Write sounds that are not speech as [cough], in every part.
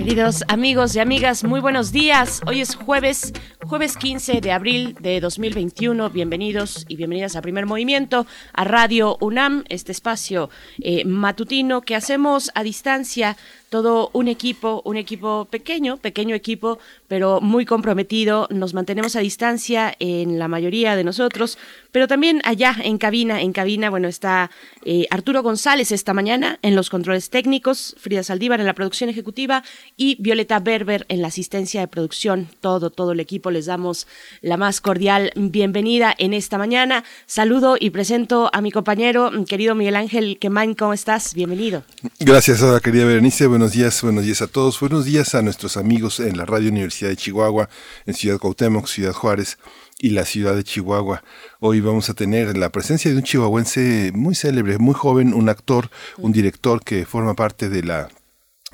Queridos amigos y amigas, muy buenos días. Hoy es jueves Jueves 15 de abril de 2021, bienvenidos y bienvenidas a Primer Movimiento, a Radio UNAM, este espacio eh, matutino que hacemos a distancia todo un equipo, un equipo pequeño, pequeño equipo, pero muy comprometido. Nos mantenemos a distancia en la mayoría de nosotros, pero también allá en cabina, en cabina, bueno, está eh, Arturo González esta mañana en los controles técnicos, Frida Saldívar en la producción ejecutiva y Violeta Berber en la asistencia de producción. Todo, todo el equipo les damos la más cordial bienvenida en esta mañana. Saludo y presento a mi compañero, querido Miguel Ángel Quemain, ¿cómo estás? Bienvenido. Gracias, querida Berenice buenos días, buenos días a todos. Buenos días a nuestros amigos en la Radio Universidad de Chihuahua, en Ciudad Cuauhtémoc, Ciudad Juárez y la ciudad de Chihuahua. Hoy vamos a tener la presencia de un chihuahuense muy célebre, muy joven, un actor, un director que forma parte de la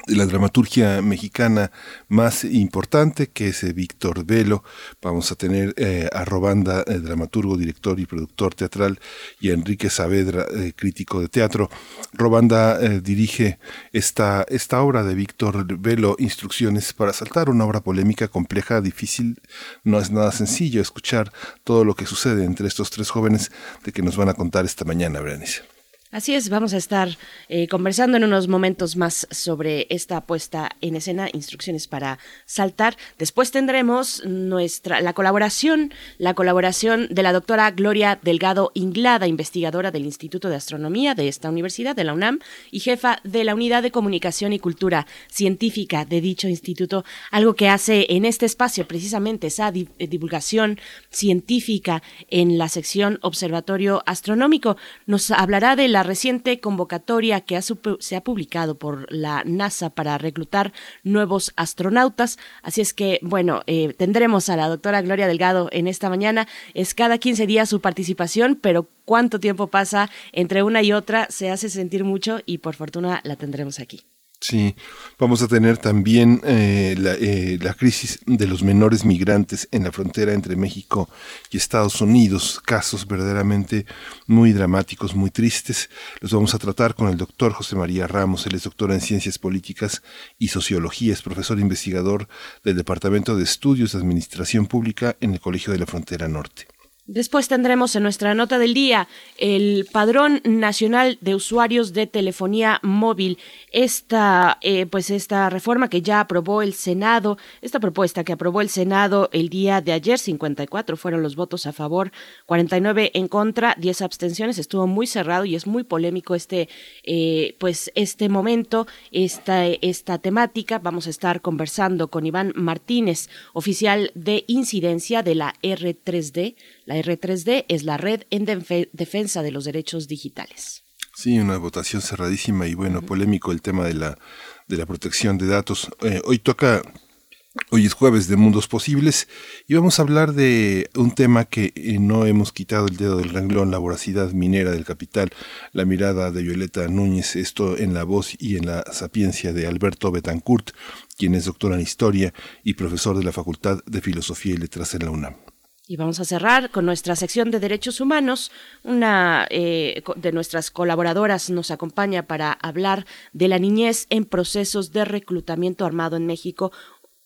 la dramaturgia mexicana más importante, que es eh, Víctor Velo. Vamos a tener eh, a Robanda, eh, dramaturgo, director y productor teatral, y a Enrique Saavedra, crítico de teatro. Robanda dirige esta, esta obra de Víctor Velo, Instrucciones para saltar, una obra polémica, compleja, difícil. No es nada sencillo escuchar todo lo que sucede entre estos tres jóvenes de que nos van a contar esta mañana, Berenice. Así es, vamos a estar eh, conversando en unos momentos más sobre esta puesta en escena, instrucciones para saltar. Después tendremos nuestra la colaboración, la colaboración de la doctora Gloria Delgado Inglada, investigadora del Instituto de Astronomía de esta universidad, de la UNAM, y jefa de la Unidad de Comunicación y Cultura Científica de dicho instituto, algo que hace en este espacio precisamente esa eh, divulgación científica en la sección Observatorio Astronómico. Nos hablará de la reciente convocatoria que se ha publicado por la NASA para reclutar nuevos astronautas. Así es que, bueno, eh, tendremos a la doctora Gloria Delgado en esta mañana. Es cada 15 días su participación, pero cuánto tiempo pasa entre una y otra se hace sentir mucho y por fortuna la tendremos aquí. Sí, vamos a tener también eh, eh, la, crisis de los menores migrantes en la frontera entre México y Estados Unidos, casos verdaderamente muy dramáticos, muy tristes. Los vamos a tratar con el doctor José María Ramos, él es doctor en Ciencias Políticas y Sociología, es profesor investigador del Departamento de Estudios de Administración Pública en el Colegio de la Frontera Norte. Después tendremos en nuestra nota del día el Padrón Nacional de Usuarios de Telefonía Móvil. Esta, eh, pues esta reforma que ya aprobó el Senado, esta propuesta que aprobó el Senado el día de ayer, 54 fueron los votos a favor, 49 en contra, 10 abstenciones. Estuvo muy cerrado y es muy polémico este, eh, pues este momento, esta, esta temática. Vamos a estar conversando con Iván Martínez, oficial de incidencia de la R3D la R3D es la red en defensa de los derechos digitales. Sí, una votación cerradísima y bueno, polémico el tema de la, de la protección de datos. Eh, hoy toca Hoy es jueves de Mundos Posibles y vamos a hablar de un tema que eh, no hemos quitado el dedo del renglón, la voracidad minera del capital, la mirada de Violeta Núñez, esto en la voz y en la sapiencia de Alberto Betancourt, quien es doctor en Historia y profesor de la Facultad de Filosofía y Letras en la UNAM. Y vamos a cerrar con nuestra sección de derechos humanos. Una eh, de nuestras colaboradoras nos acompaña para hablar de la niñez en procesos de reclutamiento armado en México,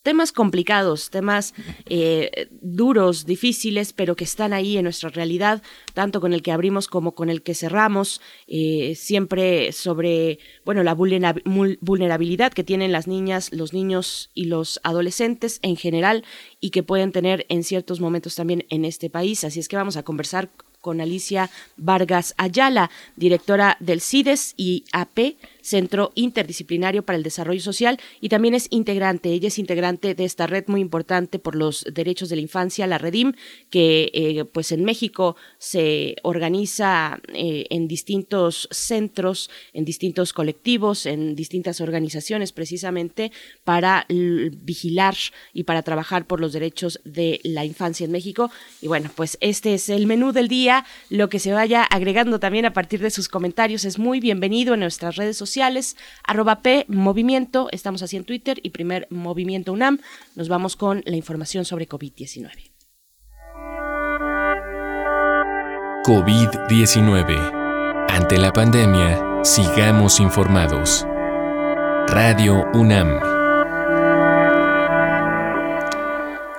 temas complicados, temas eh, duros, difíciles, pero que están ahí en nuestra realidad, tanto con el que abrimos como con el que cerramos, eh, siempre sobre, bueno, la vulnerabilidad que tienen las niñas, los niños y los adolescentes en general y que pueden tener en ciertos momentos también en este país. Así es que vamos a conversar con Alicia Vargas Ayala, directora del CIDES y AP Centro Interdisciplinario para el Desarrollo Social y también es integrante, ella es integrante de esta red muy importante por los derechos de la infancia, la Redim, que eh, pues en México se organiza eh, en distintos centros, en distintos colectivos, en distintas organizaciones precisamente para vigilar y para trabajar por los derechos de la infancia en México. Y bueno, pues este es el menú del día, lo que se vaya agregando también a partir de sus comentarios es muy bienvenido en nuestras redes sociales, arroba P Movimiento, estamos así en Twitter y primer Movimiento UNAM. Nos vamos con la información sobre COVID-19. COVID-19. Ante la pandemia, sigamos informados. Radio UNAM.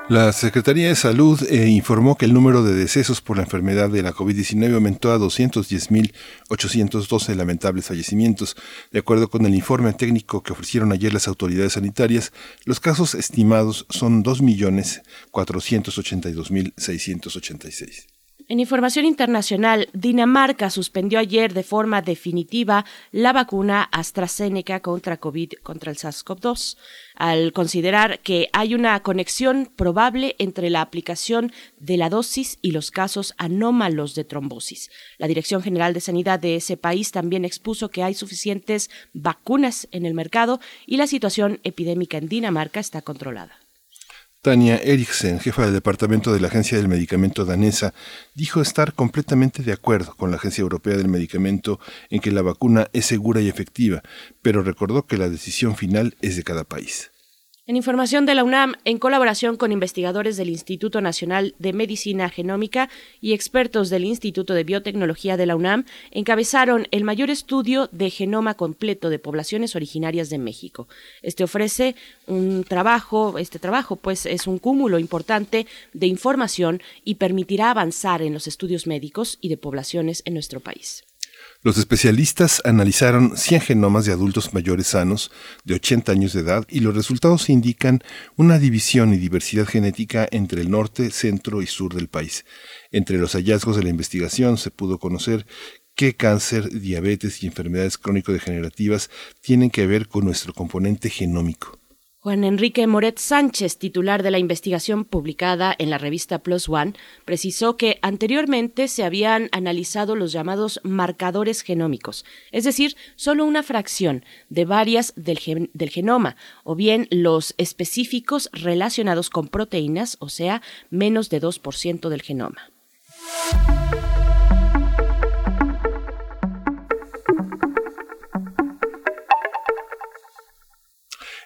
La Secretaría de Salud eh, informó que el número de decesos por la enfermedad de la COVID-19 aumentó a 210.812 lamentables fallecimientos. De acuerdo con el informe técnico que ofrecieron ayer las autoridades sanitarias, los casos estimados son 2.482.686. En información internacional, Dinamarca suspendió ayer de forma definitiva la vacuna AstraZeneca contra COVID, contra el SARS-CoV-2, al considerar que hay una conexión probable entre la aplicación de la dosis y los casos anómalos de trombosis. La Dirección General de Sanidad de ese país también expuso que hay suficientes vacunas en el mercado y la situación epidémica en Dinamarca está controlada. Tania Eriksen, jefa del Departamento de la Agencia del Medicamento danesa, dijo estar completamente de acuerdo con la Agencia Europea del Medicamento en que la vacuna es segura y efectiva, pero recordó que la decisión final es de cada país. En información de la UNAM, en colaboración con investigadores del Instituto Nacional de Medicina Genómica y expertos del Instituto de Biotecnología de la UNAM, encabezaron el mayor estudio de genoma completo de poblaciones originarias de México. Este ofrece un trabajo, este trabajo pues es un cúmulo importante de información y permitirá avanzar en los estudios médicos y de poblaciones en nuestro país. Los especialistas analizaron 100 genomas de adultos mayores sanos de 80 años de edad y los resultados indican una división y diversidad genética entre el norte, centro y sur del país. Entre los hallazgos de la investigación se pudo conocer que cáncer, diabetes y enfermedades crónico-degenerativas tienen que ver con nuestro componente genómico. Juan Enrique Moret Sánchez, titular de la investigación publicada en la revista Plus One, precisó que anteriormente se habían analizado los llamados marcadores genómicos, es decir, solo una fracción de varias del, del genoma, o bien los específicos relacionados con proteínas, o sea, menos de 2% del genoma.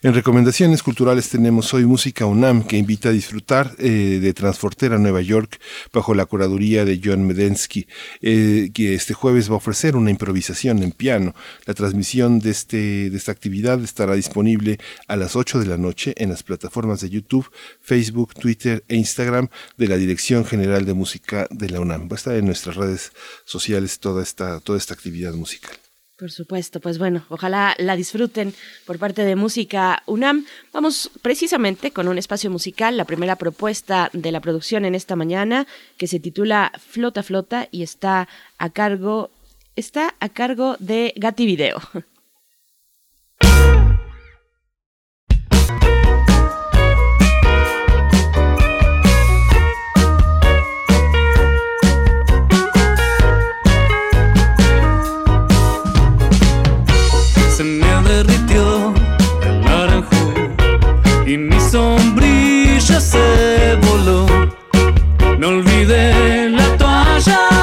En recomendaciones culturales tenemos hoy Música UNAM, que invita a disfrutar eh, de Transfortera Nueva York bajo la curaduría de John Medensky, eh, que este jueves va a ofrecer una improvisación en piano. La transmisión de, este, de esta actividad estará disponible a las 8 de la noche en las plataformas de YouTube, Facebook, Twitter e Instagram de la Dirección General de Música de la UNAM. Va a estar en nuestras redes sociales toda esta, toda esta actividad musical. Por supuesto, pues bueno, ojalá la disfruten por parte de Música UNAM. Vamos precisamente con un espacio musical, la primera propuesta de la producción en esta mañana, que se titula Flota Flota y está a cargo, está a cargo de Gati Video. Sombrilla se voló. No olvidé la toalla.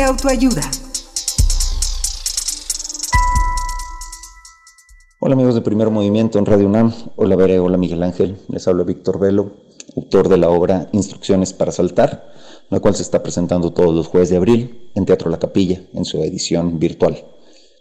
De autoayuda. Hola amigos de Primer Movimiento en Radio UNAM. Hola Bere, hola Miguel Ángel. Les habla Víctor Velo, autor de la obra Instrucciones para Saltar, la cual se está presentando todos los jueves de abril en Teatro La Capilla, en su edición virtual.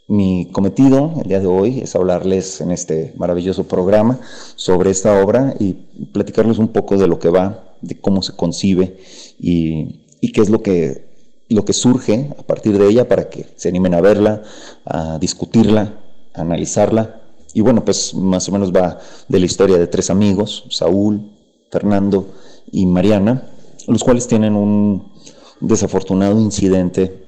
Mi cometido el día de hoy es hablarles en este maravilloso programa sobre esta obra y platicarles un poco de lo que va, de cómo se concibe y, qué es lo que, lo que surge a partir de ella para que se animen a verla, a discutirla, a analizarla. Y bueno, pues más o menos va de la historia de tres amigos, Saúl, Fernando y Mariana, los cuales tienen un desafortunado incidente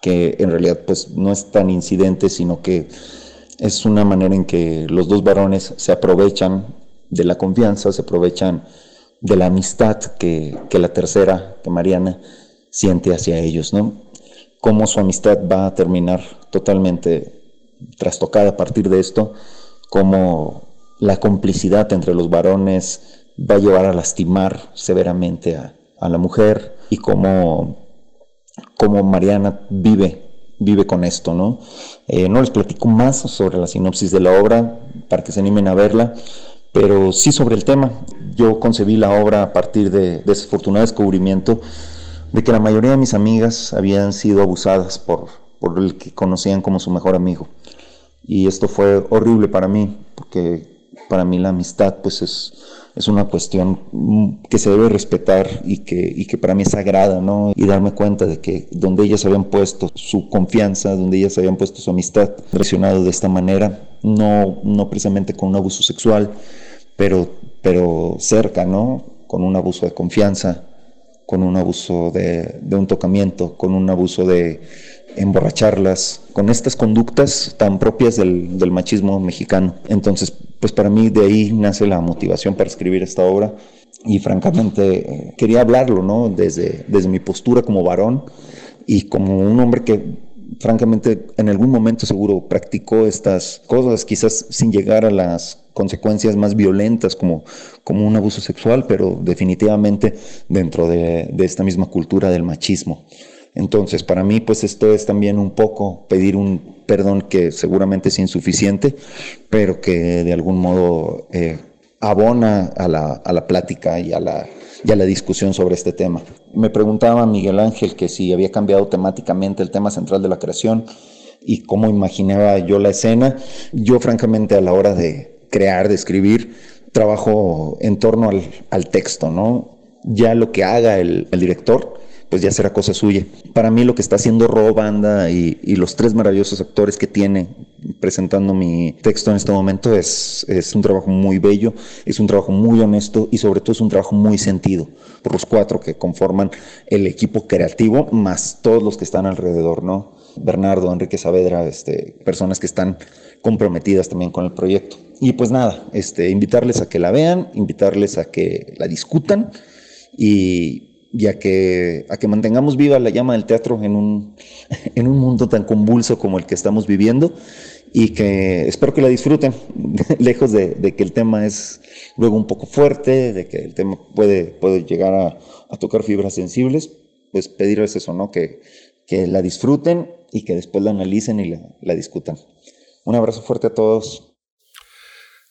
que en realidad pues no es tan incidente, sino que es una manera en que los dos varones se aprovechan de la confianza, se aprovechan de la amistad que, la tercera, que Mariana, siente hacia ellos, ¿no? Cómo su amistad va a terminar totalmente trastocada a partir de esto, cómo la complicidad entre los varones va a llevar a lastimar severamente a, la mujer y cómo cómo Mariana vive, vive con esto, ¿no? Eh, no les platico más sobre la sinopsis de la obra para que se animen a verla, pero sí sobre el tema. Yo concebí la obra a partir de, de ese descubrimiento de que la mayoría de mis amigas habían sido abusadas por, por el que conocían como su mejor amigo. Y esto fue horrible para mí, porque para mí la amistad pues es es una cuestión que se debe respetar y que, y que para mí es sagrada, ¿no? Y darme cuenta de que donde ellas habían puesto su confianza, donde ellas habían puesto su amistad, presionado de esta manera, no, no precisamente con un abuso sexual, pero, pero cerca, ¿no? Con un abuso de confianza, con un abuso de, de un tocamiento, con un abuso de emborracharlas, con estas conductas tan propias del, del, machismo mexicano. Entonces, pues para mí de ahí nace la motivación para escribir esta obra y francamente eh, quería hablarlo, ¿no? Desde, desde mi postura como varón y como un hombre que francamente en algún momento seguro practicó estas cosas, quizás sin llegar a las consecuencias más violentas como, como un abuso sexual, pero definitivamente dentro de, esta misma cultura del machismo. Entonces, para mí, pues esto es también un poco pedir un perdón que seguramente es insuficiente, pero que de algún modo eh, abona a la, a la plática y a la, y a la discusión sobre este tema. Me preguntaba Miguel Ángel que si había cambiado temáticamente el tema central de la creación y cómo imaginaba yo la escena. Yo, francamente, a la hora de crear, de escribir, trabajo en torno al, al texto, ¿no? Ya lo que haga el, el director pues ya será cosa suya. Para mí lo que está haciendo Ro Banda y, los tres maravillosos actores que tiene presentando mi texto en este momento es, es un trabajo muy bello, es un trabajo muy honesto y sobre todo es un trabajo muy sentido por los cuatro que conforman el equipo creativo más todos los que están alrededor, ¿no? Bernardo, Enrique Saavedra, este, personas que están comprometidas también con el proyecto. Y pues nada, este, invitarles a que la vean, invitarles a que la discutan y y a que, a que mantengamos viva la llama del teatro en un, [laughs] en un mundo tan convulso como el que estamos viviendo y que espero que la disfruten, [laughs] lejos de, que el tema es luego un poco fuerte, de que el tema puede, puede llegar a, tocar fibras sensibles, pues pedirles eso, ¿no? Que, que la disfruten y que después la analicen y la, la discutan. Un abrazo fuerte a todos.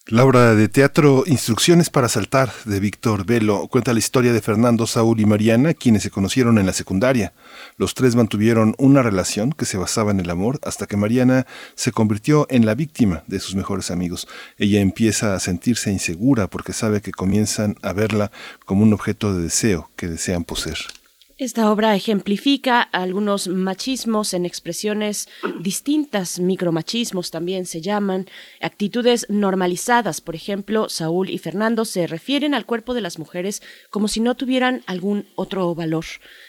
La obra de teatro Instrucciones para saltar de Víctor Velo cuenta la historia de Fernando, Saúl y Mariana, quienes se conocieron en la secundaria. Los tres mantuvieron una relación que se basaba en el amor hasta que Mariana se convirtió en la víctima de sus mejores amigos. Ella empieza a sentirse insegura porque sabe que comienzan a verla como un objeto de deseo que desean poseer. Esta obra ejemplifica algunos machismos en expresiones distintas, micromachismos también se llaman, actitudes normalizadas. Por ejemplo, Saúl y Fernando se refieren al cuerpo de las mujeres como si no tuvieran algún otro valor.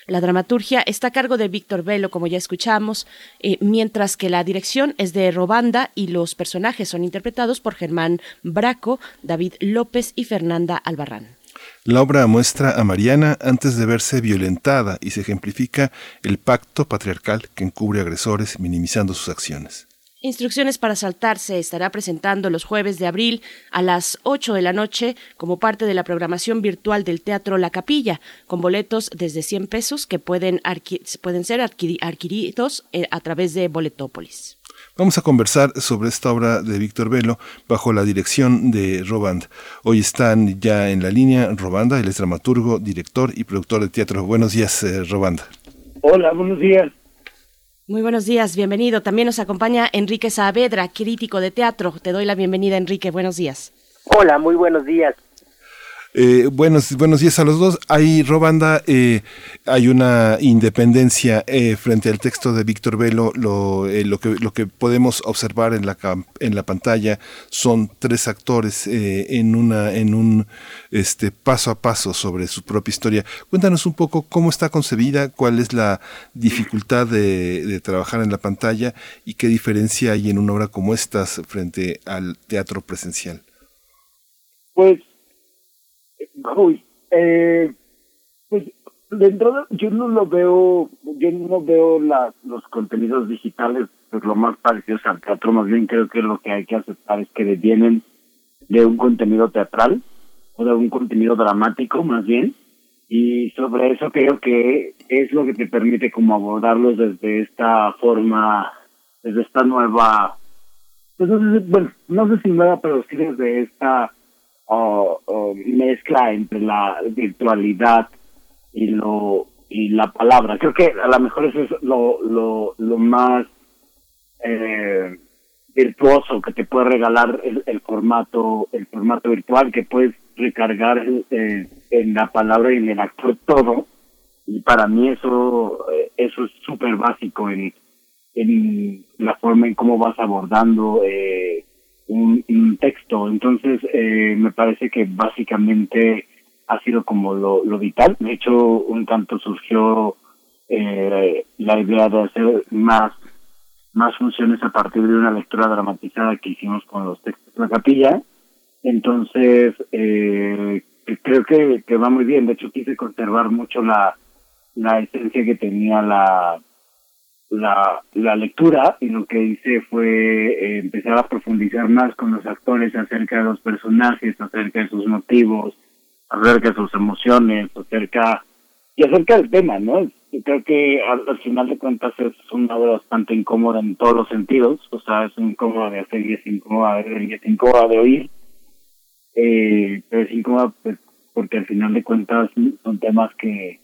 La dramaturgia está a cargo de Víctor Velo, como ya escuchamos, eh, mientras que la dirección es de Robanda y los personajes son interpretados por Germán Braco, David López y Fernanda Albarrán. La obra muestra a Mariana antes de verse violentada y se ejemplifica el pacto patriarcal que encubre agresores minimizando sus acciones. Instrucciones para saltar se estará presentando los jueves de abril a las 8 de la noche como parte de la programación virtual del Teatro La Capilla, con boletos desde 100 pesos que pueden, pueden ser adquiridos eh, a través de Boletópolis. Vamos a conversar sobre esta obra de Víctor Velo bajo la dirección de Roband. Hoy están ya en la línea Robanda, él es dramaturgo, director y productor de teatro. Buenos días, eh, Roband. Hola, buenos días. Muy buenos días, bienvenido. También nos acompaña Enrique Saavedra, crítico de teatro. Te doy la bienvenida, Enrique. Buenos días. Hola, muy buenos días. Eh, buenos, buenos días a los dos. Hay Robanda, eh, hay una independencia eh, frente al texto de Víctor Velo. Lo, eh, lo, que, lo que podemos observar en la, en la pantalla son tres actores en, una, en un este, paso a paso sobre su propia historia. Cuéntanos un poco cómo está concebida, cuál es la dificultad de, de trabajar en la pantalla y qué diferencia hay en una obra como estas frente al teatro presencial. Pues Uy, eh, pues dentro de, yo no lo veo, yo no veo los contenidos digitales pues lo más parecidos al teatro, más bien creo que lo que hay que aceptar es que vienen de un contenido teatral o de un contenido dramático más bien. Y sobre eso creo que es lo que te permite como abordarlos desde esta forma, desde esta nueva, pues bueno, no sé si nueva, pero sí desde esta o, mezcla entre la virtualidad y lo y la palabra. Creo que a lo mejor eso es lo, lo, lo más eh, virtuoso que te puede regalar el, formato el formato virtual que puedes recargar eh, en la palabra y en el actor todo y para mí eso eh, eso es súper básico en en la forma en cómo vas abordando eh, un, texto. Entonces, eh, me parece que básicamente ha sido como lo, vital. De hecho, un tanto surgió eh, la idea de hacer más más funciones a partir de una lectura dramatizada que hicimos con los textos de la capilla. Entonces, eh, creo que, que va muy bien. De hecho, quise conservar mucho la, la esencia que tenía la, la, la lectura y lo que hice fue eh, empezar a profundizar más con los actores acerca de los personajes, acerca de sus motivos, acerca de sus emociones, acerca y acerca del tema, ¿no? creo que al, final de cuentas es una obra bastante incómoda en todos los sentidos, o sea, es incómoda de hacer y es incómoda de ver y es incómoda de oír, eh, pero es incómoda pues, porque al final de cuentas son temas que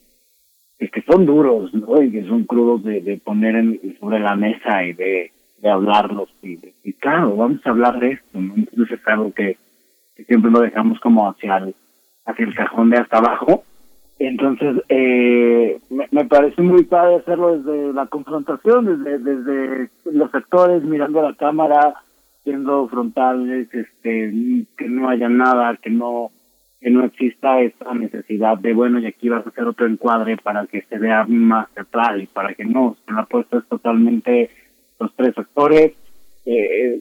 es que son duros, ¿no? Y que son crudos de, de poner sobre la mesa y de, de hablarlos. Y, y, claro, vamos a hablar de esto, ¿no? Entonces es algo que, siempre lo dejamos como hacia el, hacia el cajón de hasta abajo. Entonces, eh, me, parece muy padre hacerlo desde la confrontación, desde, desde los actores mirando la cámara, siendo frontales, este, que no haya nada, que no que no exista esta necesidad de, bueno, y aquí vas a hacer otro encuadre para que se vea más teatral y para que no, la apuesta es totalmente los tres actores, eh,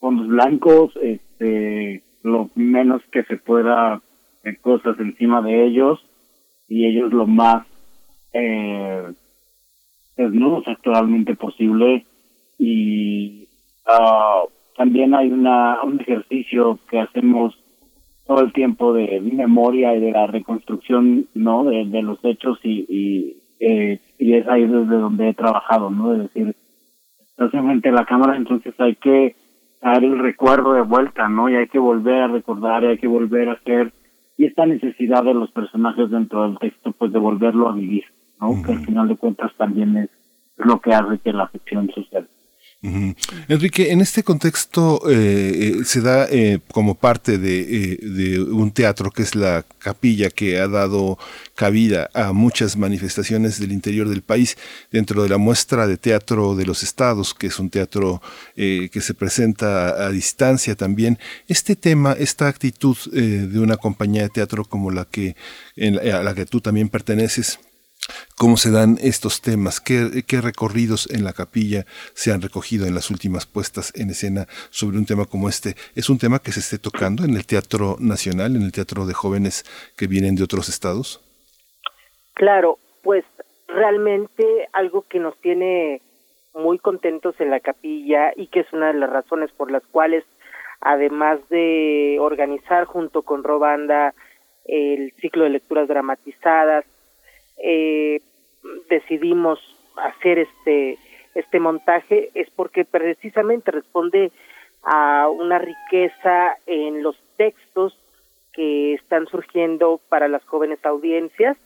los blancos, este, lo menos que se pueda de cosas encima de ellos y ellos lo más eh, desnudos actualmente posible y uh, también hay una un ejercicio que hacemos todo el tiempo de memoria y de la reconstrucción no de, los hechos y y, eh, y es ahí desde donde he trabajado no es decir estás frente a la cámara entonces hay que dar el recuerdo de vuelta no y hay que volver a recordar y hay que volver a hacer y esta necesidad de los personajes dentro del texto pues de volverlo a vivir no que al final de cuentas también es lo que hace que la ficción suceda Enrique, en este contexto eh, eh, se da eh, como parte de, de, un teatro que es la capilla que ha dado cabida a muchas manifestaciones del interior del país dentro de la muestra de teatro de los estados, que es un teatro que se presenta a, distancia también. Este tema, esta actitud de una compañía de teatro como la que a la que tú también perteneces, cómo se dan estos temas, qué, recorridos en la capilla se han recogido en las últimas puestas en escena sobre un tema como este. ¿Es un tema que se esté tocando en el Teatro Nacional, en el Teatro de Jóvenes que vienen de otros estados? Claro, pues realmente algo que nos tiene muy contentos en la capilla y que es una de las razones por las cuales, además de organizar junto con Robanda el ciclo de lecturas dramatizadas, eh, decidimos hacer este este montaje es porque precisamente responde a una riqueza en los textos que están surgiendo para las jóvenes audiencias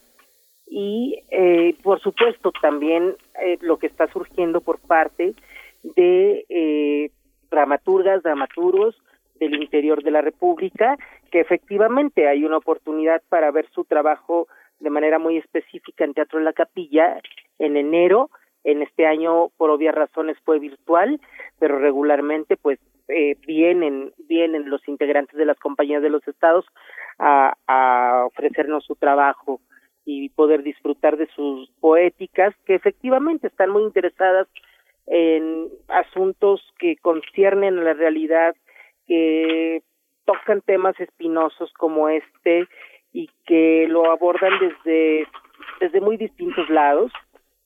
y eh, por supuesto también eh, lo que está surgiendo por parte de eh, dramaturgas, dramaturgos del interior de la República, que efectivamente hay una oportunidad para ver su trabajo de manera muy específica en Teatro de la Capilla en enero. En este año, por obvias razones, fue virtual, pero regularmente, pues, eh, vienen, vienen los integrantes de las compañías de los estados a, a ofrecernos su trabajo y poder disfrutar de sus poéticas, que efectivamente están muy interesadas en asuntos que conciernen a la realidad, que tocan temas espinosos como este y que lo abordan desde, desde muy distintos lados,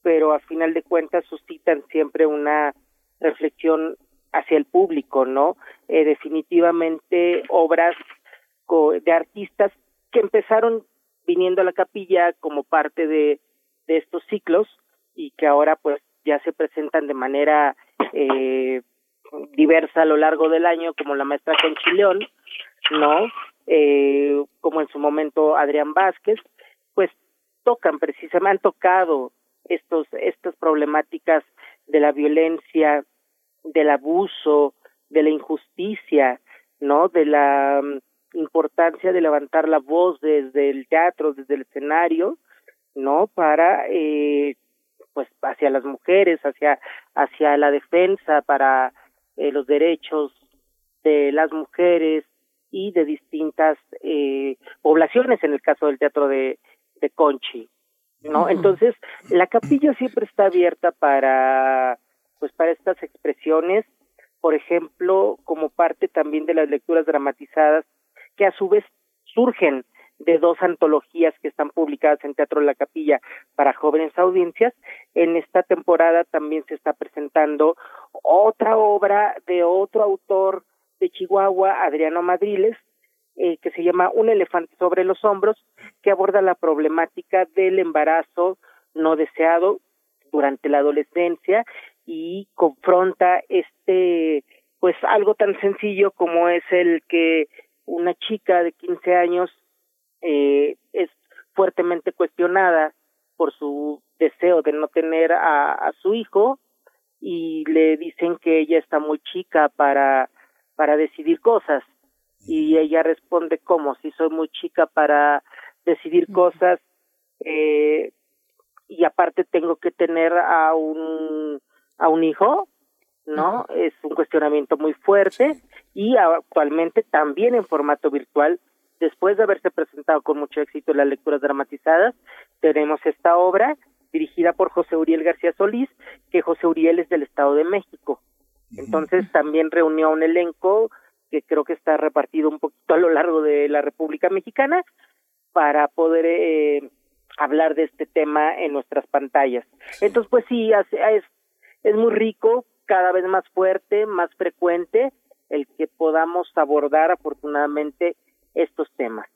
pero a final de cuentas suscitan siempre una reflexión hacia el público, ¿no? Eh, definitivamente obras de artistas que empezaron viniendo a la capilla como parte de, de estos ciclos y que ahora pues ya se presentan de manera eh, diversa a lo largo del año como la maestra Conchileón, ¿no? Eh, como en su momento Adrián Vázquez, pues tocan precisamente, han tocado estos, estas problemáticas de la violencia, del abuso, de la injusticia, ¿no? De la mm, importancia de levantar la voz desde el teatro, desde el escenario, ¿no? Para, eh, pues, hacia las mujeres, hacia, hacia la defensa, para eh, los derechos de las mujeres y de distintas eh, poblaciones, en el caso del teatro de, de Conchi, ¿no? Entonces, la capilla siempre está abierta para pues para estas expresiones, por ejemplo, como parte también de las lecturas dramatizadas, que a su vez surgen de dos antologías que están publicadas en Teatro de la Capilla para jóvenes audiencias. En esta temporada también se está presentando otra obra de otro autor de Chihuahua, Adriano Madriles, eh, que se llama Un elefante sobre los hombros, que aborda la problemática del embarazo no deseado durante la adolescencia y confronta este pues algo tan sencillo como es el que una chica de 15 años eh, es fuertemente cuestionada por su deseo de no tener a, a su hijo y le dicen que ella está muy chica para para decidir cosas. Y ella responde cómo si soy muy chica para decidir cosas eh, y aparte tengo que tener a un a un hijo, ¿no? Es un cuestionamiento muy fuerte y actualmente también en formato virtual, después de haberse presentado con mucho éxito las lecturas dramatizadas, tenemos esta obra dirigida por José Uriel García Solís, que José Uriel es del Estado de México. Entonces también reunió un elenco que creo que está repartido un poquito a lo largo de la República Mexicana para poder eh, hablar de este tema en nuestras pantallas. Entonces, pues sí, es es muy rico, cada vez más fuerte, más frecuente, el que podamos abordar afortunadamente estos temas.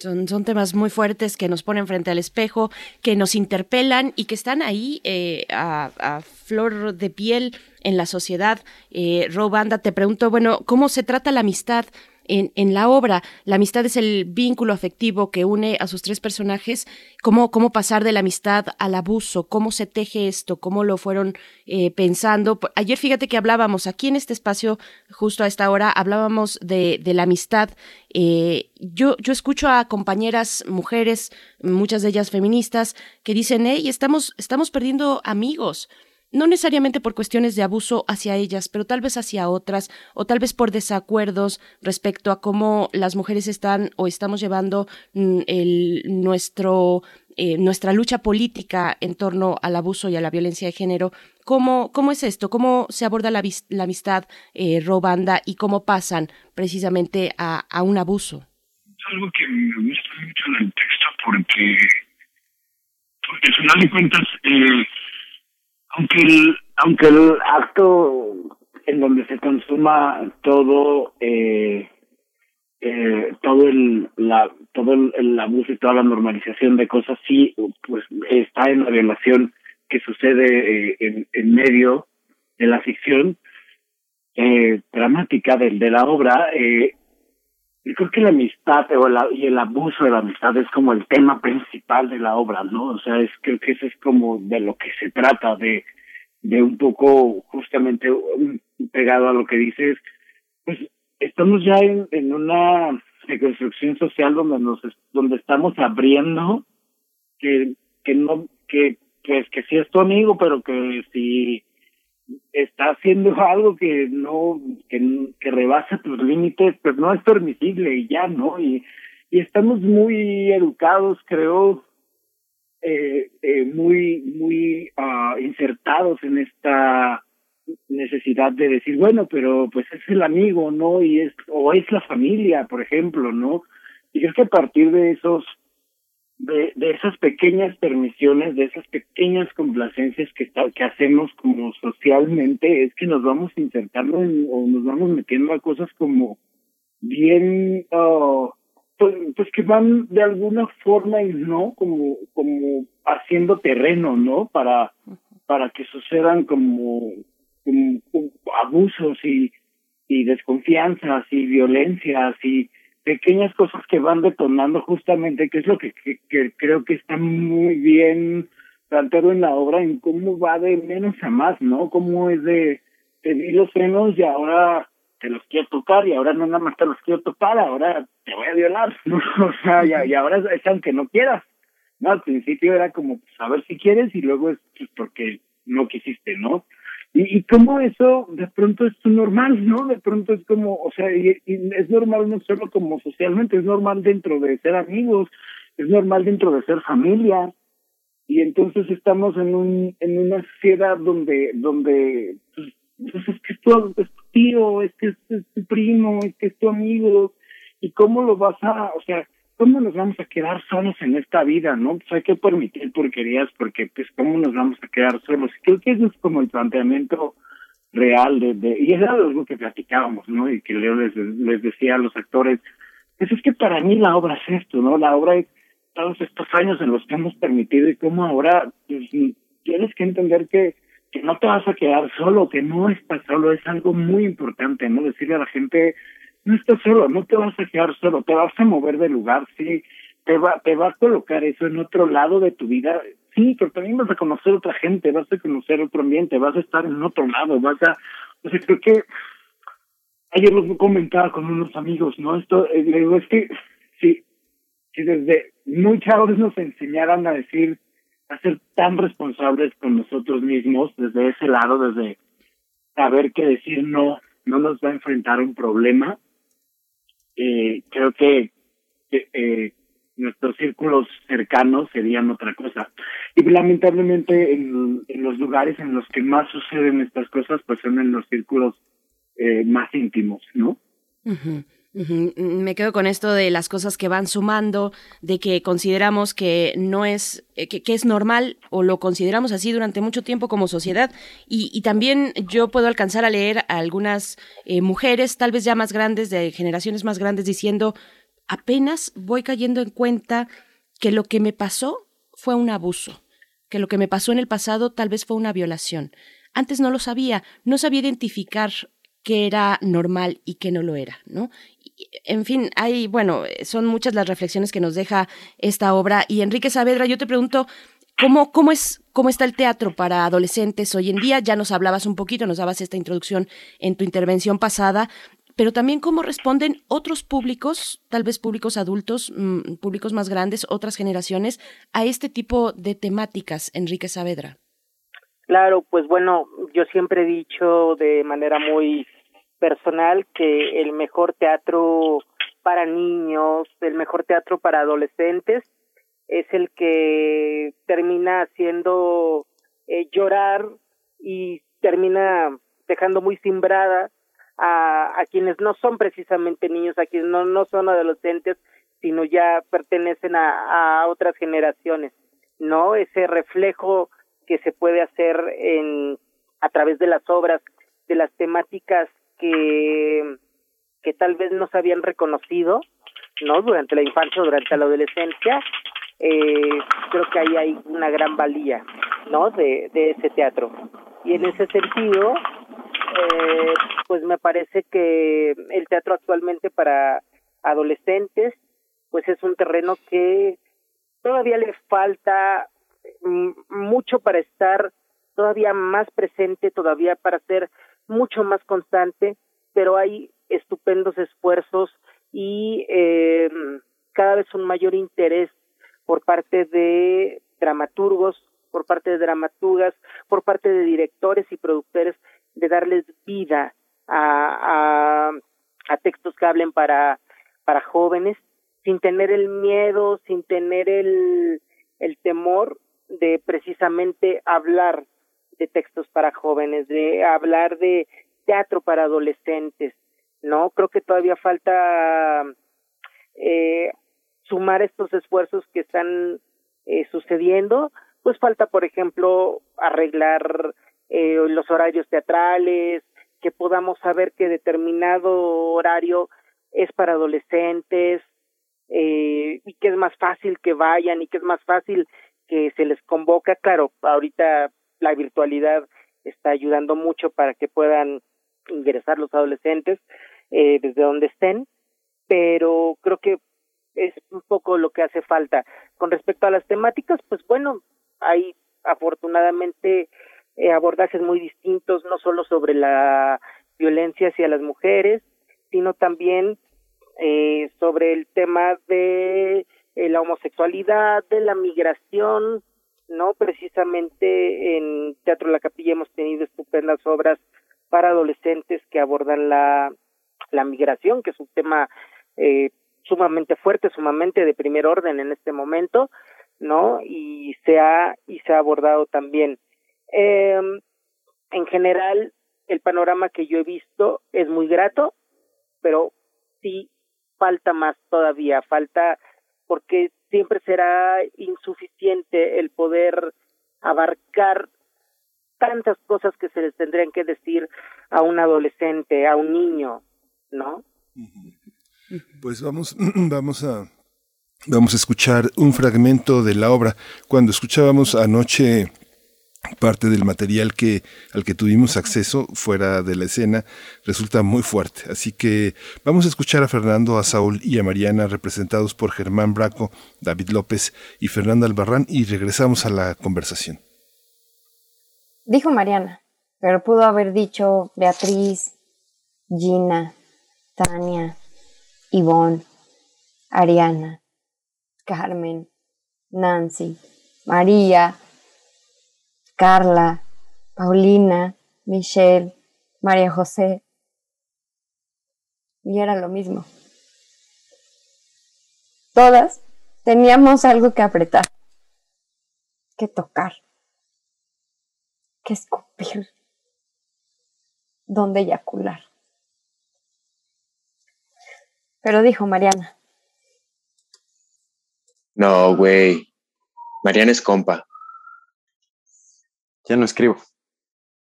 Son, son temas muy fuertes que nos ponen frente al espejo, que nos interpelan y que están ahí eh, a, flor de piel en la sociedad. Eh, Robanda, te pregunto, bueno, ¿cómo se trata la amistad? En, en, la obra. La amistad es el vínculo afectivo que une a sus tres personajes. ¿Cómo, cómo pasar de la amistad al abuso? ¿Cómo se teje esto? ¿Cómo lo fueron eh, pensando? Ayer fíjate que hablábamos aquí en este espacio, justo a esta hora, hablábamos de, la amistad. Eh, yo, yo escucho a compañeras mujeres, muchas de ellas feministas, que dicen, hey, estamos, estamos perdiendo amigos no necesariamente por cuestiones de abuso hacia ellas, pero tal vez hacia otras, o tal vez por desacuerdos respecto a cómo las mujeres están o estamos llevando mm, el, nuestro, eh, nuestra lucha política en torno al abuso y a la violencia de género. ¿Cómo, cómo es esto? ¿Cómo se aborda la, la amistad eh, robanda y cómo pasan precisamente a, un abuso? Algo que me gusta mucho en el texto porque, porque al final de cuentas, eh, aunque el aunque el acto en donde se consuma todo eh, eh, todo el la todo el, abuso y toda la normalización de cosas sí pues está en la violación que sucede eh, en, en medio de la ficción eh, dramática de, de la obra eh, yo creo que la amistad o la, y el abuso de la amistad es como el tema principal de la obra, ¿no? O sea, es creo que eso es como de lo que se trata, de, de un poco justamente pegado a lo que dices, pues estamos ya en, en una reconstrucción social donde nos donde estamos abriendo que que no que pues que sí es tu amigo pero que si está haciendo [laughs] algo que no que, que rebasa tus límites pues no es permisible y ya no y y estamos muy educados creo eh, eh, muy muy uh, insertados en esta necesidad de decir bueno pero pues es el amigo no y es o es la familia por ejemplo no y creo que a partir de esos de, de esas pequeñas permisiones, de esas pequeñas complacencias que, que hacemos como socialmente, es que nos vamos insertando o nos vamos metiendo a cosas como bien, uh, pues, pues que van de alguna forma y no, como, como haciendo terreno, ¿no? Para, para que sucedan como abusos y, y desconfianzas y violencias y pequeñas cosas que van detonando justamente, que es lo que, que, creo que está muy bien planteado en la obra, en cómo va de menos a más, ¿no? Cómo es de, te di los frenos y ahora te los quiero tocar y ahora no nada más te los quiero tocar, ahora te voy a violar, [laughs] ¿no? O sea, y, y ahora es aunque no quieras, ¿no? Al principio era como, pues, a ver si quieres y luego es pues, porque no quisiste, ¿no? Y, y cómo eso de pronto es normal, ¿no? De pronto es como, o sea, y, es normal no solo como socialmente, es normal dentro de ser amigos, es normal dentro de ser familia. Y entonces estamos en un en una sociedad donde donde pues, pues es que es tu, es tu tío, es que es tu primo, es que es tu amigo, y cómo lo vas a, o sea, ¿cómo nos vamos a quedar solos en esta vida, no? Pues hay que permitir porquerías porque, pues, ¿cómo nos vamos a quedar solos? Creo que eso es como el planteamiento real de, de y era algo que platicábamos, ¿no? Y que Leo les, les decía a los actores, pues es que para mí la obra es esto, ¿no? La obra es todos estos años en los que hemos permitido y cómo ahora pues, tienes que entender que que no te vas a quedar solo, que no estás solo, es algo muy importante, ¿no? Decirle a la gente, no estás solo, no te vas a quedar solo, te vas a mover de lugar, sí, te va, te va a colocar eso en otro lado de tu vida, sí, pero también vas a conocer otra gente, vas a conocer otro ambiente, vas a estar en otro lado, vas a, o sea, creo que ayer lo comentaba con unos amigos, ¿no? Esto, eh, le digo, es que si, si desde muy chavos nos enseñaran a decir, a ser tan responsables con nosotros mismos, desde ese lado, desde saber que decir no, no nos va a enfrentar un problema, eh, creo que eh, nuestros círculos cercanos serían otra cosa. Y lamentablemente en, los lugares en los que más suceden estas cosas, pues son en los círculos eh, más íntimos, ¿no? Me quedo con esto de las cosas que van sumando, de que consideramos que no es, eh, que, es normal o lo consideramos así durante mucho tiempo como sociedad. Y, y también yo puedo alcanzar a leer a algunas eh, mujeres, tal vez ya más grandes, de generaciones más grandes, diciendo, apenas voy cayendo en cuenta que lo que me pasó fue un abuso, que lo que me pasó en el pasado tal vez fue una violación. Antes no lo sabía, no sabía identificar qué era normal y qué no lo era, ¿no? En fin, hay, bueno, son muchas las reflexiones que nos deja esta obra. Y Enrique Saavedra, yo te pregunto, ¿cómo, cómo, es, ¿cómo está el teatro para adolescentes hoy en día? Ya nos hablabas un poquito, nos dabas esta introducción en tu intervención pasada, pero también cómo responden otros públicos, tal vez públicos adultos, mmm, públicos más grandes, otras generaciones, a este tipo de temáticas, Enrique Saavedra. Claro, pues bueno, yo siempre he dicho de manera muy personal que el mejor teatro para niños, el mejor teatro para adolescentes es el que termina haciendo eh, llorar y termina dejando muy simbrada a, a quienes no son precisamente niños, a quienes no, no son adolescentes, sino ya pertenecen a, a otras generaciones, ¿no? Ese reflejo que se puede hacer en a través de las obras, de las temáticas que, que tal vez no se habían reconocido, ¿no? Durante la infancia, durante la adolescencia, eh, creo que ahí hay una gran valía, ¿no? De, de ese teatro. Y en ese sentido, eh, pues me parece que el teatro actualmente para adolescentes, pues es un terreno que todavía le falta mm, mucho para estar todavía más presente, todavía para ser mucho más constante, pero hay estupendos esfuerzos y eh, cada vez un mayor interés por parte de dramaturgos, por parte de dramaturgas, por parte de directores y productores de darles vida a, a, a textos que hablen para, para jóvenes sin tener el miedo, sin tener el, el temor de precisamente hablar de textos para jóvenes, de hablar de teatro para adolescentes, ¿no? Creo que todavía falta eh, sumar estos esfuerzos que están eh, sucediendo, pues falta, por ejemplo, arreglar eh, los horarios teatrales, que podamos saber que determinado horario es para adolescentes eh, y que es más fácil que vayan y que es más fácil que se les convoca. Claro, ahorita la virtualidad está ayudando mucho para que puedan ingresar los adolescentes eh, desde donde estén, pero creo que es un poco lo que hace falta. Con respecto a las temáticas, pues bueno, hay afortunadamente eh, abordajes muy distintos, no solo sobre la violencia hacia las mujeres, sino también eh, sobre el tema de eh, la homosexualidad, de la migración, ¿no? Precisamente en Teatro La Capilla hemos tenido estupendas obras para adolescentes que abordan la, la migración, que es un tema eh, sumamente fuerte, sumamente de primer orden en este momento, ¿no? Y se ha, y se ha abordado también. Eh, en general, el panorama que yo he visto es muy grato, pero sí falta más todavía, falta porque siempre será insuficiente el poder abarcar tantas cosas que se les tendrían que decir a un adolescente, a un niño, ¿no? Pues vamos, [clears throat] vamos a vamos a escuchar un fragmento de la obra. Cuando escuchábamos anoche parte del material que al que tuvimos acceso fuera de la escena resulta muy fuerte. Así que vamos a escuchar a Fernando, a Saúl y a Mariana representados por Germán Braco, David López y Fernando Albarrán y regresamos a la conversación. Dijo Mariana, pero pudo haber dicho Beatriz, Gina, Tania, Ivonne, Ariana, Carmen, Nancy, María, Carla, Paulina, Michelle, María José. Y era lo mismo. Todas teníamos algo que apretar, que tocar, que escupir, donde eyacular. Pero dijo Mariana. No, güey. Mariana es compa ya no escribo.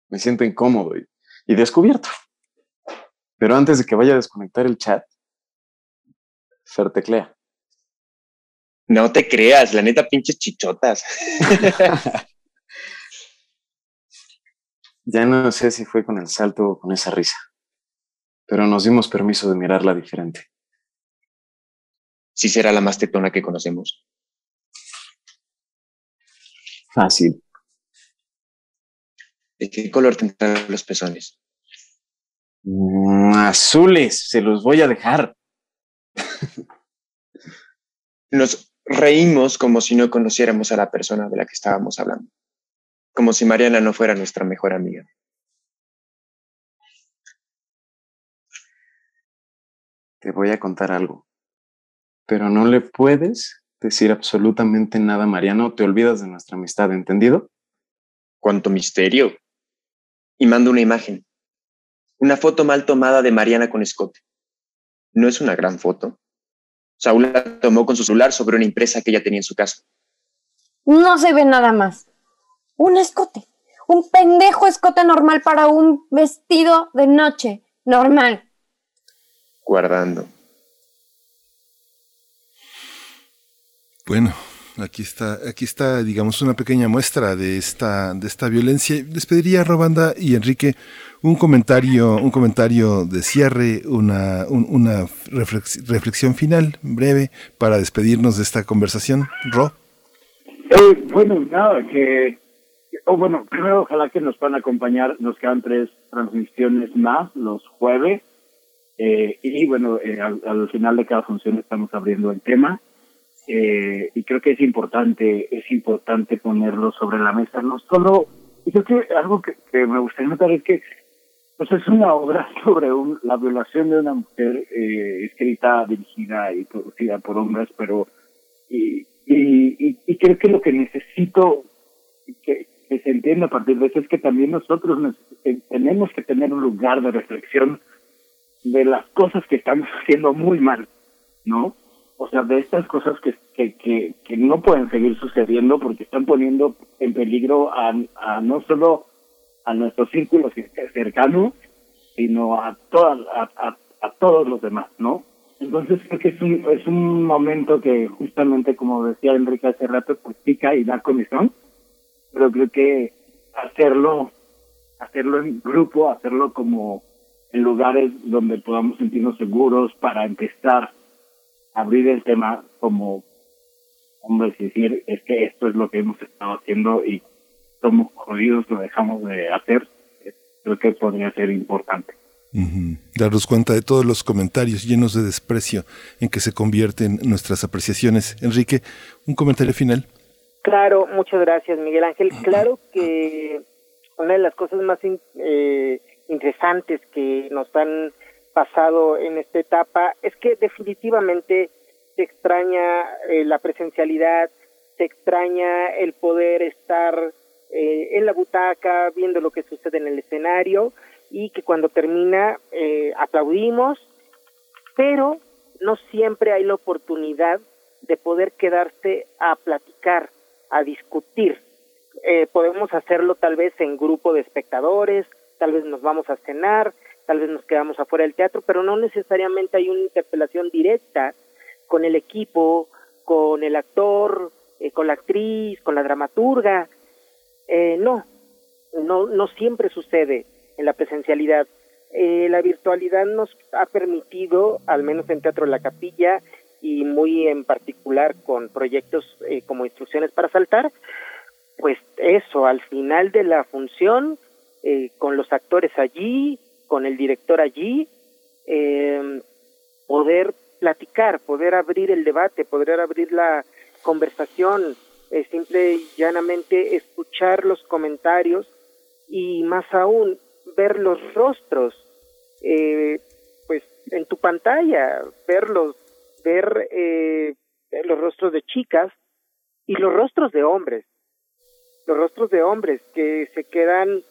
Me siento incómodo y, descubierto. Pero antes de que vaya a desconectar el chat, Fer teclea. No te creas, la neta, pinches chichotas. [laughs] ya no sé si fue con el salto o con esa risa, pero nos dimos permiso de mirarla diferente. Sí será la más tetona que conocemos. Fácil. ¿De qué color tendrán los pezones? Mm, azules, se los voy a dejar. Nos reímos como si no conociéramos a la persona de la que estábamos hablando, como si Mariana no fuera nuestra mejor amiga. Te voy a contar algo, pero no le puedes decir absolutamente nada a Mariana o te olvidas de nuestra amistad, ¿entendido? Cuánto misterio y mando una imagen. Una foto mal tomada de Mariana con escote. No es una gran foto. Saúl la tomó con su celular sobre una impresa que ella tenía en su casa. No se ve nada más. Un escote. Un pendejo escote normal para un vestido de noche normal. Guardando. Bueno, aquí está, aquí está, digamos, una pequeña muestra de esta, de esta violencia. Les pediría a Robanda y Enrique un comentario, un comentario de cierre, una, un- una reflex- reflexión final breve para despedirnos de esta conversación. Ro. Eh, bueno, nada, que... o bueno, primero ojalá que nos puedan acompañar, nos quedan tres transmisiones más los jueves. Eh, y bueno, eh, al final de cada función estamos abriendo el tema. Eh, y creo que es importante, es importante ponerlo sobre la mesa, no solo, y creo que algo que, me gustaría notar es que pues es una obra [laughs] sobre un, la violación de una mujer eh, escrita, dirigida y producida por hombres, pero y, creo que lo que necesito que, se entienda a partir de eso es que también nosotros eh, tenemos que tener un lugar de reflexión de las cosas que estamos [laughs] haciendo muy mal, ¿no? O sea, de estas cosas que, que, que, no pueden seguir sucediendo porque están poniendo en peligro a, a no solo a nuestro círculo cer- cercano, sino a, toda, a, a, todos los demás, ¿no? Entonces creo que es un, es un momento que justamente, como decía Enrique hace rato, pica y da comisión, pero creo que hacerlo, hacerlo en grupo, hacerlo como en lugares donde podamos sentirnos seguros para empezar abrir el tema como hombres y decir, es que esto es lo que hemos estado haciendo y somos jodidos, lo dejamos de hacer, creo que podría ser importante. Ujú. Darnos cuenta de todos los comentarios llenos de desprecio en que se convierten nuestras apreciaciones. Enrique, un comentario final. Claro, muchas gracias, Miguel Ángel. Claro que una de las cosas más in- eh, interesantes que nos han pasado en esta etapa es que definitivamente se extraña eh, la presencialidad, se extraña el poder estar eh, en la butaca viendo lo que sucede en el escenario y que cuando termina eh, aplaudimos, pero no siempre hay la oportunidad de poder quedarse a platicar, a discutir. Eh, podemos hacerlo tal vez en grupo de espectadores, tal vez nos vamos a cenar, tal vez nos quedamos afuera del teatro, pero no necesariamente hay una interpelación directa con el equipo, con el actor, eh, con la actriz, con la dramaturga. Eh, no, no, no siempre sucede en la presencialidad. Eh, la virtualidad nos ha permitido, al menos en Teatro de la Capilla y muy en particular con proyectos eh, como Instrucciones para Saltar, pues eso, al final de la función, eh, con los actores allí, con el director allí, eh, poder platicar, poder abrir el debate, poder abrir la conversación, eh, simple y llanamente escuchar los comentarios y más aún ver los rostros, eh, pues en tu pantalla, verlos, ver eh, los rostros de chicas y los rostros de hombres, los rostros de hombres que se quedan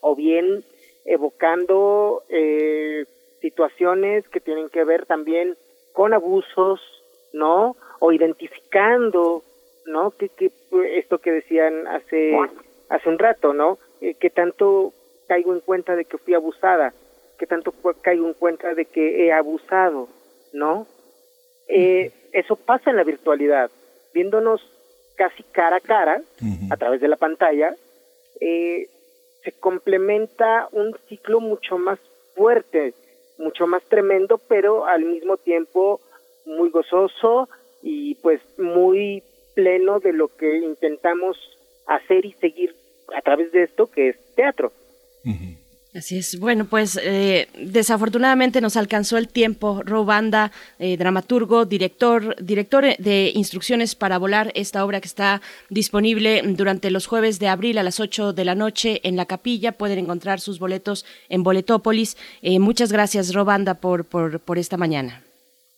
o bien evocando eh, situaciones que tienen que ver también con abusos, ¿no? O identificando, ¿no? Que, que esto que decían hace hace un rato, ¿no? Eh, que tanto caigo en cuenta de que fui abusada, que tanto caigo en cuenta de que he abusado, ¿no? Eh, eso pasa en la virtualidad, viéndonos casi cara a cara a través de la pantalla, eh, se complementa un ciclo mucho más fuerte, mucho más tremendo, pero al mismo tiempo muy gozoso y pues muy pleno de lo que intentamos hacer y seguir a través de esto que es teatro. Así es. Bueno, pues eh, desafortunadamente nos alcanzó el tiempo. Robanda, eh, dramaturgo, director, director de Instrucciones para Volar, esta obra que está disponible durante los jueves de abril a las 8 de la noche en la capilla. Pueden encontrar sus boletos en Boletópolis. Eh, muchas gracias, Robanda, por, por, por esta mañana.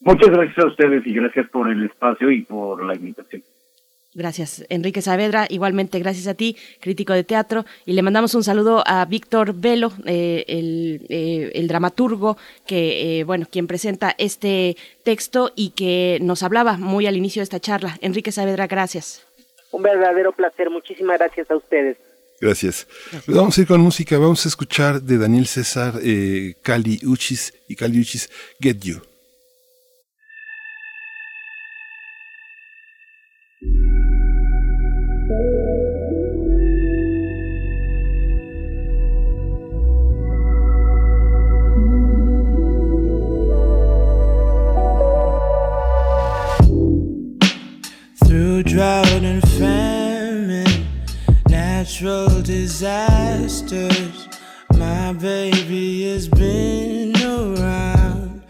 Muchas gracias a ustedes y gracias por el espacio y por la invitación. Gracias, Enrique Saavedra. Igualmente, gracias a ti, crítico de teatro. Y le mandamos un saludo a Víctor Velo, eh, el, eh, el dramaturgo, que, eh, bueno, quien presenta este texto y que nos hablaba muy al inicio de esta charla. Enrique Saavedra, gracias. Un verdadero placer, muchísimas gracias a ustedes. Gracias. Pues vamos a ir con música. Vamos a escuchar de Daniel César, eh, Cali Uchis y Cali Uchis Get You. Disasters, my baby has been around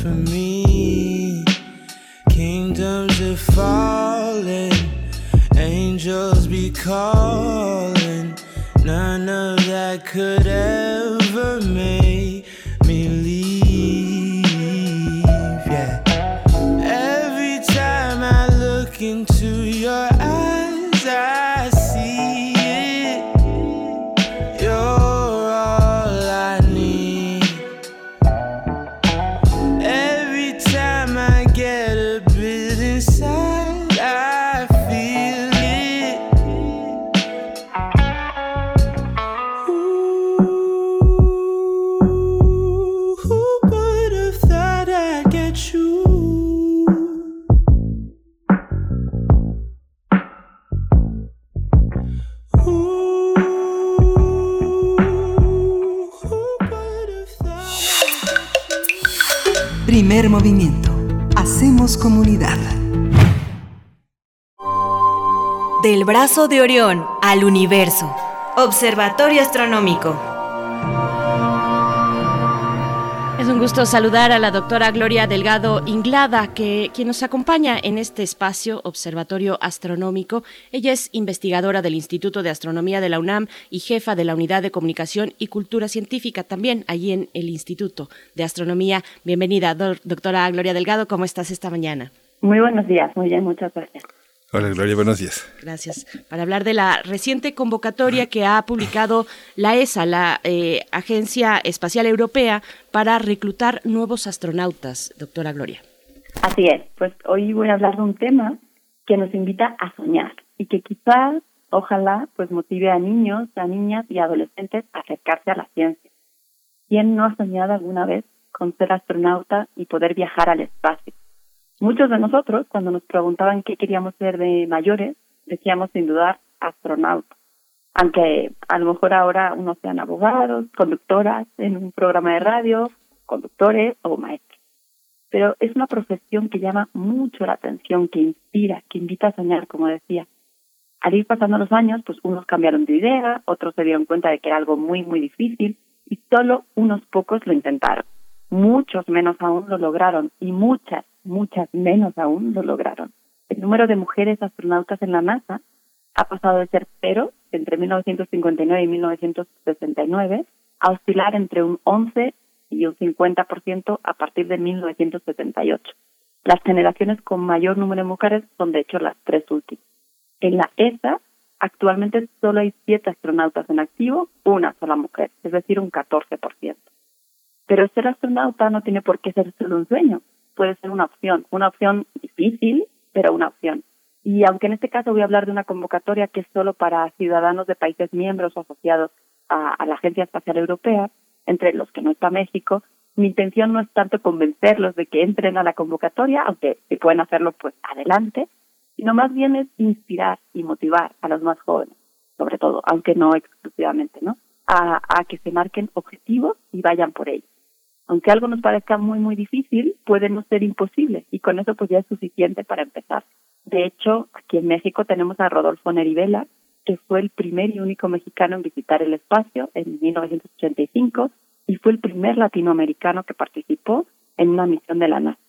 for me. Kingdoms are falling, angels be calling. None of that could ever brazo de Orión al universo. Observatorio Astronómico. Es un gusto saludar a la doctora Gloria Delgado Inglada, que, quien nos acompaña en este espacio Observatorio Astronómico. Ella es investigadora del Instituto de Astronomía de la UNAM y jefa de la Unidad de Comunicación y Cultura Científica también allí en el Instituto de Astronomía. Bienvenida, do- doctora Gloria Delgado, ¿cómo estás esta mañana? Muy buenos días, muy bien, muchas gracias. Hola Gloria, buenos días. Gracias. Para hablar de la reciente convocatoria que ha publicado la ESA, la eh, Agencia Espacial Europea, para reclutar nuevos astronautas, doctora Gloria. Así es, pues hoy voy a hablar de un tema que nos invita a soñar y que quizás, ojalá, pues motive a niños, a niñas y adolescentes a acercarse a la ciencia. ¿Quién no ha soñado alguna vez con ser astronauta y poder viajar al espacio? Muchos de nosotros, cuando nos preguntaban qué queríamos ser de mayores, decíamos sin dudar astronauta. Aunque a lo mejor ahora unos sean abogados, conductoras en un programa de radio, conductores o maestros. Pero es una profesión que llama mucho la atención, que inspira, que invita a soñar, como decía. Al ir pasando los años, pues unos cambiaron de idea, otros se dieron cuenta de que era algo muy, muy difícil y solo unos pocos lo intentaron. Muchos menos aún lo lograron y muchas, muchas menos aún lo lograron. El número de mujeres astronautas en la NASA ha pasado de ser cero entre 1959 y 1969 a oscilar entre un 11 y un 50% a partir de 1978. Las generaciones con mayor número de mujeres son de hecho las tres últimas. En la ESA actualmente solo hay siete astronautas en activo, una sola mujer, es decir, un 14%. Pero ser astronauta no tiene por qué ser solo un sueño, puede ser una opción, una opción difícil, pero una opción. Y aunque en este caso voy a hablar de una convocatoria que es solo para ciudadanos de países miembros asociados a, a la Agencia Espacial Europea, entre los que no está México, mi intención no es tanto convencerlos de que entren a la convocatoria, aunque si pueden hacerlo, pues adelante, sino más bien es inspirar y motivar a los más jóvenes, sobre todo, aunque no exclusivamente, ¿no? A, a que se marquen objetivos y vayan por ellos. Aunque algo nos parezca muy, muy difícil, puede no ser imposible y con eso pues ya es suficiente para empezar. De hecho, aquí en México tenemos a Rodolfo Nerivela, que fue el primer y único mexicano en visitar el espacio en 1985 y fue el primer latinoamericano que participó en una misión de la NASA.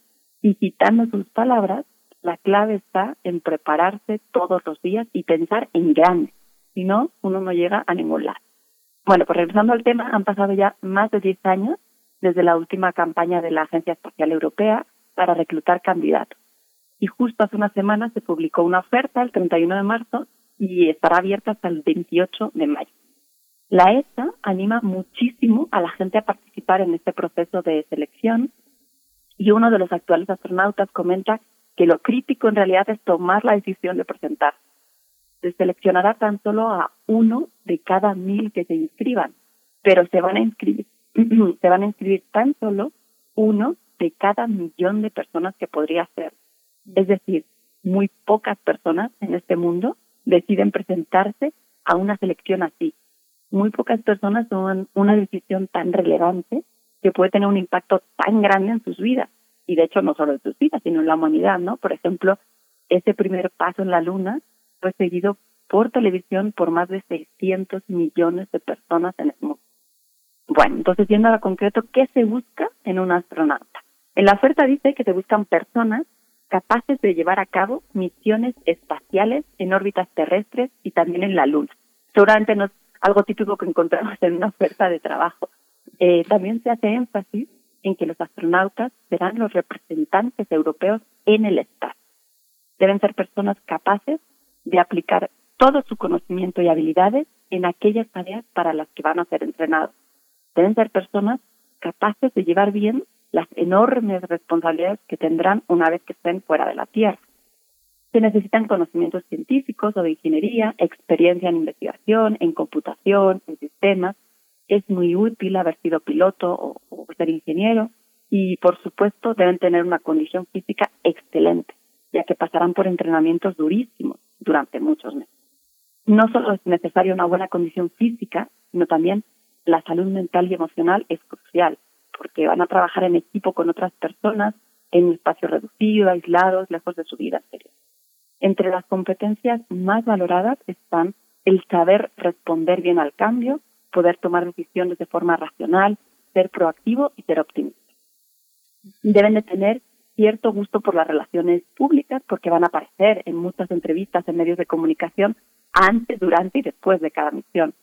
Y citando sus palabras, la clave está en prepararse todos los días y pensar en grande. Si no, uno no llega a ningún lado. Bueno, pues regresando al tema, han pasado ya más de 10 años desde la última campaña de la Agencia Espacial Europea para reclutar candidatos. Y justo hace una semana se publicó una oferta el 31 de marzo y estará abierta hasta el 28 de mayo. La ESA anima muchísimo a la gente a participar en este proceso de selección y uno de los actuales astronautas comenta que lo crítico en realidad es tomar la decisión de presentar. se seleccionará tan solo a uno de cada mil que se inscriban, pero se van a inscribir, [clears throat] se van a inscribir tan solo uno de cada millón de personas que podría ser. Es decir, muy pocas personas en este mundo deciden presentarse a una selección así. Muy pocas personas toman una decisión tan relevante que puede tener un impacto tan grande en sus vidas. Y de hecho no solo en sus vidas, sino en la humanidad, ¿no? Por ejemplo, ese primer paso en la Luna fue seguido por televisión por más de 600 millones de personas en el mundo. Bueno, entonces yendo a lo concreto, ¿qué se busca en un astronauta? En la oferta dice que se buscan personas capaces de llevar a cabo misiones espaciales en órbitas terrestres y también en la Luna. Seguramente no es algo típico que encontramos en una oferta de trabajo. Eh, también se hace énfasis en que los astronautas serán los representantes europeos en el espacio. Deben ser personas capaces de aplicar todo su conocimiento y habilidades en aquellas tareas para las que van a ser entrenados. Deben ser personas capaces de llevar bien las enormes responsabilidades que tendrán una vez que estén fuera de la Tierra. Se necesitan conocimientos científicos o de ingeniería, experiencia en investigación, en computación, en sistemas. Es muy útil haber sido piloto o, ser ingeniero y, por supuesto, deben tener una condición física excelente, ya que pasarán por entrenamientos durísimos durante muchos meses. No solo es necesaria una buena condición física, sino también la salud mental y emocional es crucial porque van a trabajar en equipo con otras personas en un espacio reducido, aislados, lejos de su vida. Entre las competencias más valoradas están el saber responder bien al cambio, poder tomar decisiones de forma racional, ser proactivo y ser optimista. Deben de tener cierto gusto por las relaciones públicas porque van a aparecer en muchas entrevistas en medios de comunicación antes, durante y después de cada misión.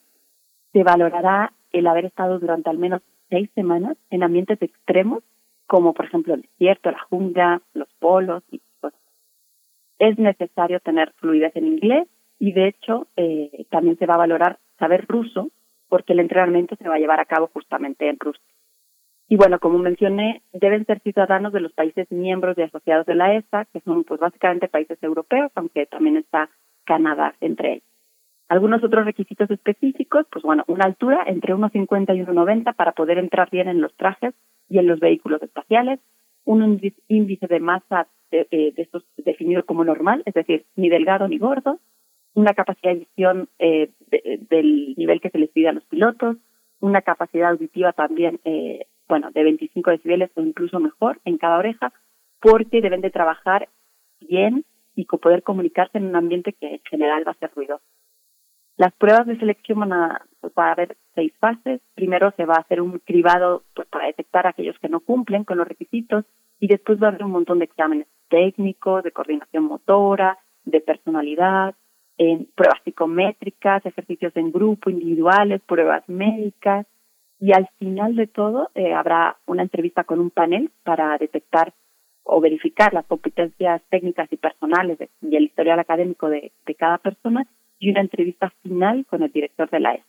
Se valorará el haber estado durante al menos seis semanas en ambientes extremos, como por ejemplo el desierto, la jungla, los polos. Y, pues, es necesario tener fluidez en inglés y de hecho eh, también se va a valorar saber ruso porque el entrenamiento se va a llevar a cabo justamente en Rusia. Y bueno, como mencioné, deben ser ciudadanos de los países miembros y asociados de la ESA, que son pues básicamente países europeos, aunque también está Canadá entre ellos. Algunos otros requisitos específicos, pues bueno, una altura entre 1,50 y 1,90 para poder entrar bien en los trajes y en los vehículos espaciales, un índice de masa de, eh, estos definido como normal, es decir, ni delgado ni gordo, una capacidad de visión eh, del nivel que se les pide a los pilotos, una capacidad auditiva también, eh, bueno, de 25 decibeles o incluso mejor en cada oreja, porque deben de trabajar bien y poder comunicarse en un ambiente que en general va a ser ruidoso. Las pruebas de selección van a, pues, va a haber seis fases. Primero se va a hacer un cribado pues, para detectar a aquellos que no cumplen con los requisitos y después va a haber un montón de exámenes técnicos, de coordinación motora, de personalidad, en pruebas psicométricas, ejercicios en grupo, individuales, pruebas médicas y al final de todo eh, habrá una entrevista con un panel para detectar o verificar las competencias técnicas y personales y el historial académico de cada persona y una entrevista final con el director de la ES.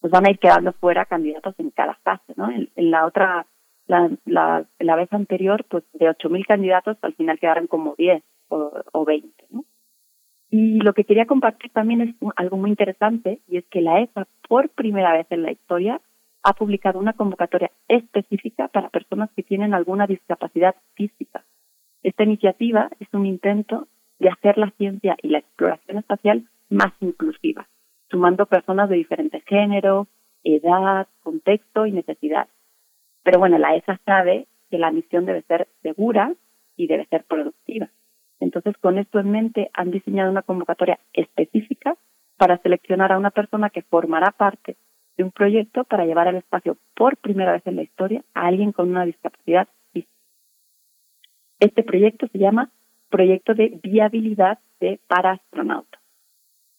Pues van a ir quedando fuera candidatos en cada fase, ¿no? En, la otra, la, la, la, vez anterior, pues de 8.000 candidatos, al final quedaron como 10 o, o 20, ¿no? Y lo que quería compartir también es algo muy interesante, y es que la ESA, por primera vez en la historia, ha publicado una convocatoria específica para personas que tienen alguna discapacidad física. Esta iniciativa es un intento de hacer la ciencia y la exploración espacial más inclusiva, sumando personas de diferente género, edad, contexto y necesidad. Pero bueno, la ESA sabe que la misión debe ser segura y debe ser productiva. Entonces, con esto en mente, han diseñado una convocatoria específica para seleccionar a una persona que formará parte de un proyecto para llevar al espacio por primera vez en la historia a alguien con una discapacidad física. Este proyecto se llama Proyecto de Viabilidad de Paraastronautas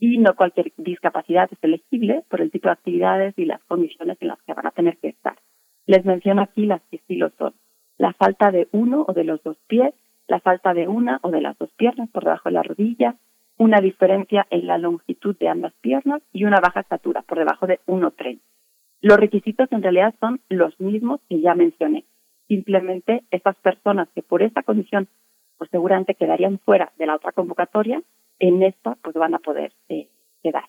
y no cualquier discapacidad es elegible por el tipo de actividades y las condiciones en las que van a tener que estar. Les menciono aquí las que sí lo son. La falta de uno o de los dos pies, la falta de una o de las dos piernas por debajo de la rodilla, una diferencia en la longitud de ambas piernas y una baja estatura por debajo de 1,30. Los requisitos en realidad son los mismos que ya mencioné. Simplemente esas personas que por esta condición pues seguramente quedarían fuera de la otra convocatoria en esta pues van a poder eh, quedar.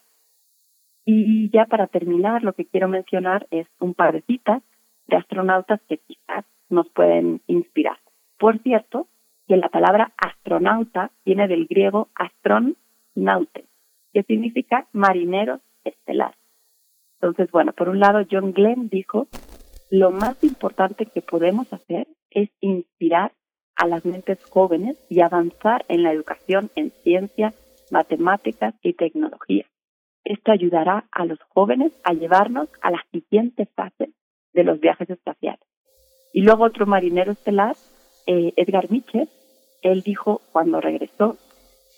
Y ya para terminar, lo que quiero mencionar es un par de citas de astronautas que quizás nos pueden inspirar. Por cierto, que la palabra astronauta viene del griego astron naute, que significa marineros estelar. Entonces, bueno, por un lado, John Glenn dijo, lo más importante que podemos hacer es inspirar a las mentes jóvenes y avanzar en la educación en ciencia, matemáticas y tecnología. Esto ayudará a los jóvenes a llevarnos a la siguiente fase de los viajes espaciales. Y luego otro marinero estelar, eh, Edgar Mitchell, él dijo cuando regresó,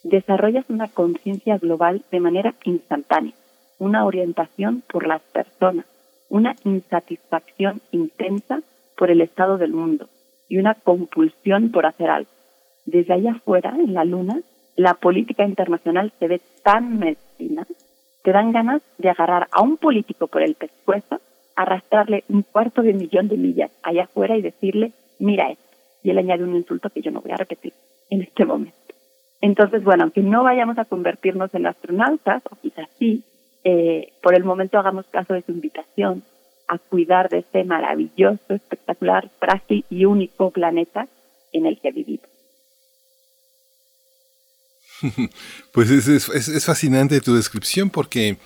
desarrollas una conciencia global de manera instantánea, una orientación por las personas, una insatisfacción intensa por el estado del mundo y una compulsión por hacer algo. Desde allá afuera, en la luna, la política internacional se ve tan mezquina te dan ganas de agarrar a un político por el pescuezo, arrastrarle un cuarto de millón de millas allá afuera y decirle, mira esto. Y él añade un insulto que yo no voy a repetir en este momento. Entonces, bueno, aunque no vayamos a convertirnos en astronautas, o quizás sí, eh, por el momento hagamos caso de su invitación a cuidar de este maravilloso, espectacular, frágil y único planeta en el que vivimos. [laughs] Pues es, fascinante tu descripción porque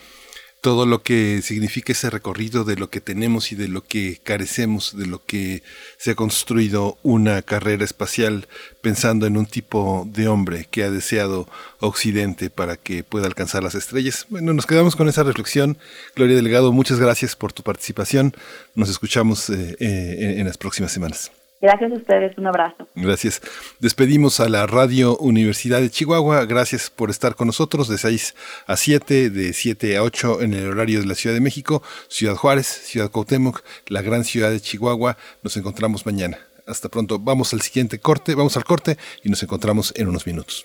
todo lo que significa ese recorrido de lo que tenemos y de lo que carecemos, de lo que se ha construido una carrera espacial pensando en un tipo de hombre que ha deseado Occidente para que pueda alcanzar las estrellas. Bueno, nos quedamos con esa reflexión. Gloria Delgado, muchas gracias por tu participación. Nos escuchamos eh, eh, en las próximas semanas. Gracias a ustedes, un abrazo. Gracias. Despedimos a la Radio Universidad de Chihuahua. Gracias por estar con nosotros de 6 a 7, de 7 a 8 en el horario de la Ciudad de México, Ciudad Juárez, Ciudad Cuauhtémoc, la gran ciudad de Chihuahua. Nos encontramos mañana. Hasta pronto. Vamos al siguiente corte, vamos al corte y nos encontramos en unos minutos.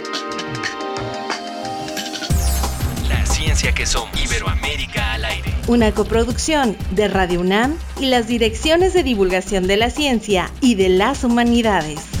que somos. Iberoamérica al aire. Una coproducción de Radio UNAM y las direcciones de divulgación de la ciencia y de las humanidades.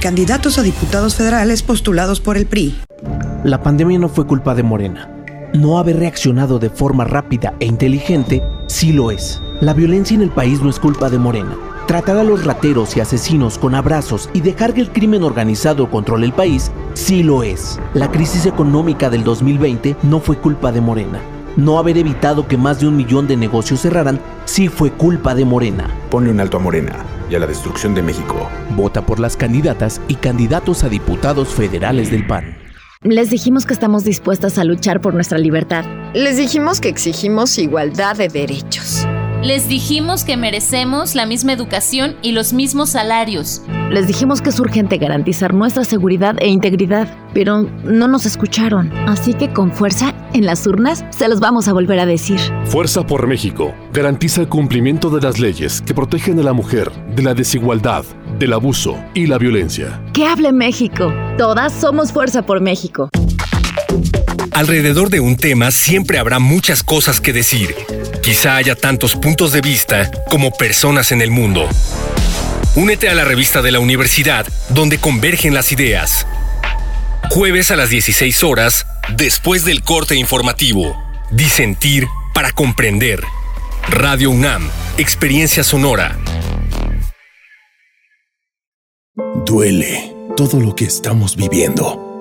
candidatos a diputados federales postulados por el PRI. La pandemia no fue culpa de Morena. No haber reaccionado de forma rápida e inteligente sí lo es. La violencia en el país no es culpa de Morena. Tratar a los rateros y asesinos con abrazos y dejar que el crimen organizado controle el país sí lo es. La crisis económica del 2020 no fue culpa de Morena. No haber evitado que más de un millón de negocios cerraran sí fue culpa de Morena. Ponle un alto a Morena y a la destrucción de México. Vota por las candidatas y candidatos a diputados federales del PAN. Les dijimos que estamos dispuestas a luchar por nuestra libertad. Les dijimos que exigimos igualdad de derechos. Les dijimos que merecemos la misma educación y los mismos salarios. Les dijimos que es urgente garantizar nuestra seguridad e integridad, pero no nos escucharon. Así que con fuerza, en las urnas, se los vamos a volver a decir. Fuerza por México garantiza el cumplimiento de las leyes que protegen a la mujer de la desigualdad, del abuso y la violencia. ¡Que hable México! Todas somos Fuerza por México. Alrededor de un tema siempre habrá muchas cosas que decir. Quizá haya tantos puntos de vista como personas en el mundo. Únete a la revista de la universidad donde convergen las ideas. Jueves a las 16 horas, después del corte informativo. disentir para comprender. Radio UNAM, experiencia sonora. Duele todo lo que estamos viviendo.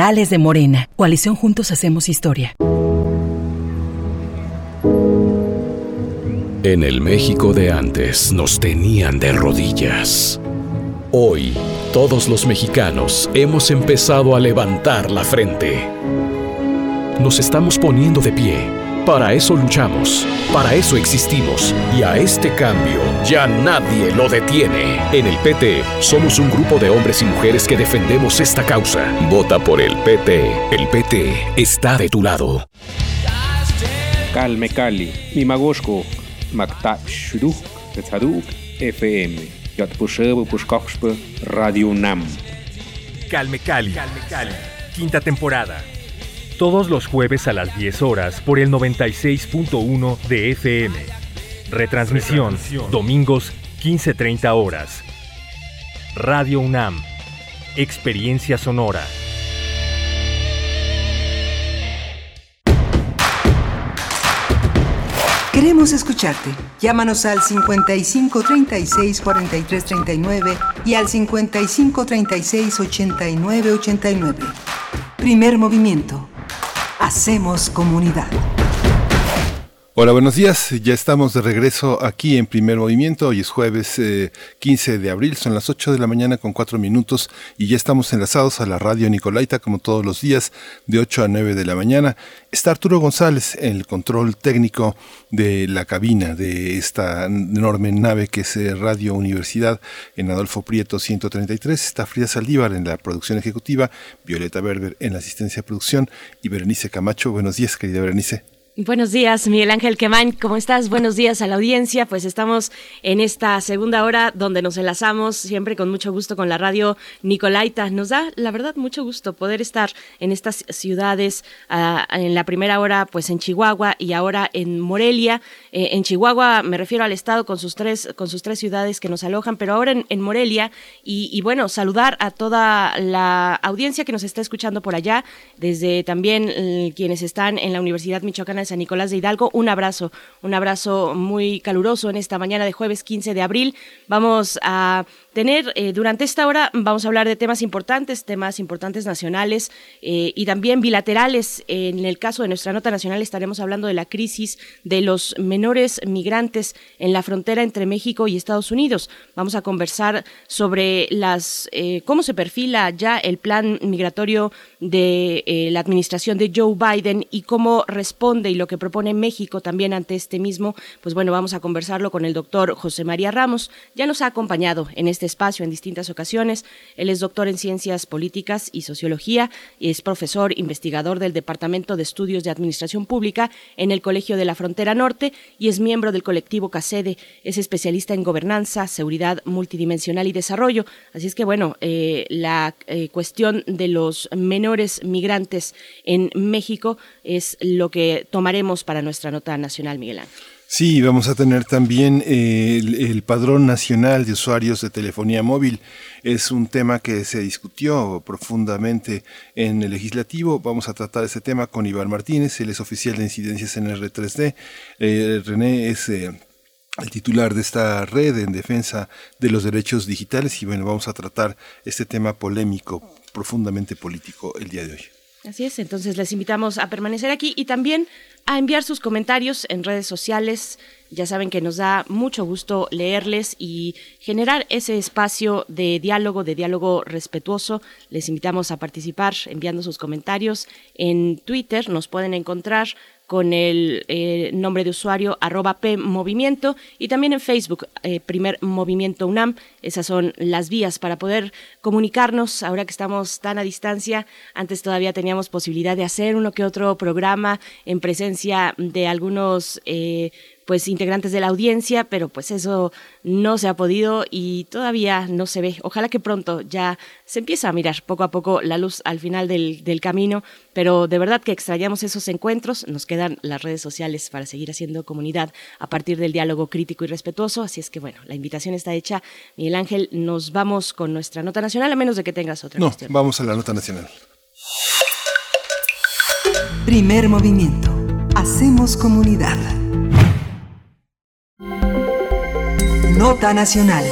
de Morena. Coalición Juntos Hacemos Historia. En el México de antes nos tenían de rodillas. Hoy, todos los mexicanos hemos empezado a levantar la frente. Nos estamos poniendo de pie. Para eso luchamos, para eso existimos y a este cambio ya nadie lo detiene. En el PT somos un grupo de hombres y mujeres que defendemos esta causa. Vota por el PT. El PT está de tu lado. Calme Cali, Mimagoshko, Makta Shuruk, Tetzaduk, FM, Pushkoxpe, Radio Nam. Calme Cali. Calme Cali. Quinta temporada. Todos los jueves a las 10 horas por el 96.1 de FM. Retransmisión, domingos 15.30 horas. Radio UNAM. Experiencia sonora. Queremos escucharte. Llámanos al 55 36 43 39 y al 55 36 89 89. Primer movimiento. Hacemos comunidad. Hola, buenos días. Ya estamos de regreso aquí en Primer Movimiento. Hoy es jueves eh, 15 de abril, son las 8 de la mañana con 4 minutos y ya estamos enlazados a la radio Nicolaita como todos los días de 8 a 9 de la mañana. Está Arturo González en el control técnico de la cabina de esta enorme nave que es eh, Radio Universidad en Adolfo Prieto 133. Está Frida Saldívar en la producción ejecutiva, Violeta Berber en la asistencia de producción y Berenice Camacho. Buenos días, querida Berenice. Buenos días, Miguel Ángel Quemain, ¿cómo estás? Buenos días a la audiencia. Pues estamos en esta segunda hora donde nos enlazamos siempre con mucho gusto con la radio Nicolaita. Nos da, la verdad, mucho gusto poder estar en estas ciudades. Uh, en la primera hora, pues en Chihuahua y ahora en Morelia. Eh, en Chihuahua me refiero al estado con sus tres, con sus tres ciudades que nos alojan, pero ahora en, Morelia. Y, y, bueno, saludar a toda la audiencia que nos está escuchando por allá, desde también eh, quienes están en la Universidad Michoacana de San Nicolás de Hidalgo. Un abrazo, un abrazo muy caluroso en esta mañana de jueves 15 de abril. Vamos a tener eh, durante esta hora, vamos a hablar de temas importantes, temas importantes nacionales eh, y también bilaterales. En el caso de nuestra nota nacional estaremos hablando de la crisis de los menores migrantes en la frontera entre México y Estados Unidos. Vamos a conversar sobre las eh, cómo se perfila ya el plan migratorio de la administración de Joe Biden y cómo responde y lo que propone México también ante este mismo. Pues bueno, vamos a conversarlo con el doctor José María Ramos. Ya nos ha acompañado en este espacio en distintas ocasiones. Él es doctor en Ciencias Políticas y Sociología y es profesor investigador del Departamento de Estudios de Administración Pública en el Colegio de la Frontera Norte y es miembro del colectivo CACEDE. Es especialista en gobernanza, seguridad multidimensional y desarrollo. Así es que, bueno, eh, la eh, cuestión de los menores migrantes en México es lo que tomaremos para nuestra nota nacional, Miguel Ángel. Sí, vamos a tener también eh, el, Padrón Nacional de Usuarios de Telefonía Móvil. Es un tema que se discutió profundamente en el legislativo. Vamos a tratar ese tema con Iván Martínez, él es oficial de incidencias en R3D. Eh, René es... Eh, el titular de esta red en defensa de los derechos digitales y bueno, vamos a tratar este tema polémico, profundamente político el día de hoy. Así es, entonces les invitamos a permanecer aquí y también a enviar sus comentarios en redes sociales. Ya saben que nos da mucho gusto leerles y generar ese espacio de diálogo, de diálogo respetuoso. Les invitamos a participar enviando sus comentarios. En Twitter nos pueden encontrar con el eh, nombre de usuario arroba PMovimiento y también en Facebook, eh, Primer Movimiento UNAM. Esas son las vías para poder comunicarnos ahora que estamos tan a distancia. Antes todavía teníamos posibilidad de hacer uno que otro programa en presencia de algunos eh, pues integrantes de la audiencia, pero pues eso no se ha podido y todavía no se ve. Ojalá que pronto ya se empiece a mirar poco a poco la luz al final del, del camino, pero de verdad que extrañamos esos encuentros. Nos quedan las redes sociales para seguir haciendo comunidad a partir del diálogo crítico y respetuoso. Así es que bueno, la invitación está hecha. Miguel Ángel, nos vamos con nuestra nota nacional, a menos de que tengas otra no, cuestión. Vamos a la nota nacional. Primer movimiento. Hacemos comunidad. Nota Nacional.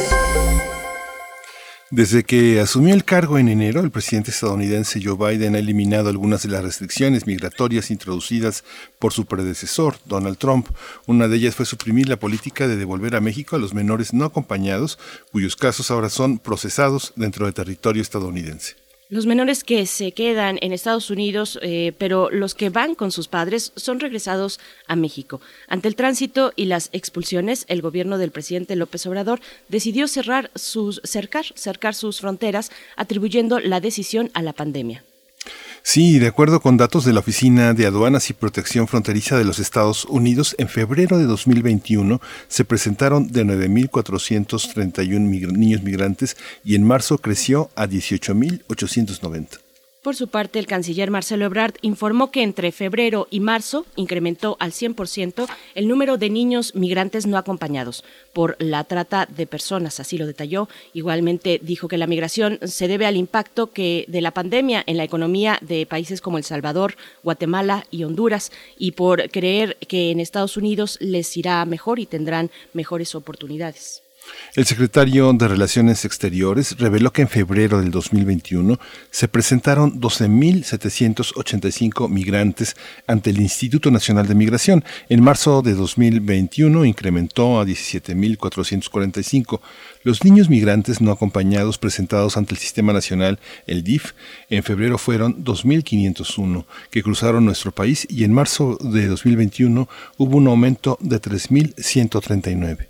Desde que asumió el cargo en enero, el presidente estadounidense Joe Biden ha eliminado algunas de las restricciones migratorias introducidas por su predecesor, Donald Trump. Una de ellas fue suprimir la política de devolver a México a los menores no acompañados, cuyos casos ahora son procesados dentro del territorio estadounidense. Los menores que se quedan en Estados Unidos, eh, pero los que van con sus padres, son regresados a México. Ante el tránsito y las expulsiones, el gobierno del presidente López Obrador decidió cerrar sus, cercar, cercar sus fronteras, atribuyendo la decisión a la pandemia. Sí, de acuerdo con datos de la Oficina de Aduanas y Protección Fronteriza de los Estados Unidos, en febrero de 2021 se presentaron de 9.431 mig niños migrantes y en marzo creció a 18.890. Por su parte, el canciller Marcelo Ebrard informó que entre febrero y marzo incrementó al 100% el número de niños migrantes no acompañados por la trata de personas, así lo detalló. Igualmente dijo que la migración se debe al impacto que de la pandemia en la economía de países como El Salvador, Guatemala y Honduras y por creer que en Estados Unidos les irá mejor y tendrán mejores oportunidades. El secretario de Relaciones Exteriores reveló que en febrero del 2021 se presentaron 12.785 migrantes ante el Instituto Nacional de Migración. En marzo de 2021 incrementó a 17.445. Los niños migrantes no acompañados presentados ante el Sistema Nacional, el DIF, en febrero fueron 2.501 que cruzaron nuestro país y en marzo de 2021 hubo un aumento de 3.139.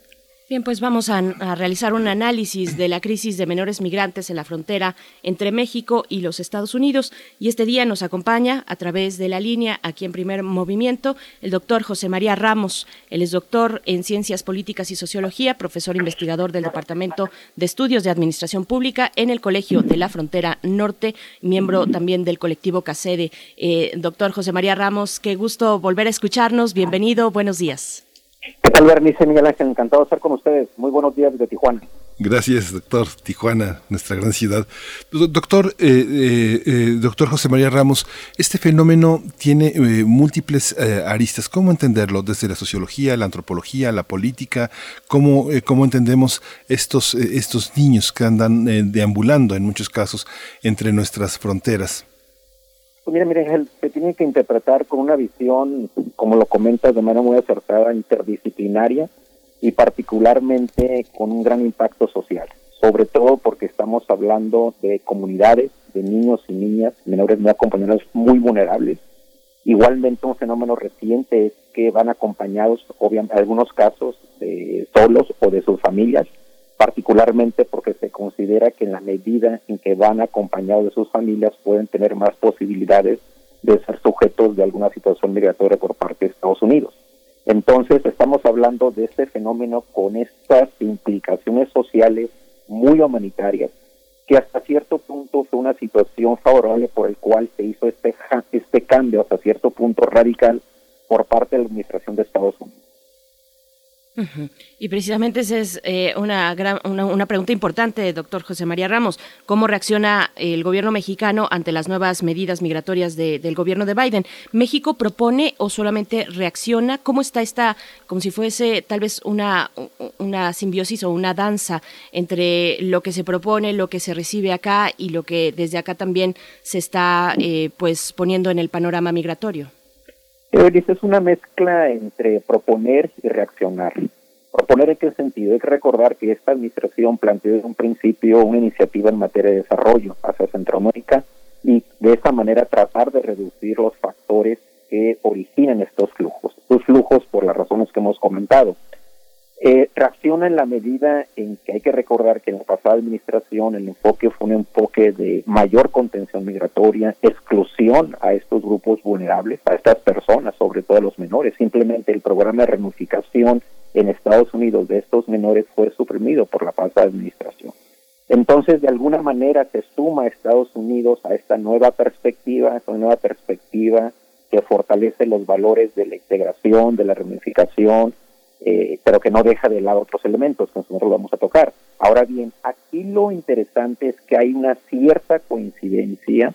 Bien, pues vamos a, realizar un análisis de la crisis de menores migrantes en la frontera entre México y los Estados Unidos. Y este día nos acompaña a través de la línea, aquí en primer movimiento, el doctor José María Ramos. Él es doctor en Ciencias Políticas y Sociología, profesor investigador del Departamento de Estudios de Administración Pública en el Colegio de la Frontera Norte, miembro también del colectivo CACEDE. Eh, doctor José María Ramos, qué gusto volver a escucharnos. Bienvenido, buenos días. ¿Qué tal, Bernice Miguel Ángel? Encantado de estar con ustedes. Muy buenos días desde Tijuana. Gracias, doctor. Tijuana, nuestra gran ciudad. Doctor, eh, eh, eh, doctor José María Ramos, este fenómeno tiene eh, múltiples eh, aristas. ¿Cómo entenderlo? Desde la sociología, la antropología, la política. ¿Cómo, cómo entendemos estos, estos niños que andan deambulando en muchos casos entre nuestras fronteras? Pues mira, mira, se tiene que interpretar con una visión, como lo comentas de manera muy acertada, interdisciplinaria y particularmente con un gran impacto social, sobre todo porque estamos hablando de comunidades, de niños y niñas, menores no acompañados muy vulnerables. Igualmente un fenómeno reciente es que van acompañados, obviamente, en algunos casos, de solos o de sus familias, particularmente porque se considera que en la medida en que van acompañados de sus familias pueden tener más posibilidades de ser sujetos de alguna situación migratoria por parte de Estados Unidos. Entonces estamos hablando de este fenómeno con estas implicaciones sociales muy humanitarias, que hasta cierto punto fue una situación favorable por el cual se hizo este, este cambio hasta cierto punto radical por parte de la administración de Estados Unidos. Y precisamente esa es eh, una, gran, una, pregunta importante, doctor José María Ramos. ¿Cómo reacciona el gobierno mexicano ante las nuevas medidas migratorias del gobierno de Biden? ¿México propone o solamente reacciona? ¿Cómo está esta, como si fuese tal vez una, una simbiosis o una danza entre lo que se propone, lo que se recibe acá y lo que desde acá también se está eh, pues poniendo en el panorama migratorio? Es una mezcla entre proponer y reaccionar. ¿Proponer en qué sentido? Hay que recordar que esta administración planteó desde un principio una iniciativa en materia de desarrollo hacia Centroamérica y de esa manera tratar de reducir los factores que originan estos flujos. Estos flujos por las razones que hemos comentado. Eh, reacciona en la medida en que hay que recordar que en la pasada administración el enfoque fue un enfoque de mayor contención migratoria, exclusión a estos grupos vulnerables, a estas personas, sobre todo a los menores. Simplemente el programa de reunificación en Estados Unidos de estos menores fue suprimido por la pasada administración. Entonces, de alguna manera se suma a Estados Unidos a esta nueva perspectiva, esta nueva perspectiva que fortalece los valores de la integración, de la reunificación, eh, pero que no deja de lado otros elementos que nosotros vamos a tocar. Ahora bien, aquí lo interesante es que hay una cierta coincidencia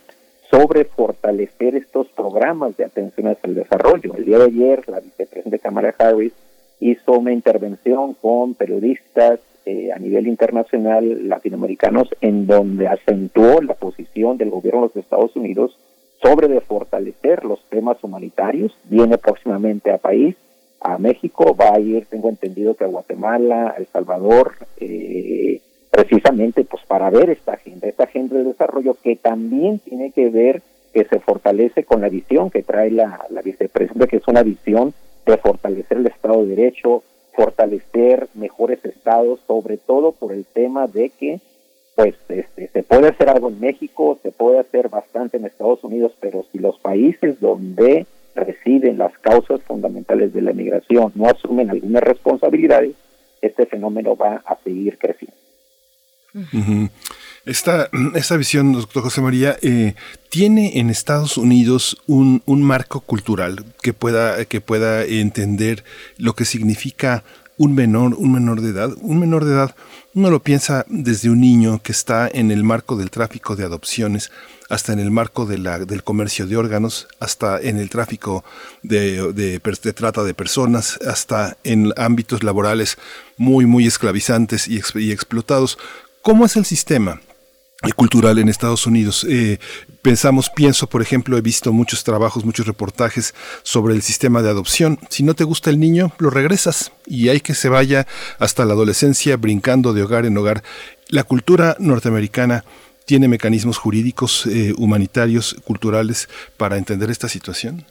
sobre fortalecer estos programas de atención hacia el desarrollo. El día de ayer, la vicepresidenta Kamala Harris hizo una intervención con periodistas eh, a nivel internacional latinoamericanos en donde acentuó la posición del gobierno de los Estados Unidos sobre de fortalecer los temas humanitarios. Viene próximamente a país a México, va a ir, tengo entendido que a Guatemala, a El Salvador, eh, precisamente pues para ver esta agenda, esta agenda de desarrollo que también tiene que ver, que se fortalece con la visión que trae la, la vicepresidenta, que es una visión de fortalecer el Estado de Derecho, fortalecer mejores estados, sobre todo por el tema de que pues este, se puede hacer algo en México, se puede hacer bastante en Estados Unidos, pero si los países donde residen las causas fundamentales de la migración no asumen algunas responsabilidades, este fenómeno va a seguir creciendo. Esta, [clears throat] esta visión, doctor José María, eh, tiene en Estados Unidos un, un, marco cultural que pueda, que pueda entender lo que significa un menor, un menor de edad. Un menor de edad, uno lo piensa desde un niño que está en el marco del tráfico de adopciones, hasta en el marco del comercio de órganos, hasta en el tráfico de, de, trata de personas, hasta en ámbitos laborales muy, muy esclavizantes y, y explotados. ¿Cómo es el sistema? Cultural en Estados Unidos. Eh, pensamos, pienso, por ejemplo, he visto muchos trabajos, muchos reportajes sobre el sistema de adopción. Si no te gusta el niño, lo regresas y hay que se vaya hasta la adolescencia brincando de hogar en hogar. La cultura norteamericana tiene mecanismos jurídicos, eh, humanitarios, culturales para entender esta situación?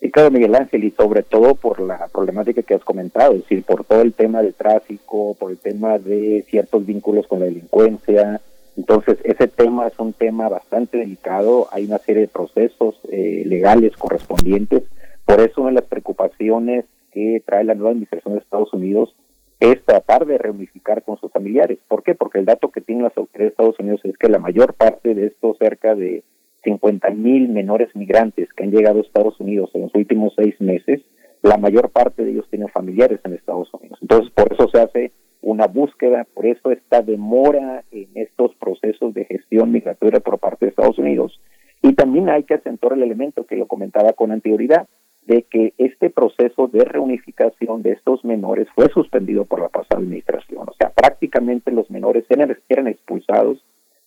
Sí, claro, Miguel Ángel, y sobre todo por la problemática que has comentado, es decir, por todo el tema del tráfico, por el tema de ciertos vínculos con la delincuencia. Entonces, ese tema es un tema bastante delicado, hay una serie de procesos eh, legales correspondientes. Por eso, una de las preocupaciones que trae la nueva administración de Estados Unidos es tratar de reunificar con sus familiares. ¿Por qué? Porque el dato que tienen las autoridades de Estados Unidos es que la mayor parte de estos cerca de 50 mil menores migrantes que han llegado a Estados Unidos en los últimos seis meses, la mayor parte de ellos tienen familiares en Estados Unidos. Entonces, por eso se hace una búsqueda, por eso esta demora en estos procesos de gestión migratoria por parte de Estados Unidos. Y también hay que acentuar el elemento que lo comentaba con anterioridad, de que este proceso de reunificación de estos menores fue suspendido por la pasada administración. O sea, prácticamente los menores eran, expulsados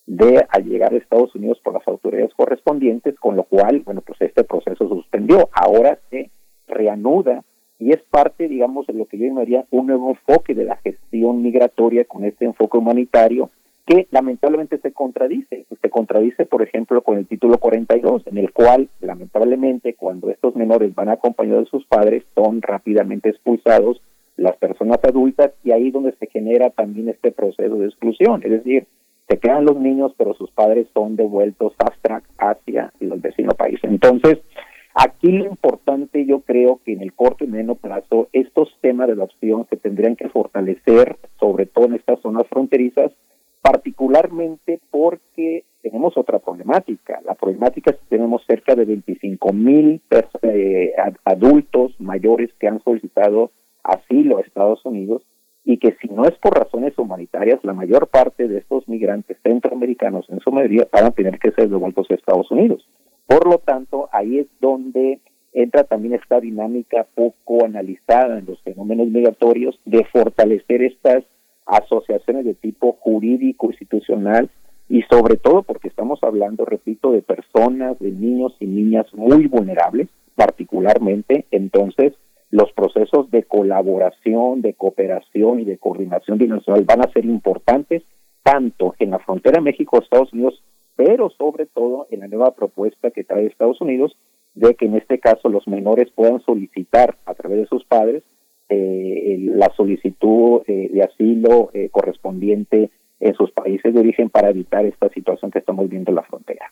de al llegar a Estados Unidos por las autoridades correspondientes, con lo cual, bueno, pues este proceso suspendió. Ahora se reanuda y es parte, digamos, de lo que yo llamaría un nuevo enfoque de la gestión migratoria con este enfoque humanitario que lamentablemente se contradice. Se contradice, por ejemplo, con el título 42, en el cual, lamentablemente, cuando estos menores van acompañados de sus padres, son rápidamente expulsados las personas adultas y ahí donde se genera también este proceso de exclusión. Es decir, se quedan los niños, pero sus padres son devueltos fast track hacia el vecino país. Entonces, aquí lo importante yo creo que en el corto y medio plazo, estos temas de adopción se tendrían que fortalecer, sobre todo en estas zonas fronterizas, particularmente porque tenemos otra problemática. La problemática es que tenemos cerca de 25 mil eh, adultos mayores que han solicitado asilo a Estados Unidos y que si no es por razones humanitarias, la mayor parte de estos migrantes centroamericanos en su mayoría van a tener que ser devueltos a Estados Unidos. Por lo tanto, ahí es donde entra también esta dinámica poco analizada en los fenómenos migratorios de fortalecer estas asociaciones de tipo jurídico, institucional y sobre todo porque estamos hablando, repito, de personas, de niños y niñas muy vulnerables, particularmente, entonces los procesos de colaboración, de cooperación y de coordinación binacional van a ser importantes tanto en la frontera México-Estados Unidos, pero sobre todo en la nueva propuesta que trae Estados Unidos de que en este caso los menores puedan solicitar a través de sus padres eh, la solicitud eh, de asilo eh, correspondiente en sus países de origen para evitar esta situación que estamos viendo en la frontera.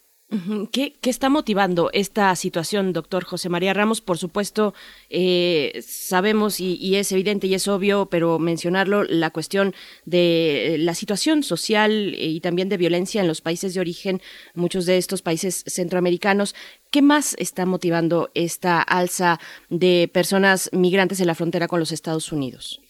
¿Qué, está motivando esta situación, doctor José María Ramos? Por supuesto, eh, sabemos y, es evidente y es obvio, pero mencionarlo, la cuestión de la situación social y también de violencia en los países de origen, muchos de estos países centroamericanos. ¿Qué más está motivando esta alza de personas migrantes en la frontera con los Estados Unidos?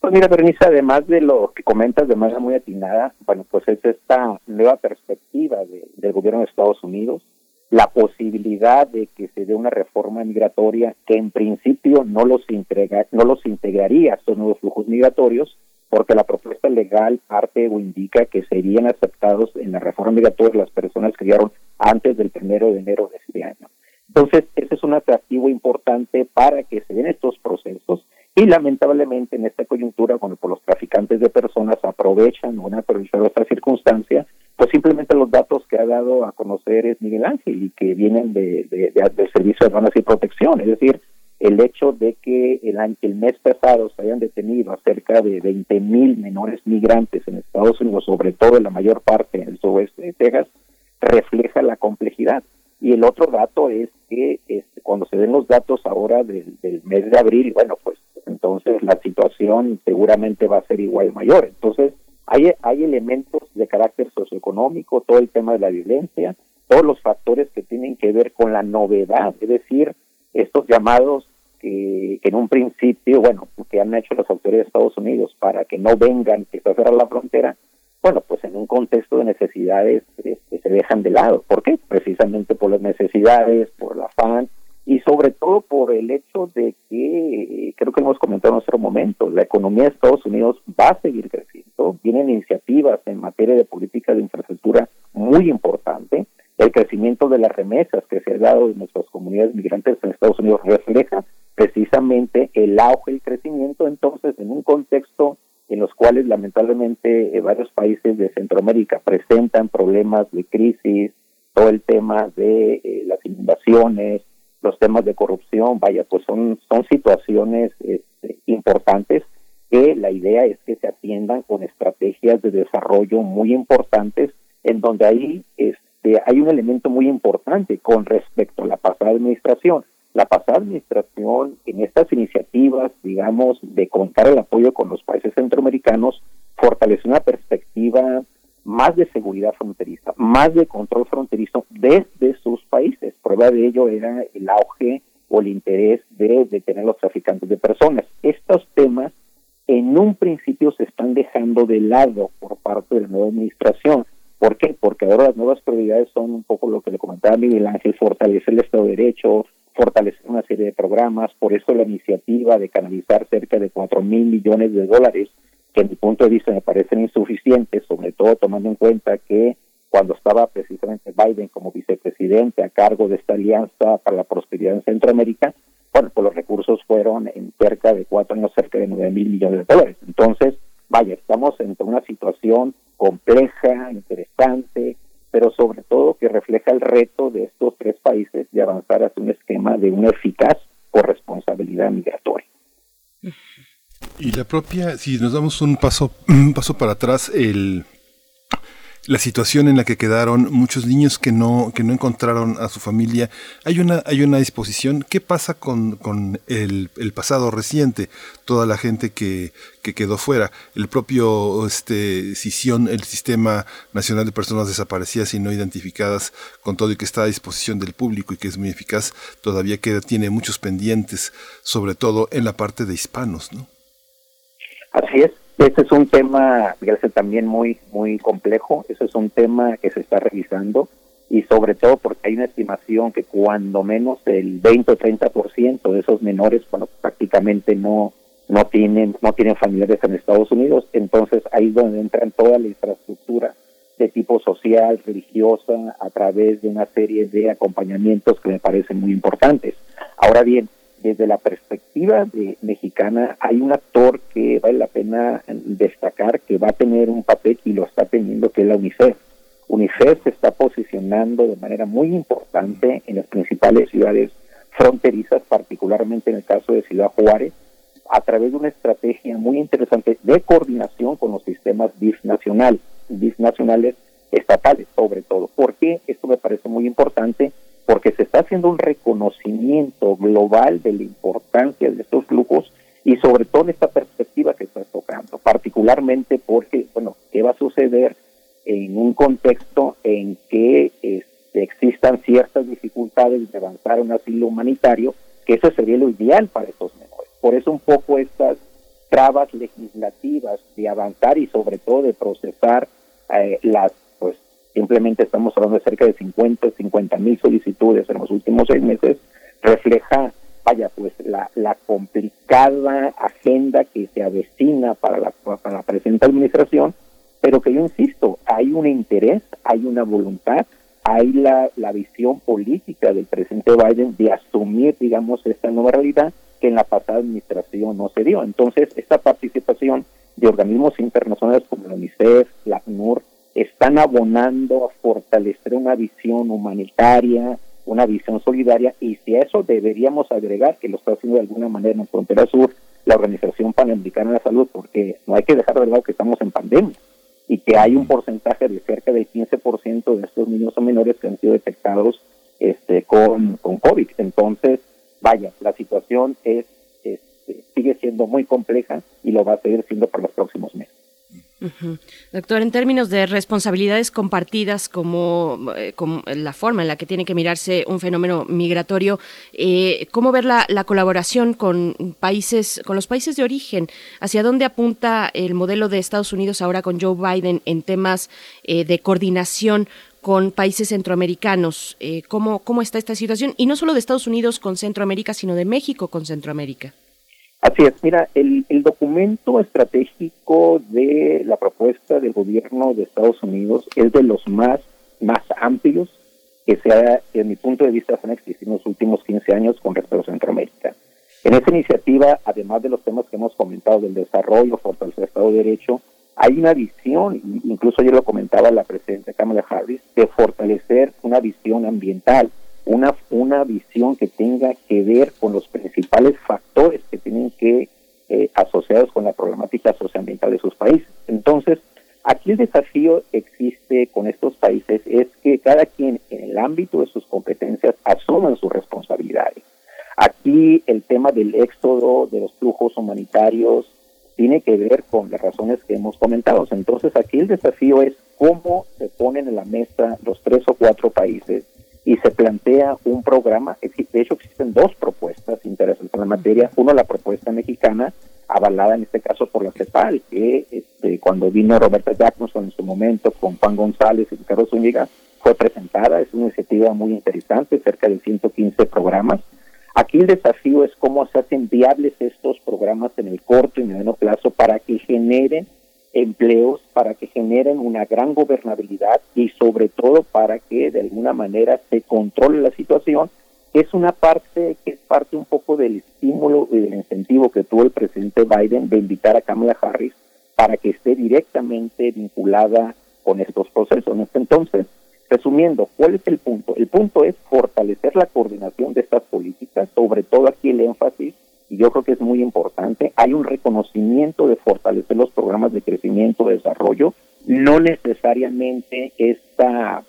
Pues mira, Bernice, además de lo que comentas de manera muy atinada, bueno, pues es esta nueva perspectiva del gobierno de Estados Unidos, la posibilidad de que se dé una reforma migratoria que en principio no los, integra, no los integraría a estos nuevos flujos migratorios, porque la propuesta legal parte o indica que serían aceptados en la reforma migratoria las personas que llegaron antes del primero de enero de este año. Entonces, ese es un atractivo importante para que se den estos procesos y lamentablemente en esta coyuntura, cuando por los traficantes de personas aprovechan o han aprovechado esta circunstancia, pues simplemente los datos que ha dado a conocer es Miguel Ángel y que vienen de, del Servicio de Aduanas y Protección. Es decir, el hecho de que el, el mes pasado se hayan detenido a cerca de 20 mil menores migrantes en Estados Unidos, sobre todo en la mayor parte en el suroeste de Texas, refleja la complejidad. Y el otro dato es que este, cuando se den los datos ahora del, del mes de abril, bueno, pues entonces la situación seguramente va a ser igual mayor. Entonces, hay, hay elementos de carácter socioeconómico, todo el tema de la violencia, todos los factores que tienen que ver con la novedad, es decir, estos llamados que, en un principio, bueno, que han hecho las autoridades de Estados Unidos para que no vengan, que se cerrar la frontera, bueno, pues en un contexto de necesidades este, se dejan de lado. ¿Por qué? Precisamente por las necesidades, por el afán, y sobre todo por el hecho de que, creo que hemos comentado en otro momento, la economía de Estados Unidos va a seguir creciendo, vienen iniciativas en materia de política de infraestructura muy importante, el crecimiento de las remesas que se ha dado en nuestras comunidades migrantes en Estados Unidos refleja precisamente el auge y crecimiento, entonces en un contexto en los cuales lamentablemente eh, varios países de Centroamérica presentan problemas de crisis, todo el tema de eh, las inundaciones, los temas de corrupción, vaya, pues son, son situaciones este, importantes que la idea es que se atiendan con estrategias de desarrollo muy importantes, en donde ahí este, hay un elemento muy importante con respecto a la pasada administración. La pasada administración en estas iniciativas, digamos, de contar el apoyo con los países centroamericanos, fortaleció una perspectiva más de seguridad fronteriza, más de control fronterizo desde sus países. Prueba de ello era el auge o el interés de detener a los traficantes de personas. Estos temas en un principio se están dejando de lado por parte de la nueva administración. ¿Por qué? Porque ahora las nuevas prioridades son un poco lo que le comentaba Miguel Ángel, fortalecer el Estado de Derecho, fortalecer una serie de programas, por eso la iniciativa de canalizar cerca de cuatro mil millones de dólares que en mi punto de vista me parecen insuficientes, sobre todo tomando en cuenta que cuando estaba precisamente Biden como vicepresidente a cargo de esta alianza para la prosperidad en Centroamérica, bueno, pues los recursos fueron en cerca de cuatro años, cerca de nueve mil millones de dólares. Entonces, vaya, estamos en una situación compleja, interesante, pero sobre todo que refleja el reto de estos tres países de avanzar hacia un esquema de una eficaz corresponsabilidad migratoria. Y la propia, si nos damos un paso, un paso para atrás, el, la situación en la que quedaron muchos niños que no, que no encontraron a su familia. Hay una, hay una disposición. ¿Qué pasa con, con el, pasado reciente? Toda la gente que, que quedó fuera. El propio este, CISION, el Sistema Nacional de Personas Desaparecidas y No Identificadas, con todo y que está a disposición del público y que es muy eficaz, todavía queda, tiene muchos pendientes, sobre todo en la parte de hispanos, ¿no? Así es. Este es un tema, fíjese, también muy, muy complejo. Ese es un tema que se está revisando y sobre todo porque hay una estimación que cuando menos el 20 o 30% de esos menores, bueno, prácticamente no, no tienen, no tienen familiares en Estados Unidos. Entonces ahí es donde entran toda la infraestructura de tipo social, religiosa, a través de una serie de acompañamientos que me parecen muy importantes. Ahora bien, desde la perspectiva de mexicana, hay un actor que vale la pena destacar que va a tener un papel y lo está teniendo, que es la UNICEF. UNICEF se está posicionando de manera muy importante en las principales ciudades fronterizas, particularmente en el caso de Ciudad Juárez, a través de una estrategia muy interesante de coordinación con los sistemas BIF nacional, BIF nacionales estatales sobre todo. ¿Por qué? Esto me parece muy importante porque se está haciendo un reconocimiento global de la importancia de estos flujos y sobre todo en esta perspectiva que estás tocando, particularmente porque, bueno, ¿qué va a suceder en un contexto en que este, existan ciertas dificultades de avanzar un asilo humanitario? Que eso sería lo ideal para estos menores. Por eso un poco estas trabas legislativas de avanzar y sobre todo de procesar eh, las simplemente estamos hablando de cerca de 50, 50 mil solicitudes en los últimos seis meses, refleja, vaya, pues la, complicada agenda que se avecina para la, para la presente administración, pero que yo insisto, hay un interés, hay una voluntad, hay la, la visión política del presidente Biden de asumir, digamos, esta nueva realidad que en la pasada administración no se dio. Entonces, esta participación de organismos internacionales como la UNICEF, la ACNUR, están abonando a fortalecer una visión humanitaria, una visión solidaria, y si a eso deberíamos agregar, que lo está haciendo de alguna manera en frontera sur, la Organización Panamericana de la Salud, porque no hay que dejar de lado que estamos en pandemia y que hay un porcentaje de cerca del 15% de estos niños o menores que han sido detectados este, con, con COVID. Entonces, vaya, la situación es, este, sigue siendo muy compleja y lo va a seguir siendo por los próximos meses. Doctor, en términos de responsabilidades compartidas como, eh, la forma en la que tiene que mirarse un fenómeno migratorio, eh, ¿cómo ver la, colaboración con países, con los países de origen? ¿Hacia dónde apunta el modelo de Estados Unidos ahora con Joe Biden en temas eh, de coordinación con países centroamericanos? ¿cómo, ¿Cómo está esta situación? Y no solo de Estados Unidos con Centroamérica, sino de México con Centroamérica. Así es, mira, el, el, documento estratégico de la propuesta del gobierno de Estados Unidos es de los más, más amplios que se ha, en mi punto de vista, han existido en los últimos 15 años con respecto a Centroamérica. En esta iniciativa, además de los temas que hemos comentado del desarrollo, fortalecer el Estado de Derecho, hay una visión, incluso yo lo comentaba la presidenta Kamala Harris, de fortalecer una visión ambiental, una, una visión que tenga que ver con los principales factores que tienen que eh, asociados con la problemática socioambiental de sus países. Entonces, aquí el desafío existe con estos países es que cada quien en el ámbito de sus competencias asuman sus responsabilidades. Aquí el tema del éxodo, de los flujos humanitarios, tiene que ver con las razones que hemos comentado. Entonces aquí el desafío es cómo se ponen en la mesa los tres o cuatro países y se plantea un programa, de hecho existen dos propuestas interesantes en la materia, uno la propuesta mexicana, avalada en este caso por la CEPAL, que este, cuando vino Roberta Jackson en su momento con Juan González y Ricardo Zúñiga, fue presentada, es una iniciativa muy interesante, cerca de 115 programas. Aquí el desafío es cómo se hacen viables estos programas en el corto y mediano plazo para que generen empleos para que generen una gran gobernabilidad y sobre todo para que de alguna manera se controle la situación, es una parte que es parte un poco del estímulo y del incentivo que tuvo el presidente Biden de invitar a Kamala Harris para que esté directamente vinculada con estos procesos. Entonces, resumiendo, ¿cuál es el punto? El punto es fortalecer la coordinación de estas políticas, sobre todo aquí el énfasis y yo creo que es muy importante. Hay un reconocimiento de fortalecer los programas de crecimiento, desarrollo no necesariamente esta,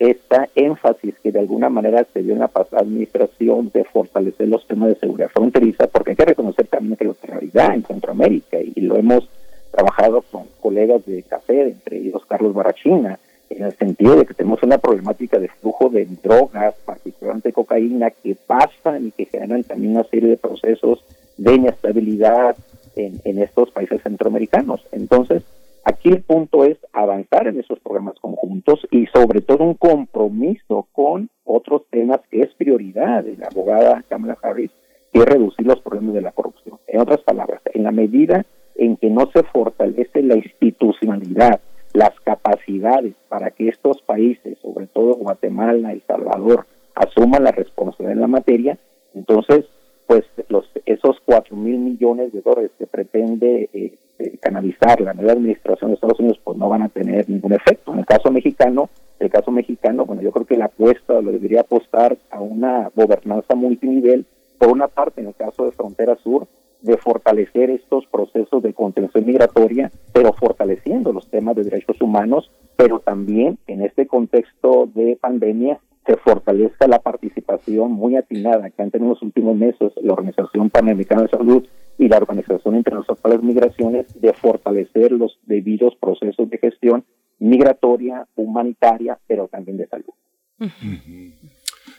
esta énfasis que de alguna manera se dio en la pasada administración de fortalecer los temas de seguridad fronteriza, porque hay que reconocer también que la realidad en Centroamérica, y lo hemos trabajado con colegas de café, entre ellos Carlos Barachina, en el sentido de que tenemos una problemática de flujo de drogas, particularmente cocaína, que pasan y que generan también una serie de procesos de inestabilidad en, estos países centroamericanos. Entonces, aquí el punto es avanzar en esos programas conjuntos y sobre todo un compromiso con otros temas que es prioridad de la abogada Kamala Harris, que es reducir los problemas de la corrupción. En otras palabras, en la medida en que no se fortalece la institucionalidad, las capacidades para que estos países, sobre todo Guatemala, El Salvador, asuman la responsabilidad en la materia, entonces, pues los, esos cuatro mil millones de dólares que pretende eh, eh, canalizar la nueva administración de Estados Unidos, pues no van a tener ningún efecto. En el caso mexicano, el caso mexicano, bueno, yo creo que la apuesta lo debería apostar a una gobernanza multinivel, por una parte, en el caso de Frontera Sur, de fortalecer estos procesos de contención migratoria, pero fortaleciendo los temas de derechos humanos, pero también en este contexto de pandemia se fortalezca la participación muy atinada que han tenido en los últimos meses la Organización Panamericana de Salud y la Organización Internacional para las Migraciones de fortalecer los debidos procesos de gestión migratoria, humanitaria, pero también de salud.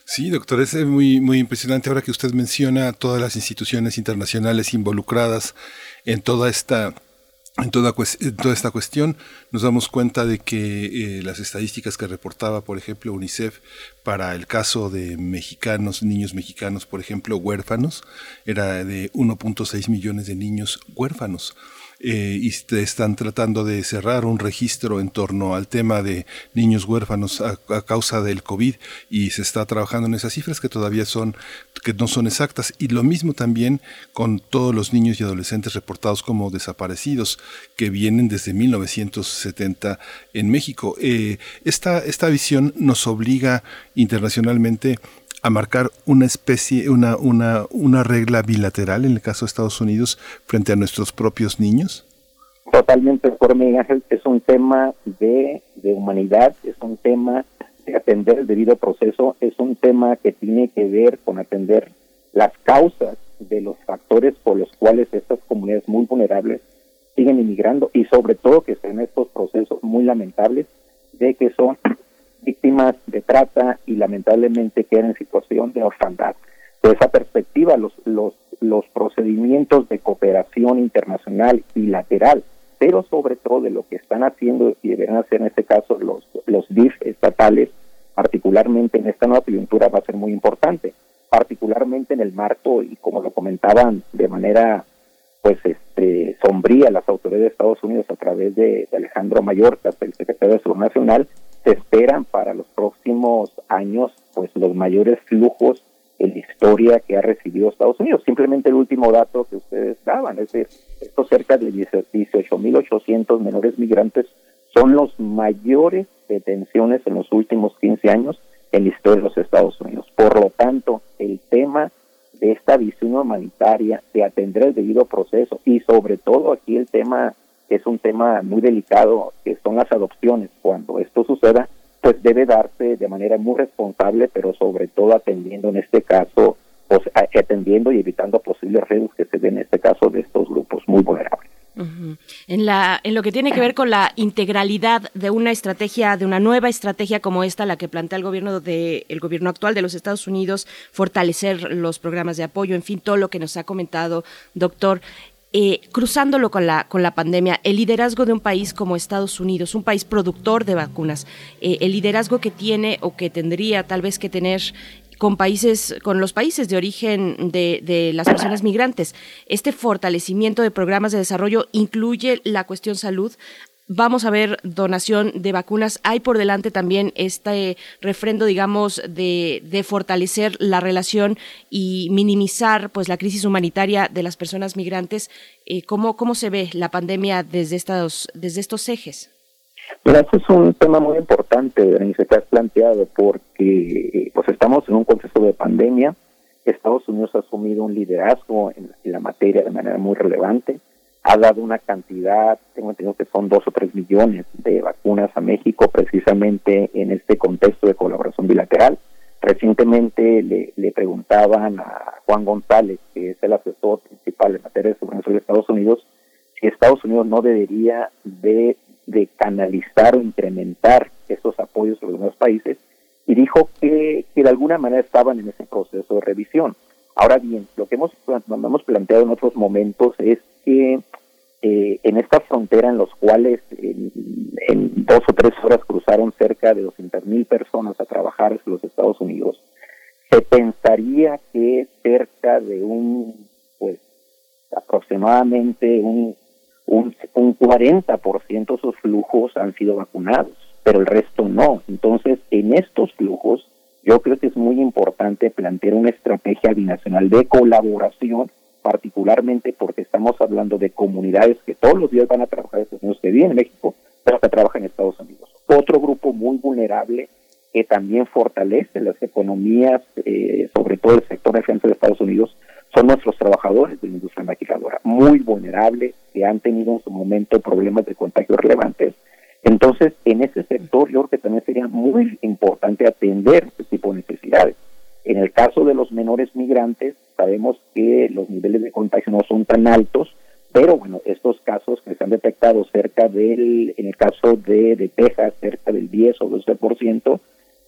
Sí, doctor, es muy, muy impresionante ahora que usted menciona todas las instituciones internacionales involucradas en toda esta en toda, toda, esta cuestión nos damos cuenta de que eh, las estadísticas que reportaba, por ejemplo, UNICEF para el caso de mexicanos, niños mexicanos, por ejemplo, huérfanos, era de 1.6 millones de niños huérfanos. Eh, y están tratando de cerrar un registro en torno al tema de niños huérfanos a, causa del COVID y se está trabajando en esas cifras que todavía son, que no son exactas. Y lo mismo también con todos los niños y adolescentes reportados como desaparecidos que vienen desde 1970 en México. Eh, esta, esta visión nos obliga internacionalmente a marcar una especie, una, una, una regla bilateral en el caso de Estados Unidos frente a nuestros propios niños? Totalmente, por mi Ángel, es un tema de, de humanidad, es un tema de atender el debido proceso, es un tema que tiene que ver con atender las causas de los factores por los cuales estas comunidades muy vulnerables siguen inmigrando y sobre todo que estén estos procesos muy lamentables de que son víctimas de trata y lamentablemente quedan en situación de orfandad. De esa perspectiva, los, los, los procedimientos de cooperación internacional bilateral, pero sobre todo de lo que están haciendo y deberán hacer en este caso los, los DIF estatales, particularmente en esta nueva coyuntura, va a ser muy importante, particularmente en el marco, y como lo comentaban de manera pues este sombría las autoridades de Estados Unidos a través de, Alejandro Mayorkas, el secretario de Salud Nacional, se esperan para los próximos años pues los mayores flujos en la historia que ha recibido Estados Unidos. Simplemente el último dato que ustedes daban, es decir, estos cerca de 18.800 menores migrantes son los mayores detenciones en los últimos 15 años en la historia de los Estados Unidos. Por lo tanto, el tema de esta visión humanitaria, de atender el debido proceso y sobre todo aquí el tema es un tema muy delicado, que son las adopciones. Cuando esto suceda, pues debe darse de manera muy responsable, pero sobre todo atendiendo en este caso, pues, atendiendo y evitando posibles riesgos que se den en este caso de estos grupos muy vulnerables. En, la, en lo que tiene que ver con la integralidad de una estrategia, de una nueva estrategia como esta, la que plantea el gobierno de, el gobierno actual de los Estados Unidos, fortalecer los programas de apoyo, en fin, todo lo que nos ha comentado, doctor. Eh, cruzándolo con la, con la pandemia, el liderazgo de un país como Estados Unidos, un país productor de vacunas, eh, el liderazgo que tiene o que tendría tal vez que tener con países, con los países de origen de, de, las personas migrantes. Este fortalecimiento de programas de desarrollo incluye la cuestión salud vamos a ver donación de vacunas. Hay por delante también este refrendo, digamos, de, de, fortalecer la relación y minimizar pues la crisis humanitaria de las personas migrantes. Eh, ¿cómo, ¿Cómo se ve la pandemia desde estos, desde estos ejes? Mira, este es un tema muy importante, Berenice, que has planteado, porque pues estamos en un contexto de pandemia. Estados Unidos ha asumido un liderazgo en la materia de manera muy relevante ha dado una cantidad, tengo entendido que son dos o tres millones de vacunas a México precisamente en este contexto de colaboración bilateral. Recientemente le, le preguntaban a Juan González, que es el asesor principal en materia de seguridad de Estados Unidos, si Estados Unidos no debería de, de canalizar o incrementar esos apoyos a los demás países y dijo que, que de alguna manera estaban en ese proceso de revisión. Ahora bien, lo que hemos, hemos planteado en otros momentos es que eh, en esta frontera en los cuales en, dos o tres horas cruzaron cerca de 200 mil personas a trabajar en los Estados Unidos, se pensaría que cerca de un, pues, aproximadamente un, un, un 40% de sus flujos han sido vacunados, pero el resto no. Entonces, en estos flujos, yo creo que es muy importante plantear una estrategia binacional de colaboración, particularmente porque estamos hablando de comunidades que todos los días van a trabajar en Estados Unidos, que viven en México, pero que trabajan en Estados Unidos. Otro grupo muy vulnerable que también fortalece las economías, eh, sobre todo el sector de defensa de Estados Unidos, son nuestros trabajadores de la industria maquiladora, muy vulnerables, que han tenido en su momento problemas de contagio relevantes entonces, en ese sector yo creo que también sería muy importante atender este tipo de necesidades. En el caso de los menores migrantes, sabemos que los niveles de contagio no son tan altos, pero bueno, estos casos que se han detectado cerca del, en el caso de, de Texas, cerca del 10 o 12%,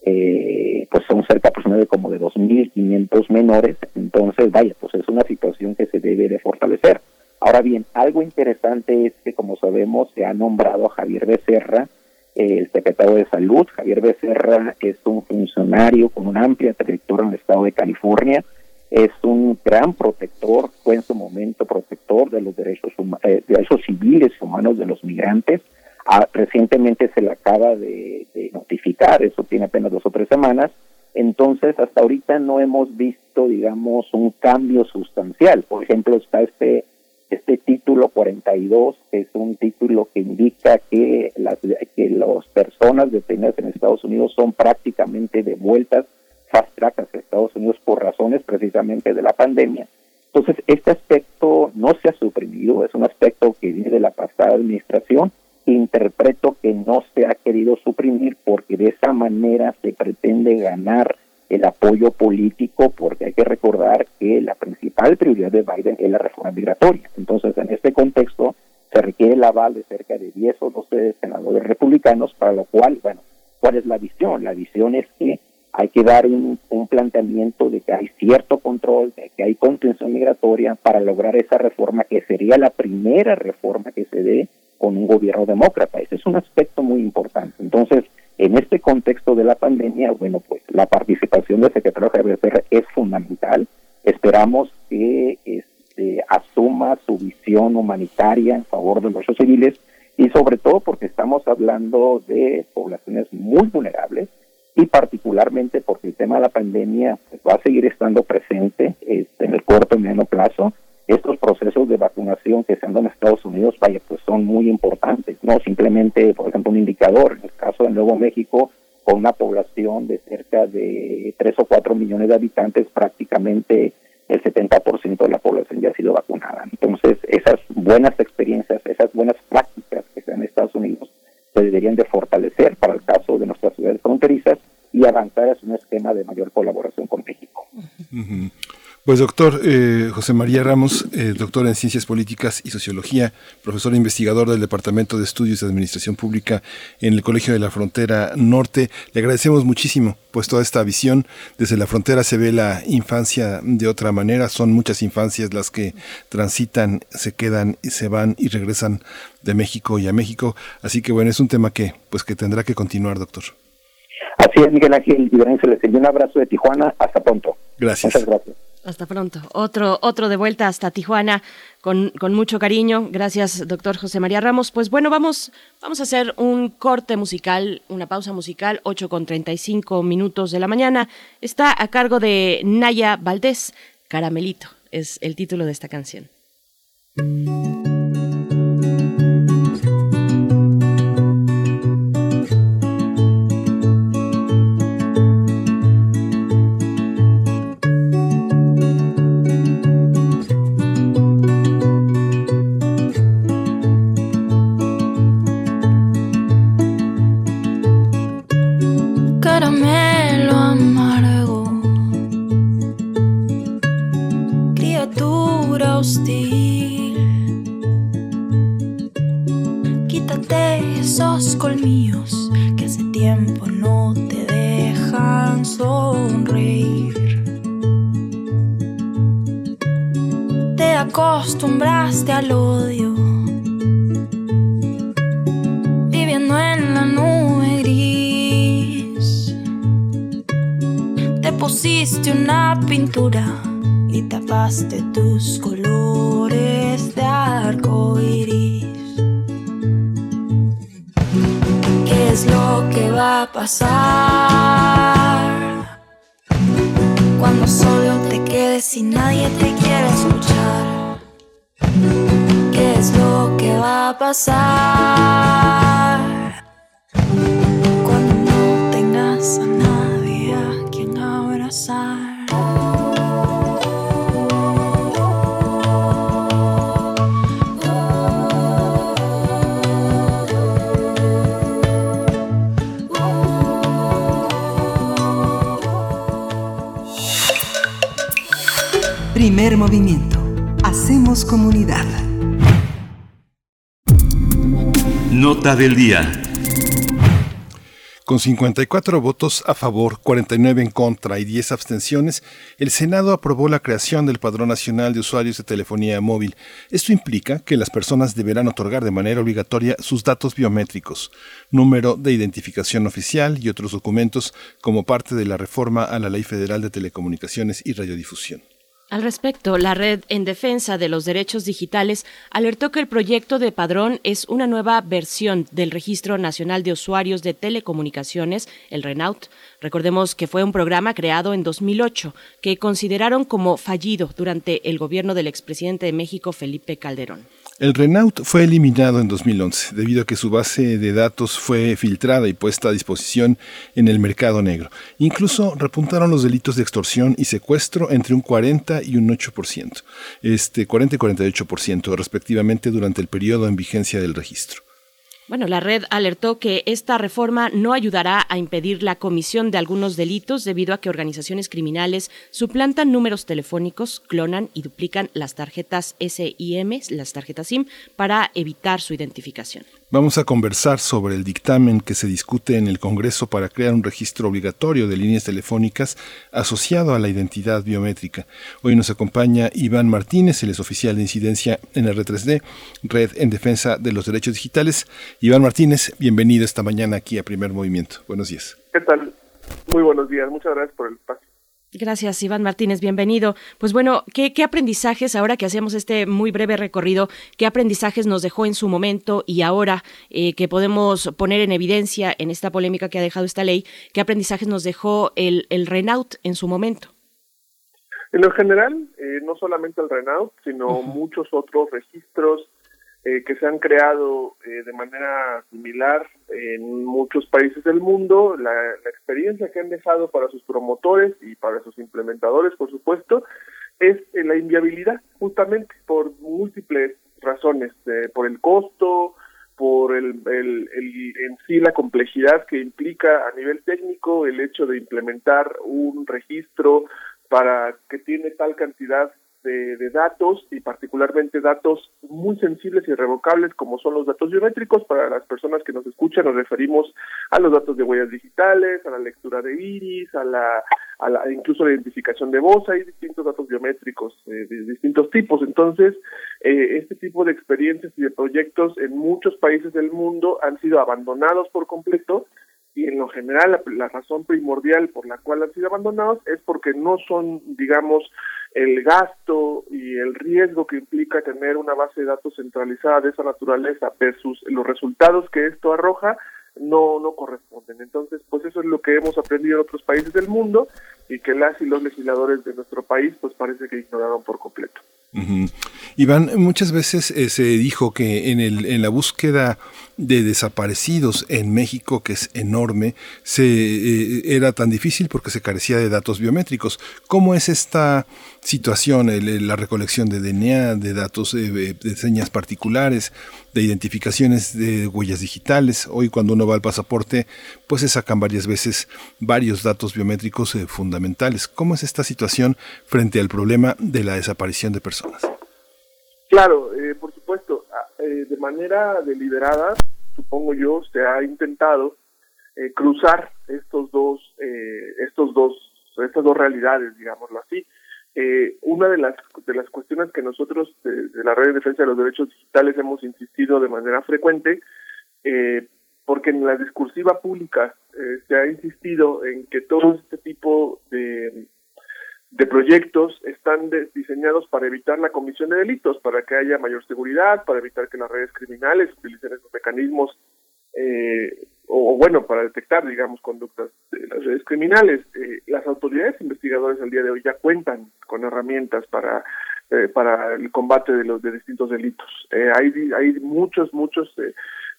eh, pues son cerca aproximadamente como de 2.500 menores, entonces vaya, pues es una situación que se debe de fortalecer. Ahora bien, algo interesante es que, como sabemos, se ha nombrado a Javier Becerra, el secretario de Salud. Javier Becerra es un funcionario con una amplia trayectoria en el estado de California. Es un gran protector, fue en su momento protector de los derechos, eh, derechos civiles y humanos de los migrantes. Ah, recientemente se le acaba de, de notificar, eso tiene apenas dos o tres semanas, entonces, hasta ahorita no hemos visto, digamos, un cambio sustancial. Por ejemplo, está este este título 42 es un título que indica que las, que las personas detenidas en Estados Unidos son prácticamente devueltas fast track hacia Estados Unidos por razones precisamente de la pandemia. Entonces, este aspecto no se ha suprimido, es un aspecto que viene de la pasada administración. Interpreto que no se ha querido suprimir porque de esa manera se pretende ganar el apoyo político, porque hay que recordar que la principal prioridad de Biden es la reforma migratoria. Entonces, en este contexto, se requiere el aval de cerca de 10 o 12 senadores republicanos, para lo cual, bueno, ¿cuál es la visión? La visión es que hay que dar un, planteamiento de que hay cierto control, de que hay contención migratoria para lograr esa reforma que sería la primera reforma que se dé con un gobierno demócrata. Ese es un aspecto muy importante. Entonces, en este contexto de la pandemia, bueno, pues la participación del secretario Javier es fundamental. Esperamos que este, asuma su visión humanitaria en favor de los civiles y sobre todo porque estamos hablando de poblaciones muy vulnerables y particularmente porque el tema de la pandemia pues, va a seguir estando presente este, en el corto y mediano plazo. Estos procesos de vacunación que se han dado en Estados Unidos, vaya, pues son muy importantes, no simplemente, por ejemplo, un indicador, en el caso de Nuevo México, con una población de cerca de 3 o 4 millones de habitantes, prácticamente el 70% de la población ya ha sido vacunada. Entonces, esas buenas experiencias, esas buenas prácticas que se dan en Estados Unidos, se deberían de fortalecer para el caso de nuestras ciudades fronterizas y avanzar hacia un esquema de mayor colaboración con México. Pues doctor eh, José María Ramos, eh, doctor en Ciencias Políticas y Sociología, profesor investigador del Departamento de Estudios de Administración Pública en el Colegio de la Frontera Norte, le agradecemos muchísimo pues toda esta visión. Desde la frontera se ve la infancia de otra manera, son muchas infancias las que transitan, se quedan y se van y regresan de México y a México, así que bueno, es un tema que pues que tendrá que continuar, doctor. Así es, Miguel Ángel, y les envío un abrazo de Tijuana, hasta pronto. Gracias. Muchas gracias. Hasta pronto. Otro, otro de vuelta hasta Tijuana con, mucho cariño. Gracias, doctor José María Ramos. Pues bueno, vamos, vamos a hacer un corte musical, una pausa musical, 8 con 35 minutos de la mañana. Está a cargo de Naya Valdés. Caramelito es el título de esta canción. Con 54 votos a favor, 49 en contra y 10 abstenciones, el Senado aprobó la creación del Padrón Nacional de Usuarios de Telefonía Móvil. Esto implica que las personas deberán otorgar de manera obligatoria sus datos biométricos, número de identificación oficial y otros documentos como parte de la reforma a la Ley Federal de Telecomunicaciones y Radiodifusión. Al respecto, la Red en Defensa de los Derechos Digitales alertó que el proyecto de padrón es una nueva versión del Registro Nacional de Usuarios de Telecomunicaciones, el RENAUT. Recordemos que fue un programa creado en 2008 que consideraron como fallido durante el gobierno del expresidente de México, Felipe Calderón. El Renault fue eliminado en 2011 debido a que su base de datos fue filtrada y puesta a disposición en el mercado negro. Incluso repuntaron los delitos de extorsión y secuestro entre un 40 y un 8%, este 40 y 48% respectivamente durante el periodo en vigencia del registro. Bueno, la red alertó que esta reforma no ayudará a impedir la comisión de algunos delitos debido a que organizaciones criminales suplantan números telefónicos, clonan y duplican las tarjetas SIM, las tarjetas SIM, para evitar su identificación. Vamos a conversar sobre el dictamen que se discute en el Congreso para crear un registro obligatorio de líneas telefónicas asociado a la identidad biométrica. Hoy nos acompaña Iván Martínez, el es oficial de incidencia en R3D, Red en Defensa de los Derechos Digitales. Iván Martínez, bienvenido esta mañana aquí a Primer Movimiento. Buenos días. ¿Qué tal? Muy buenos días. Muchas gracias por el espacio. Gracias, Iván Martínez, bienvenido. Pues bueno, ¿qué, ¿qué, aprendizajes, ahora que hacemos este muy breve recorrido, qué aprendizajes nos dejó en su momento y ahora eh, que podemos poner en evidencia en esta polémica que ha dejado esta ley, qué aprendizajes nos dejó el, el Renault en su momento? En lo general, eh, no solamente el Renault, sino uh -huh. muchos otros registros eh, que se han creado eh, de manera similar en muchos países del mundo, la, experiencia que han dejado para sus promotores y para sus implementadores, por supuesto, es eh, la inviabilidad, justamente por múltiples razones, por el costo, por el, en sí la complejidad que implica a nivel técnico el hecho de implementar un registro para que tiene tal cantidad de, de, datos y particularmente datos muy sensibles y irrevocables como son los datos biométricos. Para las personas que nos escuchan nos referimos a los datos de huellas digitales, a la lectura de iris, a la, a la incluso la identificación de voz. Hay distintos datos biométricos eh, de distintos tipos. Entonces, eh, este tipo de experiencias y de proyectos en muchos países del mundo han sido abandonados por completo y en lo general la, razón primordial por la cual han sido abandonados es porque no son, digamos, el gasto y el riesgo que implica tener una base de datos centralizada de esa naturaleza versus los resultados que esto arroja no no corresponden. Entonces, pues eso es lo que hemos aprendido en otros países del mundo y que las y los legisladores de nuestro país pues parece que ignoraron por completo. Uh. Iván, muchas veces eh, se dijo que en, el, la búsqueda de desaparecidos en México, que es enorme, se, eh, era tan difícil porque se carecía de datos biométricos. ¿Cómo es esta situación, la recolección de DNA, de datos, eh, de señas particulares, de identificaciones de huellas digitales? Hoy cuando uno va al pasaporte, pues se sacan varias veces varios datos biométricos fundamentales. ¿Cómo es esta situación frente al problema de la desaparición de personas? Claro, eh, por supuesto, ah, eh, de manera deliberada, supongo yo, se ha intentado eh, cruzar estos dos, estos dos, estas dos realidades, digámoslo así. una de las de las cuestiones que nosotros de, la Red de Defensa de los Derechos Digitales hemos insistido de manera frecuente, porque en la discursiva pública se ha insistido en que todo este tipo de de proyectos están diseñados para evitar la comisión de delitos, para que haya mayor seguridad, para evitar que las redes criminales utilicen esos mecanismos, eh, o, bueno, para detectar, digamos, conductas de las redes criminales. Eh, las autoridades investigadoras al día de hoy ya cuentan con herramientas para eh, para el combate de los de distintos delitos. hay hay muchos muchos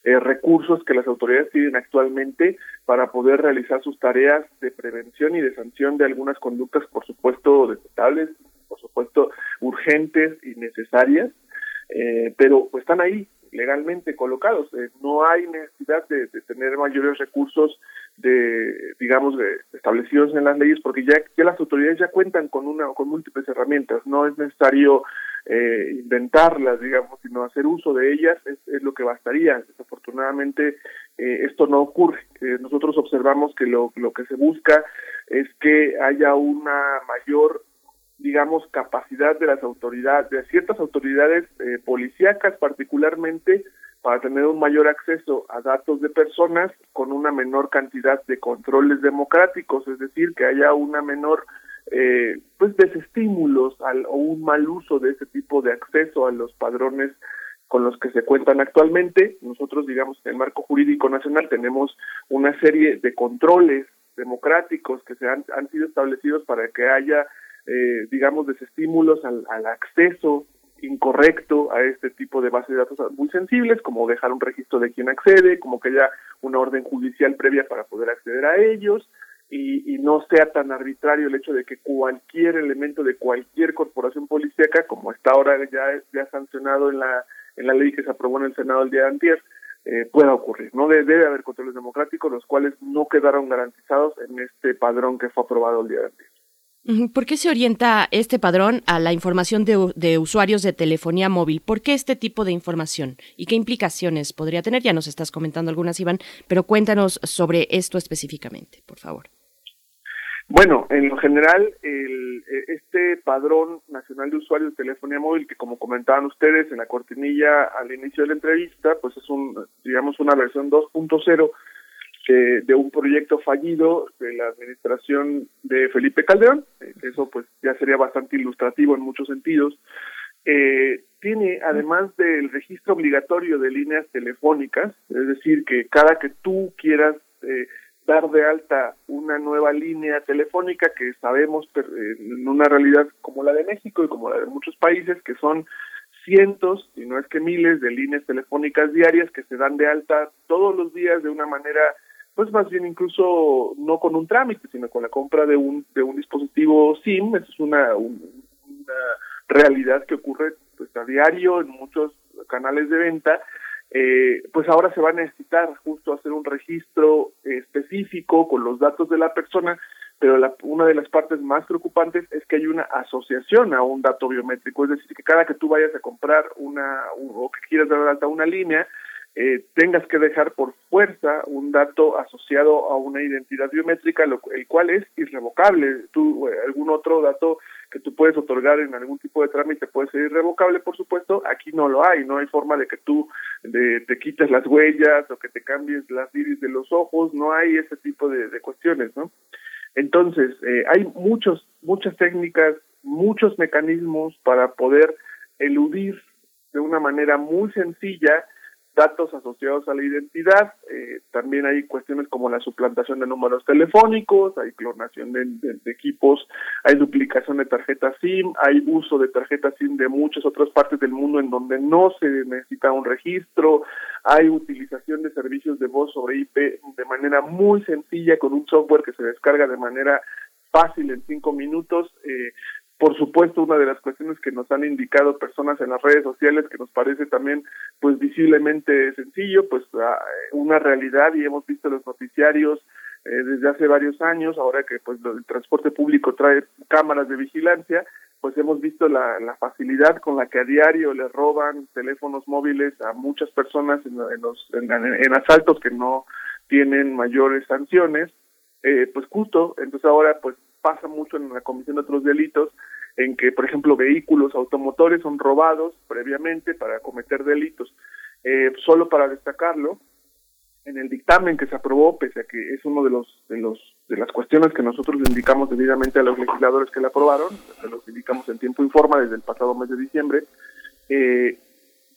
eh, recursos que las autoridades tienen actualmente para poder realizar sus tareas de prevención y de sanción de algunas conductas, por supuesto, detectables, por supuesto, urgentes y necesarias, eh, pero pues están ahí legalmente colocados. Eh, no hay necesidad de, tener mayores recursos de, digamos, de, establecidos en las leyes porque ya, ya las autoridades ya cuentan con una con múltiples herramientas. No es necesario eh, inventarlas, digamos, sino hacer uso de ellas es, lo que bastaría. Desafortunadamente eh, esto no ocurre. Eh, nosotros observamos que lo, lo que se busca es que haya una mayor digamos, capacidad de las autoridades, de ciertas autoridades eh, policíacas particularmente, para tener un mayor acceso a datos de personas con una menor cantidad de controles democráticos, es decir, que haya una menor eh, pues desestímulos al, o un mal uso de ese tipo de acceso a los padrones con los que se cuentan actualmente. Nosotros, digamos, en el marco jurídico nacional tenemos una serie de controles democráticos que se han, han sido establecidos para que haya, eh, digamos, desestímulos al, al acceso incorrecto a este tipo de bases de datos muy sensibles, como dejar un registro de quien accede, como que haya una orden judicial previa para poder acceder a ellos, y, no sea tan arbitrario el hecho de que cualquier elemento de cualquier corporación policíaca, como está ahora ya, ya sancionado en la, en la ley que se aprobó en el Senado el día de antier, eh, pueda ocurrir. No debe, haber controles democráticos, los cuales no quedaron garantizados en este padrón que fue aprobado el día de antier. ¿Por qué se orienta este padrón a la información de, de, usuarios de telefonía móvil? ¿Por qué este tipo de información? ¿Y qué implicaciones podría tener? Ya nos estás comentando algunas, Iván, pero cuéntanos sobre esto específicamente, por favor. Bueno, en lo general, el, e, este padrón nacional de usuarios de telefonía móvil, que como comentaban ustedes en la cortinilla al inicio de la entrevista, pues es un, digamos, una versión 2.0 de, de un proyecto fallido de la administración de Felipe Calderón. Eh, eso pues ya sería bastante ilustrativo en muchos sentidos. Eh, tiene, además del registro obligatorio de líneas telefónicas, es decir, que cada que tú quieras eh, dar de alta una nueva línea telefónica que sabemos en una realidad como la de México y como la de muchos países que son cientos, y no es que miles de líneas telefónicas diarias que se dan de alta todos los días de una manera pues más bien incluso no con un trámite, sino con la compra de un de un dispositivo SIM, eso es una, una realidad que ocurre pues a diario en muchos canales de venta eh, pues ahora se va a necesitar justo hacer un registro específico con los datos de la persona, pero la, una de las partes más preocupantes es que hay una asociación a un dato biométrico, es decir, que cada que tú vayas a comprar una o que quieras dar alta una línea, eh, tengas que dejar por fuerza un dato asociado a una identidad biométrica, lo, el cual es irrevocable. Tú, eh, algún otro dato que tú puedes otorgar en algún tipo de trámite puede ser irrevocable, por supuesto, aquí no lo hay, no hay forma de que tú te quites las huellas o que te cambies las iris de los ojos, no hay ese tipo de, de cuestiones, ¿no? Entonces, eh, hay muchos, muchas técnicas, muchos mecanismos para poder eludir de una manera muy sencilla datos asociados a la identidad. Eh, también hay cuestiones como la suplantación de números telefónicos, hay clonación de, equipos, hay duplicación de tarjetas SIM, hay uso de tarjetas SIM de muchas otras partes del mundo en donde no se necesita un registro, hay utilización de servicios de voz sobre IP de manera muy sencilla con un software que se descarga de manera fácil en cinco minutos. Eh, por supuesto, una de las cuestiones que nos han indicado personas en las redes sociales que nos parece también pues visiblemente sencillo, pues ah, una realidad y hemos visto los noticiarios eh, desde hace varios años, ahora que pues el transporte público trae cámaras de vigilancia, pues hemos visto la, facilidad con la que a diario le roban teléfonos móviles a muchas personas en, los en, asaltos que no tienen mayores sanciones, eh, pues justo, entonces ahora pues pasa mucho en la comisión de otros delitos, en que por ejemplo vehículos automotores son robados previamente para cometer delitos. Eh, solo para destacarlo, en el dictamen que se aprobó, pese a que es uno de los de los de las cuestiones que nosotros indicamos debidamente a los legisladores que la aprobaron, se los indicamos en tiempo informa desde el pasado mes de diciembre, eh,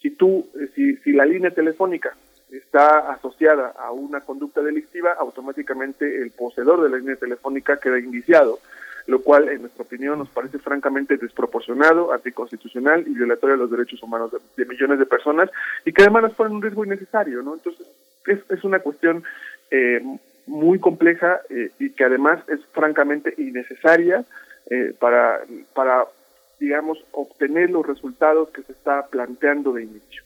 si tú, eh, si, si la línea telefónica está asociada a una conducta delictiva, automáticamente el poseedor de la línea telefónica queda indiciado, lo cual en nuestra opinión nos parece francamente desproporcionado, anticonstitucional y violatorio de los derechos humanos de, millones de personas y que además nos pone un riesgo innecesario, ¿no? Entonces, es, es una cuestión eh, muy compleja eh, y que además es francamente innecesaria eh, para, para, digamos, obtener los resultados que se está planteando de inicio.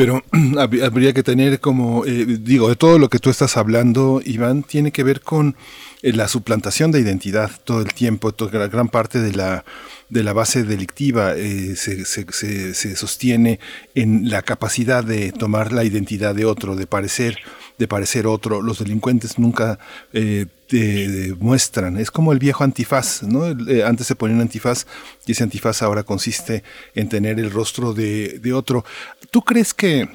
Pero [clears throat] habría que tener como, eh, digo, de todo lo que tú estás hablando, Iván, tiene que ver con la suplantación de identidad todo el tiempo, toda, gran parte de la de la base delictiva se, se, se, se, sostiene en la capacidad de tomar la identidad de otro, de parecer de parecer otro. Los delincuentes nunca eh, muestran. Es como el viejo antifaz, ¿no? Eh, antes se ponía un antifaz y ese antifaz ahora consiste en tener el rostro de, de otro. ¿Tú crees que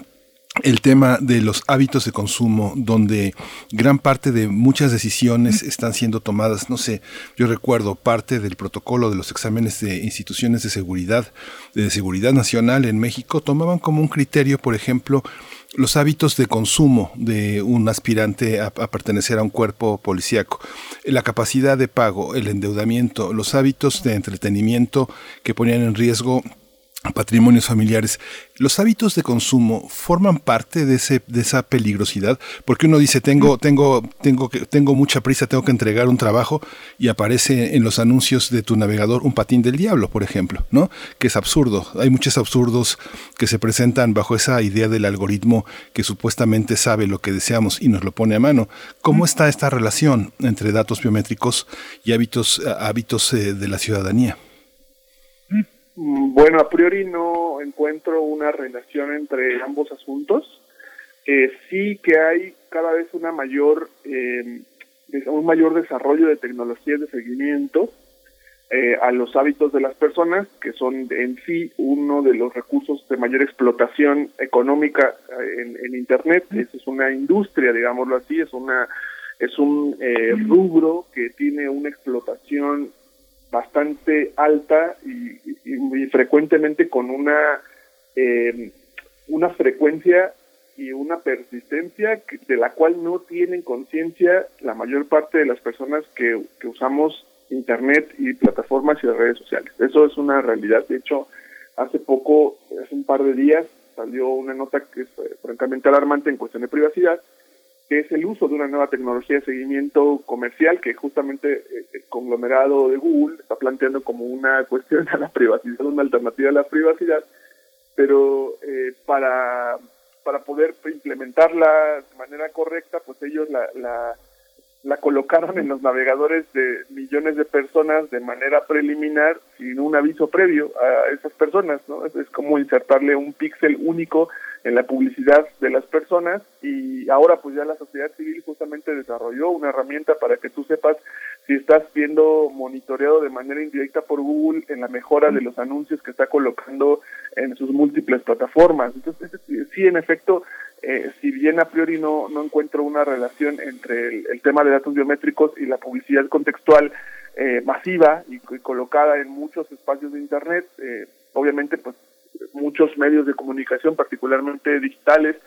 el tema de los hábitos de consumo, donde gran parte de muchas decisiones están siendo tomadas, no sé, yo recuerdo parte del protocolo de los exámenes de instituciones de seguridad, de seguridad nacional en México, tomaban como un criterio, por ejemplo, los hábitos de consumo de un aspirante a, pertenecer a un cuerpo policíaco, la capacidad de pago, el endeudamiento, los hábitos de entretenimiento que ponían en riesgo patrimonios familiares. Los hábitos de consumo forman parte de ese de esa peligrosidad, porque uno dice tengo tengo tengo que tengo mucha prisa, tengo que entregar un trabajo y aparece en los anuncios de tu navegador un patín del diablo, por ejemplo, ¿no? Que es absurdo. Hay muchos absurdos que se presentan bajo esa idea del algoritmo que supuestamente sabe lo que deseamos y nos lo pone a mano. ¿Cómo está esta relación entre datos biométricos y hábitos hábitos eh, de la ciudadanía? Mm, bueno, a priori no encuentro una relación entre ambos asuntos. Eh, sí que hay cada vez una mayor, eh, un mayor desarrollo de tecnologías de seguimiento eh, a los hábitos de las personas, que son en sí uno de los recursos de mayor explotación económica eh, en, Internet. es una industria, digámoslo así, es una es un eh, rubro que tiene una explotación bastante alta y, frecuentemente con una, eh, una frecuencia y una persistencia de la cual no tienen conciencia la mayor parte de las personas que, que usamos Internet y plataformas y redes sociales. Eso es una realidad. De hecho, hace poco, hace un par de días, salió una nota que es eh, francamente alarmante en cuestión de privacidad, que es el uso de una nueva tecnología de seguimiento comercial que justamente eh, el conglomerado de Google está planteando como una [laughs] cuestión a la privacidad, una alternativa a la privacidad, pero eh, para, para poder implementarla de manera correcta, pues ellos la, la, la colocaron en los navegadores de millones de personas de manera preliminar sin un aviso previo a esas personas, ¿no? Es, es como insertarle un píxel único en la publicidad de las personas y ahora pues ya la sociedad civil justamente desarrolló una herramienta para que tú sepas si estás siendo monitoreado de manera indirecta por Google en la mejora de los anuncios que está colocando en sus múltiples plataformas. Entonces, sí, en efecto, eh, si bien a priori no, no encuentro una relación entre el, tema de datos biométricos y la publicidad contextual eh, masiva y, colocada en muchos espacios de Internet, eh, obviamente pues muchos medios de comunicación, particularmente digitales,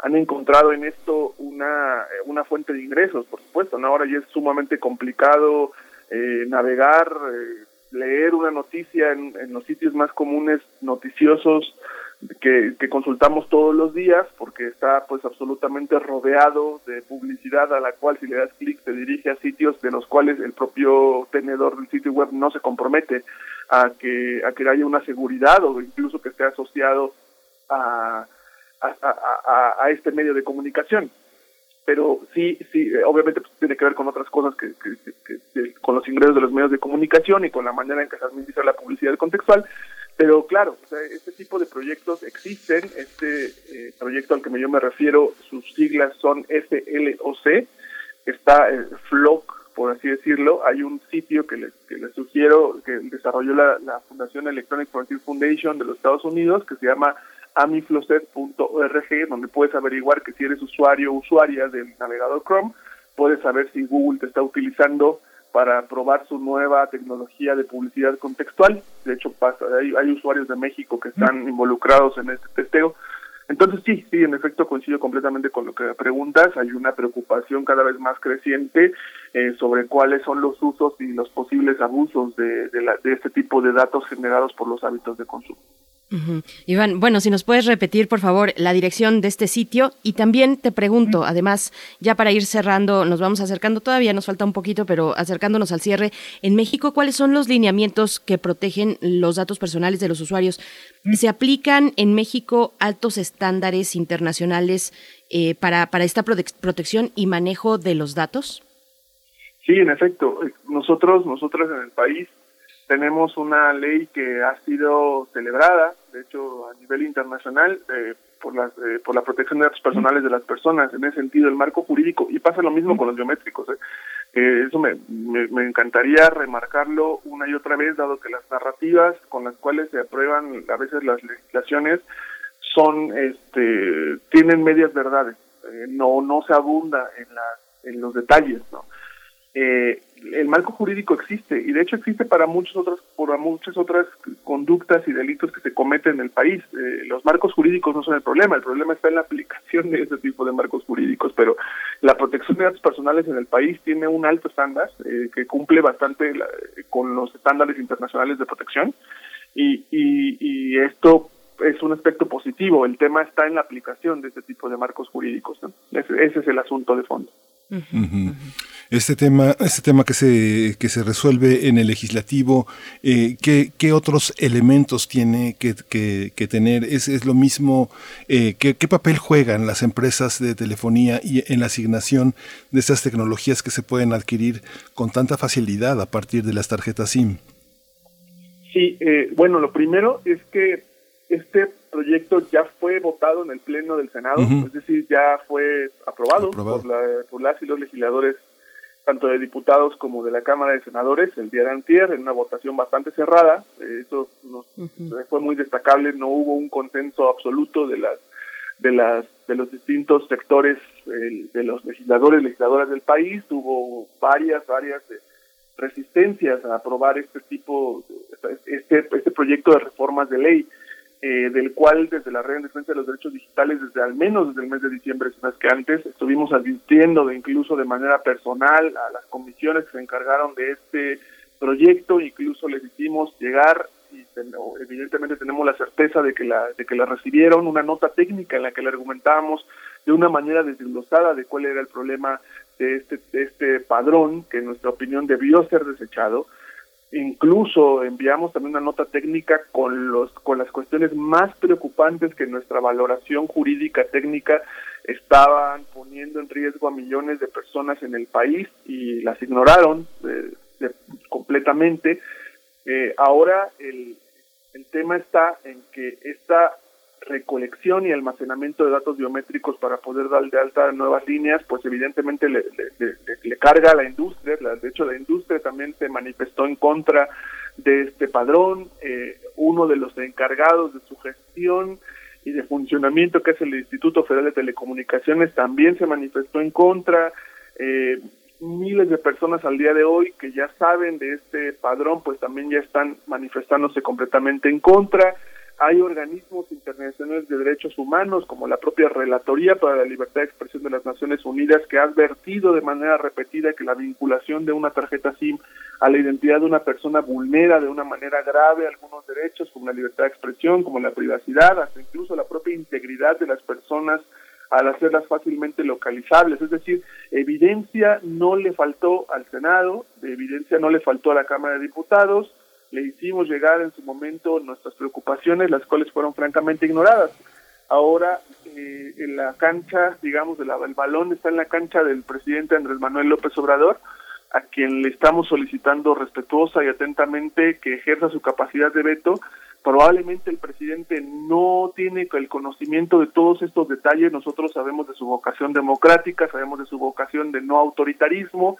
han encontrado en esto una, una fuente de ingresos, por supuesto. Ahora ya es sumamente complicado eh, navegar, eh, leer una noticia en, los sitios más comunes noticiosos que, que, consultamos todos los días, porque está pues absolutamente rodeado de publicidad a la cual si le das clic te dirige a sitios de los cuales el propio tenedor del sitio web no se compromete a que, a que haya una seguridad o incluso que esté asociado a, a, a, este medio de comunicación. pero sí, sí, obviamente pues, tiene que ver con otras cosas que, con los ingresos de los medios de comunicación y con la manera en que se administra la publicidad contextual. Pero claro, este tipo de proyectos existen. Este eh, proyecto al que yo me refiero, sus siglas son SLOC, está eh, FLOC, por así decirlo. Hay un sitio que les, que les sugiero que desarrolló la, Fundación Electronic Frontier Foundation de los Estados Unidos, que se llama amifloset.org, donde puedes averiguar que si eres usuario o usuaria del navegador Chrome, puedes saber si Google te está utilizando para probar su nueva tecnología de publicidad contextual. De hecho, pasa, hay, hay usuarios de México que están involucrados en este testeo. Entonces sí, sí, en efecto coincido completamente con lo que preguntas. Hay una preocupación cada vez más creciente eh, sobre cuáles son los usos y los posibles abusos de, de este tipo de datos generados por los hábitos de consumo. Iván, bueno, si nos puedes repetir, por favor, la dirección de este sitio. Y también te pregunto, además, ya para ir cerrando, nos vamos acercando, todavía nos falta un poquito, pero acercándonos al cierre, en México, ¿cuáles son los lineamientos que protegen los datos personales de los usuarios? ¿Se aplican en México altos estándares internacionales eh, para, para esta protección y manejo de los datos? Sí, en efecto, nosotros, nosotros en el país tenemos una ley que ha sido celebrada, de hecho, a nivel internacional, eh, por, la, eh, por la protección de datos personales de las personas, en ese sentido, el marco jurídico, y pasa lo mismo con los biométricos. Eh. eso me, me, encantaría remarcarlo una y otra vez, dado que las narrativas con las cuales se aprueban a veces las legislaciones son, este, tienen medias verdades, no, no se abunda en, la, en los detalles, ¿no? Eh, el marco jurídico existe y de hecho existe para muchas otras para muchas otras conductas y delitos que se cometen en el país. Eh, los marcos jurídicos no son el problema, el problema está en la aplicación de ese tipo de marcos jurídicos, pero la protección de datos personales en el país tiene un alto estándar eh, que cumple bastante con los estándares internacionales de protección y, y, esto es un aspecto positivo. El tema está en la aplicación de este tipo de marcos jurídicos. Ese, es el asunto de fondo. Este tema, este tema que se, que se resuelve en el legislativo, eh, ¿qué, otros elementos tiene que, que, tener? ¿Es, ¿Es, lo mismo? Eh, ¿qué, papel juegan las empresas de telefonía y en la asignación de estas tecnologías que se pueden adquirir con tanta facilidad a partir de las tarjetas SIM? Sí, eh, bueno, lo primero es que este proyecto ya fue votado en el Pleno del Senado, es decir, ya fue aprobado, Por, la, por las y los legisladores tanto de diputados como de la Cámara de Senadores el día de antier en una votación bastante cerrada. Eh, eso fue muy destacable, no hubo un consenso absoluto de las de las de los distintos sectores de los legisladores legisladoras del país, hubo varias varias resistencias a aprobar este tipo este este proyecto de reformas de ley. Eh, del cual desde la Red en Defensa de los Derechos Digitales, desde al menos desde el mes de diciembre, si que antes, estuvimos advirtiendo de incluso de manera personal a las comisiones que se encargaron de este proyecto, incluso les hicimos llegar y evidentemente tenemos la certeza de que la de que la recibieron una nota técnica en la que le argumentábamos de una manera desglosada de cuál era el problema de este de este padrón que en nuestra opinión debió ser desechado Incluso enviamos también una nota técnica con los con las cuestiones más preocupantes que nuestra valoración jurídica técnica estaban poniendo en riesgo a millones de personas en el país y las ignoraron eh, completamente. Eh, ahora el, el tema está en que esta recolección y almacenamiento de datos biométricos para poder dar de alta nuevas líneas, pues evidentemente le, le, carga a la industria. De hecho, la industria también se manifestó en contra de este padrón. Eh, uno de los encargados de su gestión y de funcionamiento, que es el Instituto Federal de Telecomunicaciones, también se manifestó en contra. Eh, miles de personas al día de hoy que ya saben de este padrón, pues también ya están manifestándose completamente en contra hay organismos internacionales de derechos humanos como la propia Relatoría para la Libertad de Expresión de las Naciones Unidas que ha advertido de manera repetida que la vinculación de una tarjeta SIM a la identidad de una persona vulnera de una manera grave algunos derechos como la libertad de expresión, como la privacidad, hasta incluso la propia integridad de las personas al hacerlas fácilmente localizables. Es decir, evidencia no le faltó al Senado, de evidencia no le faltó a la Cámara de Diputados, le hicimos llegar en su momento nuestras preocupaciones, las cuales fueron francamente ignoradas. Ahora eh, en la cancha, digamos, el balón está en la cancha del presidente Andrés Manuel López Obrador, a quien le estamos solicitando respetuosa y atentamente que ejerza su capacidad de veto. Probablemente el presidente no tiene el conocimiento de todos estos detalles. Nosotros sabemos de su vocación democrática, sabemos de su vocación de no autoritarismo,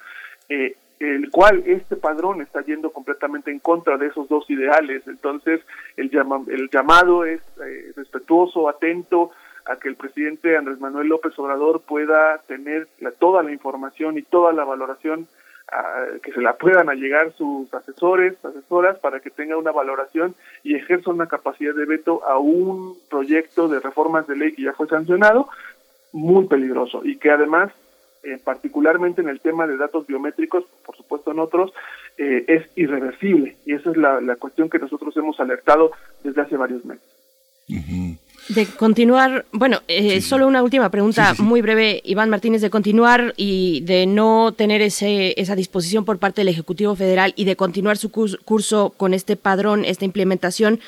eh, el cual este padrón está yendo completamente en contra de esos dos ideales. Entonces, el, el llamado es eh, respetuoso, atento, a que el presidente Andrés Manuel López Obrador pueda tener toda la información y toda la valoración que se la puedan allegar sus asesores, asesoras, para que tenga una valoración y ejerza una capacidad de veto a un proyecto de reformas de ley que ya fue sancionado, muy peligroso y que además, eh, particularmente en el tema de datos biométricos, por supuesto en otros, eh, es irreversible y esa es la, la, cuestión que nosotros hemos alertado desde hace varios meses. De continuar, bueno, eh, solo una última pregunta muy breve, Iván Martínez, de continuar y de no tener ese, esa disposición por parte del Ejecutivo Federal y de continuar su curso con este padrón, esta implementación.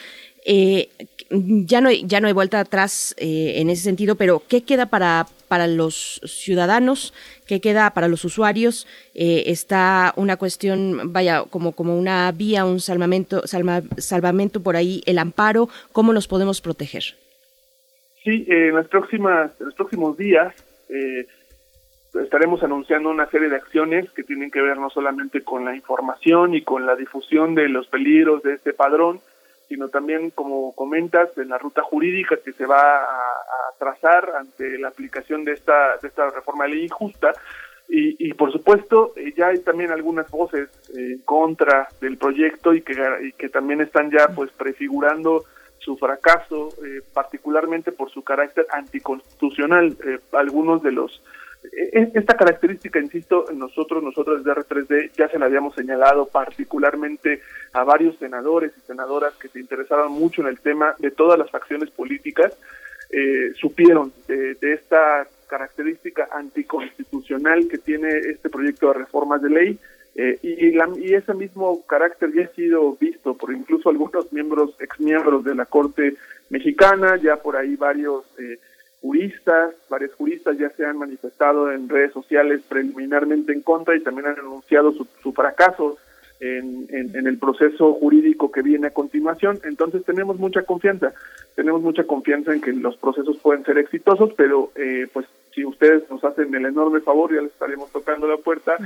Eh, ya no hay, ya no hay vuelta atrás eh, en ese sentido, pero ¿qué queda para, para los ciudadanos? ¿Qué queda para los usuarios? Eh, está una cuestión, vaya, como, como una vía, un salvamento, salvamento por ahí, el amparo, ¿cómo nos podemos proteger? Sí, en, las próximas, en los próximos días eh, estaremos anunciando una serie de acciones que tienen que ver no solamente con la información y con la difusión de los peligros de este padrón, sino también, como comentas, en la ruta jurídica que se va a, trazar ante la aplicación de esta, de esta reforma de ley injusta. Y, por supuesto, eh, ya hay también algunas voces en contra del proyecto y que, y que también están ya pues prefigurando su fracaso, eh, particularmente por su carácter anticonstitucional. Eh, algunos de los esta característica, insisto, nosotros, nosotros desde R3D ya se la habíamos señalado particularmente a varios senadores y senadoras que se interesaban mucho en el tema de todas las facciones políticas, supieron de, esta característica anticonstitucional que tiene este proyecto de reformas de ley eh, y, la, y, ese mismo carácter ya ha sido visto por incluso algunos miembros, exmiembros de la Corte Mexicana, ya por ahí varios eh, juristas, varios juristas ya se han manifestado en redes sociales preliminarmente en contra y también han anunciado su, su fracaso en, en, el proceso jurídico que viene a continuación. Entonces tenemos mucha confianza, tenemos mucha confianza en que los procesos pueden ser exitosos, pero eh, pues si ustedes nos hacen el enorme favor, ya les estaremos tocando la puerta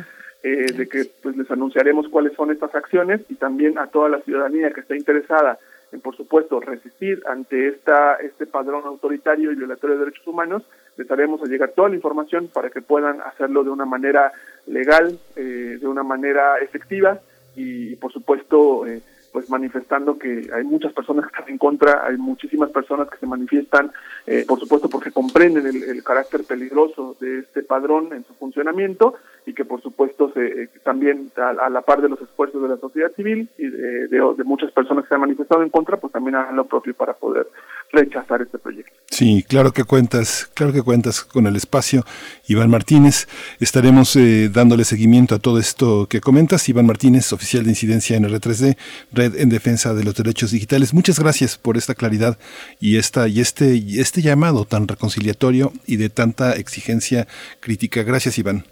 eh, de que pues les anunciaremos cuáles son estas acciones y también a toda la ciudadanía que está interesada por supuesto, resistir ante esta este padrón autoritario y violatorio de derechos humanos, les haremos llegar toda la información para que puedan hacerlo de una manera legal, eh, de una manera efectiva y, por supuesto, eh, pues manifestando que hay muchas personas que están en contra, hay muchísimas personas que se manifiestan, eh, por supuesto porque comprenden el, carácter peligroso de este padrón en su funcionamiento y que por supuesto se, eh, también a, la par de los esfuerzos de la sociedad civil y de, muchas personas que se han manifestado en contra, pues también hagan lo propio para poder rechazar este proyecto. Sí, claro que cuentas, claro que cuentas con el espacio. Iván Martínez, estaremos eh, dándole seguimiento a todo esto que comentas. Iván Martínez, oficial de incidencia en R3D, Red en Defensa de los Derechos Digitales. Muchas gracias por esta claridad y esta y este y este llamado tan reconciliatorio y de tanta exigencia crítica. Gracias, Iván.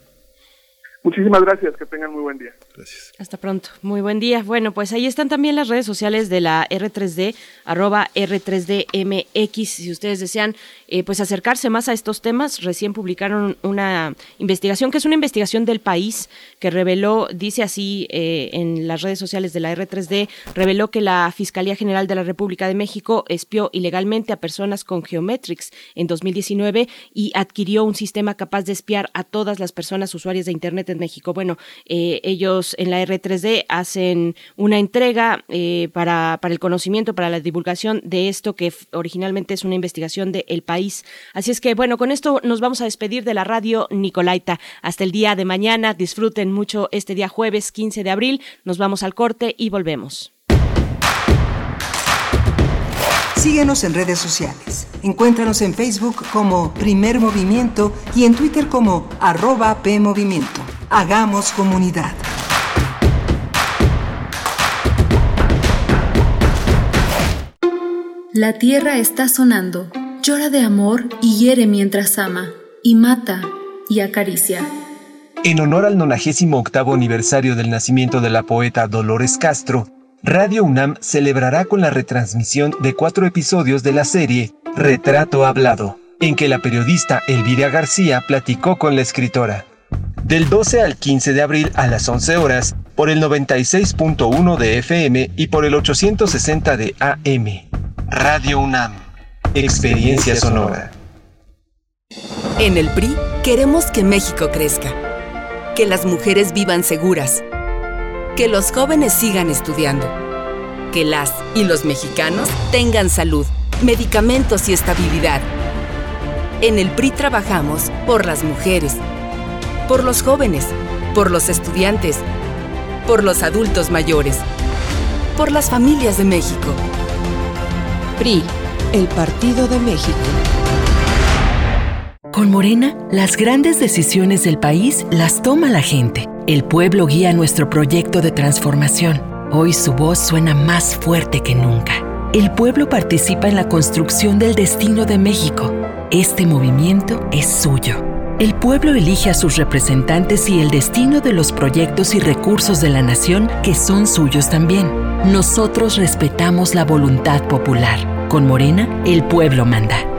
Muchísimas gracias, que tengan muy buen día. Gracias. Hasta pronto, muy buen día. Bueno, pues ahí están también las redes sociales de la R3D, arroba R3DMX, si ustedes desean eh, pues acercarse más a estos temas. Recién publicaron una investigación, que es una investigación del país, que reveló, dice así eh, en las redes sociales de la R3D, reveló que la Fiscalía General de la República de México espió ilegalmente a personas con Geometrics en 2019 y adquirió un sistema capaz de espiar a todas las personas usuarias de Internet en México. Bueno, eh, ellos en la R3D hacen una entrega eh, para, para el conocimiento, para la divulgación de esto que originalmente es una investigación de El País. Así es que, bueno, con esto nos vamos a despedir de la radio Nicolaita. Hasta el día de mañana. Disfruten mucho este día jueves 15 de abril. Nos vamos al corte y volvemos. Síguenos en redes sociales. Encuéntranos en Facebook como Primer Movimiento y en Twitter como arroba PMovimiento. Hagamos comunidad. La tierra está sonando llora de amor y hiere mientras ama, y mata y acaricia. En honor al 98 aniversario del nacimiento de la poeta Dolores Castro, Radio UNAM celebrará con la retransmisión de cuatro episodios de la serie Retrato Hablado, en que la periodista Elvira García platicó con la escritora. Del 12 al 15 de abril a las 11 horas, por el 96.1 de FM y por el 860 de AM. Radio UNAM. Experiencia sonora. En el PRI queremos que México crezca, que las mujeres vivan seguras, que los jóvenes sigan estudiando, que las y los mexicanos tengan salud, medicamentos y estabilidad. En el PRI trabajamos por las mujeres, por los jóvenes, por los estudiantes, por los adultos mayores, por las familias de México. PRI, el Partido de México. Con Morena, las grandes decisiones del país las toma la gente. El pueblo guía nuestro proyecto de transformación. Hoy su voz suena más fuerte que nunca. El pueblo participa en la construcción del destino de México. Este movimiento es suyo. El pueblo elige a sus representantes y el destino de los proyectos y recursos de la nación que son suyos también. Nosotros respetamos la voluntad popular. Con Morena, el pueblo manda.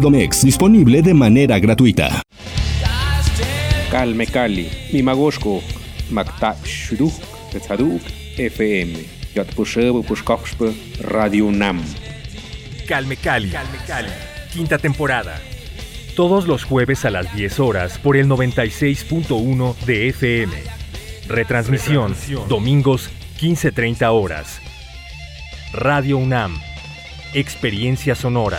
Domex, disponible de manera gratuita. Calme Cali, Mimagoshko, Makta Shuruk, Tetzaduk, FM, Yatpushebu Pushkoxpe, Radio Nam. Calme Cali. Calme Cali. Quinta temporada. Todos los jueves a las 10 horas por el 96.1 de FM. Retransmisión, domingos 15.30 horas. Radio UNAM. Experiencia sonora.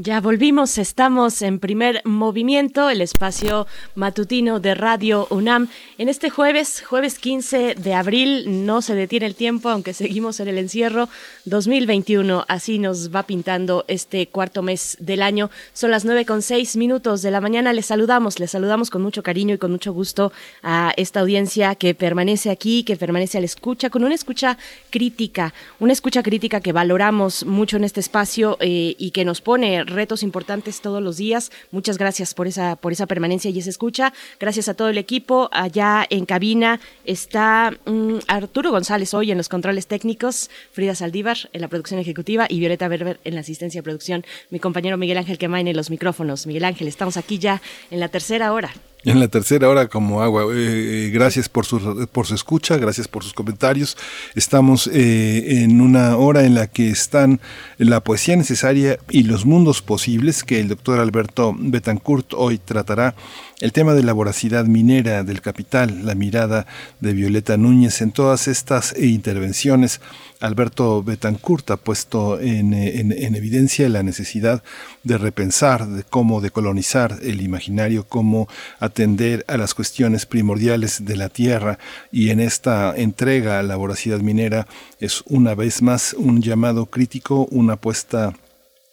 Ya volvimos, estamos en primer movimiento, el espacio matutino de Radio UNAM. En este jueves, jueves 15 de abril, no se detiene el tiempo, aunque seguimos en el encierro 2021. Así nos va pintando este cuarto mes del año. Son las nueve con seis minutos de la mañana. Les saludamos, les saludamos con mucho cariño y con mucho gusto a esta audiencia que permanece aquí, que permanece a la escucha, con una escucha crítica, una escucha crítica que valoramos mucho en este espacio eh, y que nos pone retos importantes todos los días. Muchas gracias por esa, por esa permanencia y esa escucha. Gracias a todo el equipo. Allá en cabina está mm, Arturo González hoy en los controles técnicos, Frida Saldívar en la producción ejecutiva y Violeta Berber en la asistencia de producción. Mi compañero Miguel Ángel Quemain en los micrófonos. Miguel Ángel, estamos aquí ya en la tercera hora. En la tercera hora como agua. Eh, eh, gracias por su, por su escucha, gracias por sus comentarios. Estamos eh, en una hora en la que están la poesía necesaria y los mundos posibles que el doctor Alberto Betancourt hoy tratará el tema de la voracidad minera del capital, la mirada de Violeta Núñez en todas estas intervenciones. Alberto Betancourt ha puesto en, evidencia la necesidad de repensar, de cómo decolonizar el imaginario, cómo atender a las cuestiones primordiales de la tierra y en esta entrega a la voracidad minera es una vez más un llamado crítico, una apuesta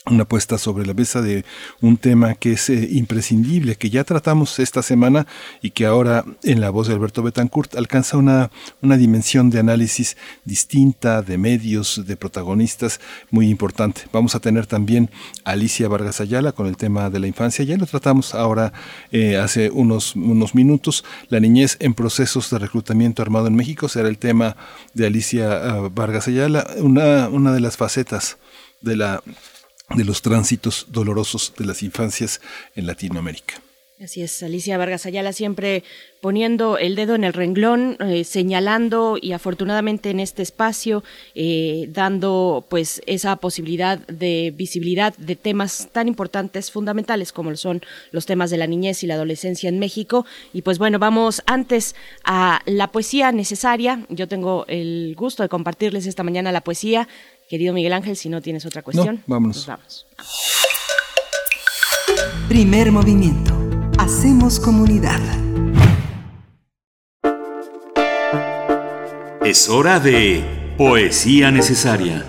una puesta sobre la mesa de un tema que es eh, imprescindible, que ya tratamos esta semana y que ahora en la voz de Alberto Betancourt alcanza una, una dimensión de análisis distinta, de medios, de protagonistas muy importante. Vamos a tener también a Alicia Vargas Ayala con el tema de la infancia, ya lo tratamos ahora eh, hace unos, unos minutos, la niñez en procesos de reclutamiento armado en México será el tema de Alicia ah, Vargas Ayala, una, una de las facetas de la de los tránsitos dolorosos de las infancias en Latinoamérica. Así es, Alicia Vargas Ayala siempre poniendo el dedo en el renglón, eh, señalando y afortunadamente en este espacio eh, dando pues esa posibilidad de visibilidad de temas tan importantes, fundamentales como son los temas de la niñez y la adolescencia en México. Y pues bueno, vamos antes a la poesía necesaria. Yo tengo el gusto de compartirles esta mañana la poesía Querido Miguel Ángel, si no tienes otra cuestión, vámonos. vamos. Primer movimiento. Hacemos comunidad. Es hora de Poesía Necesaria.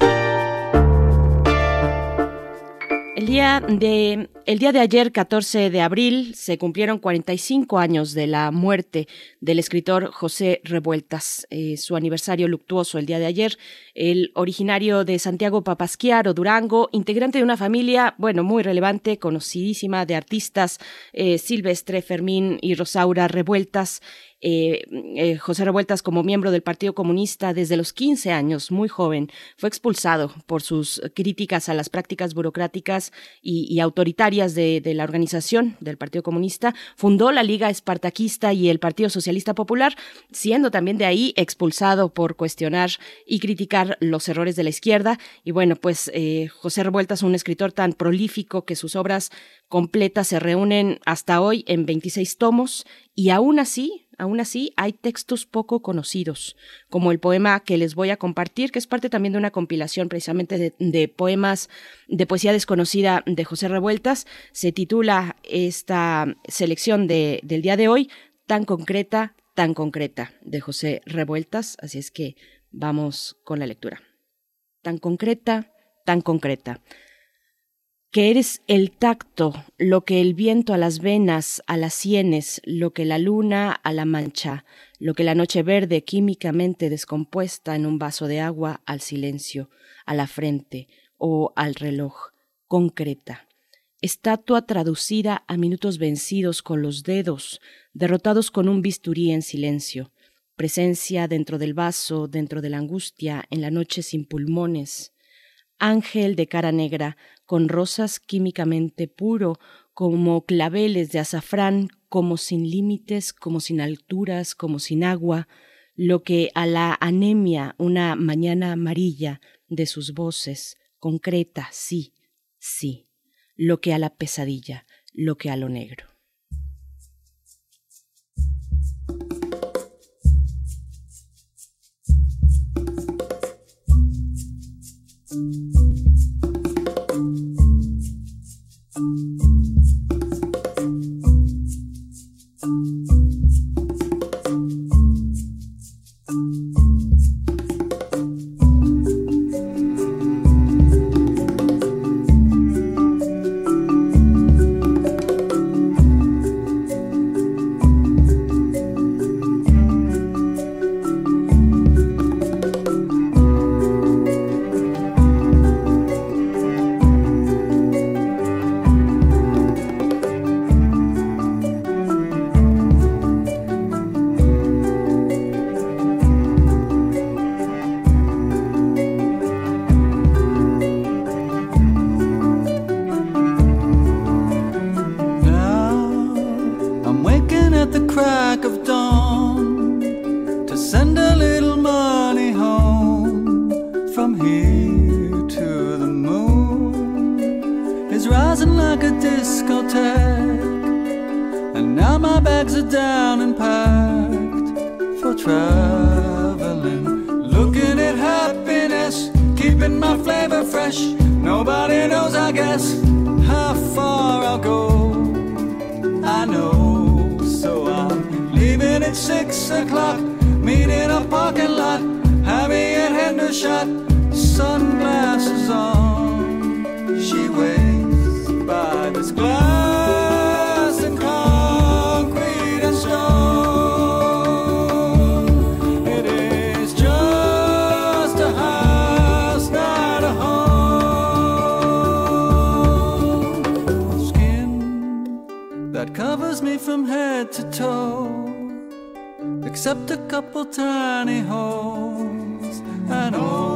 El día de el día de ayer, 14 de abril, se cumplieron 45 años de la muerte del escritor José Revueltas. Eh, su aniversario luctuoso el día de ayer. El originario de Santiago Papasquiaro, Durango, integrante de una familia, bueno, muy relevante, conocidísima de artistas, eh, Silvestre, Fermín y Rosaura Revueltas. Eh, eh, José Revueltas como miembro del Partido Comunista desde los 15 años, muy joven, fue expulsado por sus críticas a las prácticas burocráticas y, autoritarias de, la organización del Partido Comunista, fundó la Liga Espartaquista y el Partido Socialista Popular, siendo también de ahí expulsado por cuestionar y criticar los errores de la izquierda. Y bueno, pues eh, José Revueltas, un escritor tan prolífico que sus obras completas se reúnen hasta hoy en 26 tomos y aún así Aún así, hay textos poco conocidos, como el poema que les voy a compartir, que es parte también de una compilación precisamente de, poemas de poesía desconocida de José Revueltas. Se titula esta selección del día de hoy, Tan concreta, tan concreta, de José Revueltas. Así es que vamos con la lectura. Tan concreta, tan concreta que eres el tacto, lo que el viento a las venas, a las sienes, lo que la luna a la mancha, lo que la noche verde químicamente descompuesta en un vaso de agua al silencio, a la frente o al reloj, concreta. Estatua traducida a minutos vencidos con los dedos, derrotados con un bisturí en silencio, presencia dentro del vaso, dentro de la angustia, en la noche sin pulmones, ángel de cara negra, con rosas químicamente puro, como claveles de azafrán, como sin límites, como sin alturas, como sin agua, lo que a la anemia una mañana amarilla de sus voces, concreta, sí, sí, lo que a la pesadilla, lo que a lo negro. from here to the moon is rising like a discotheque. And now my bags are down and packed for traveling. Looking at happiness, keeping my flavor fresh. Nobody knows, I guess, how far I'll go. I know, so I'm leaving at six o'clock, meeting a parking lot, Happy a shot. She waits by this glass and concrete and stone. It is just a house, not a home. Skin that covers me from head to toe except a couple tiny holes and old.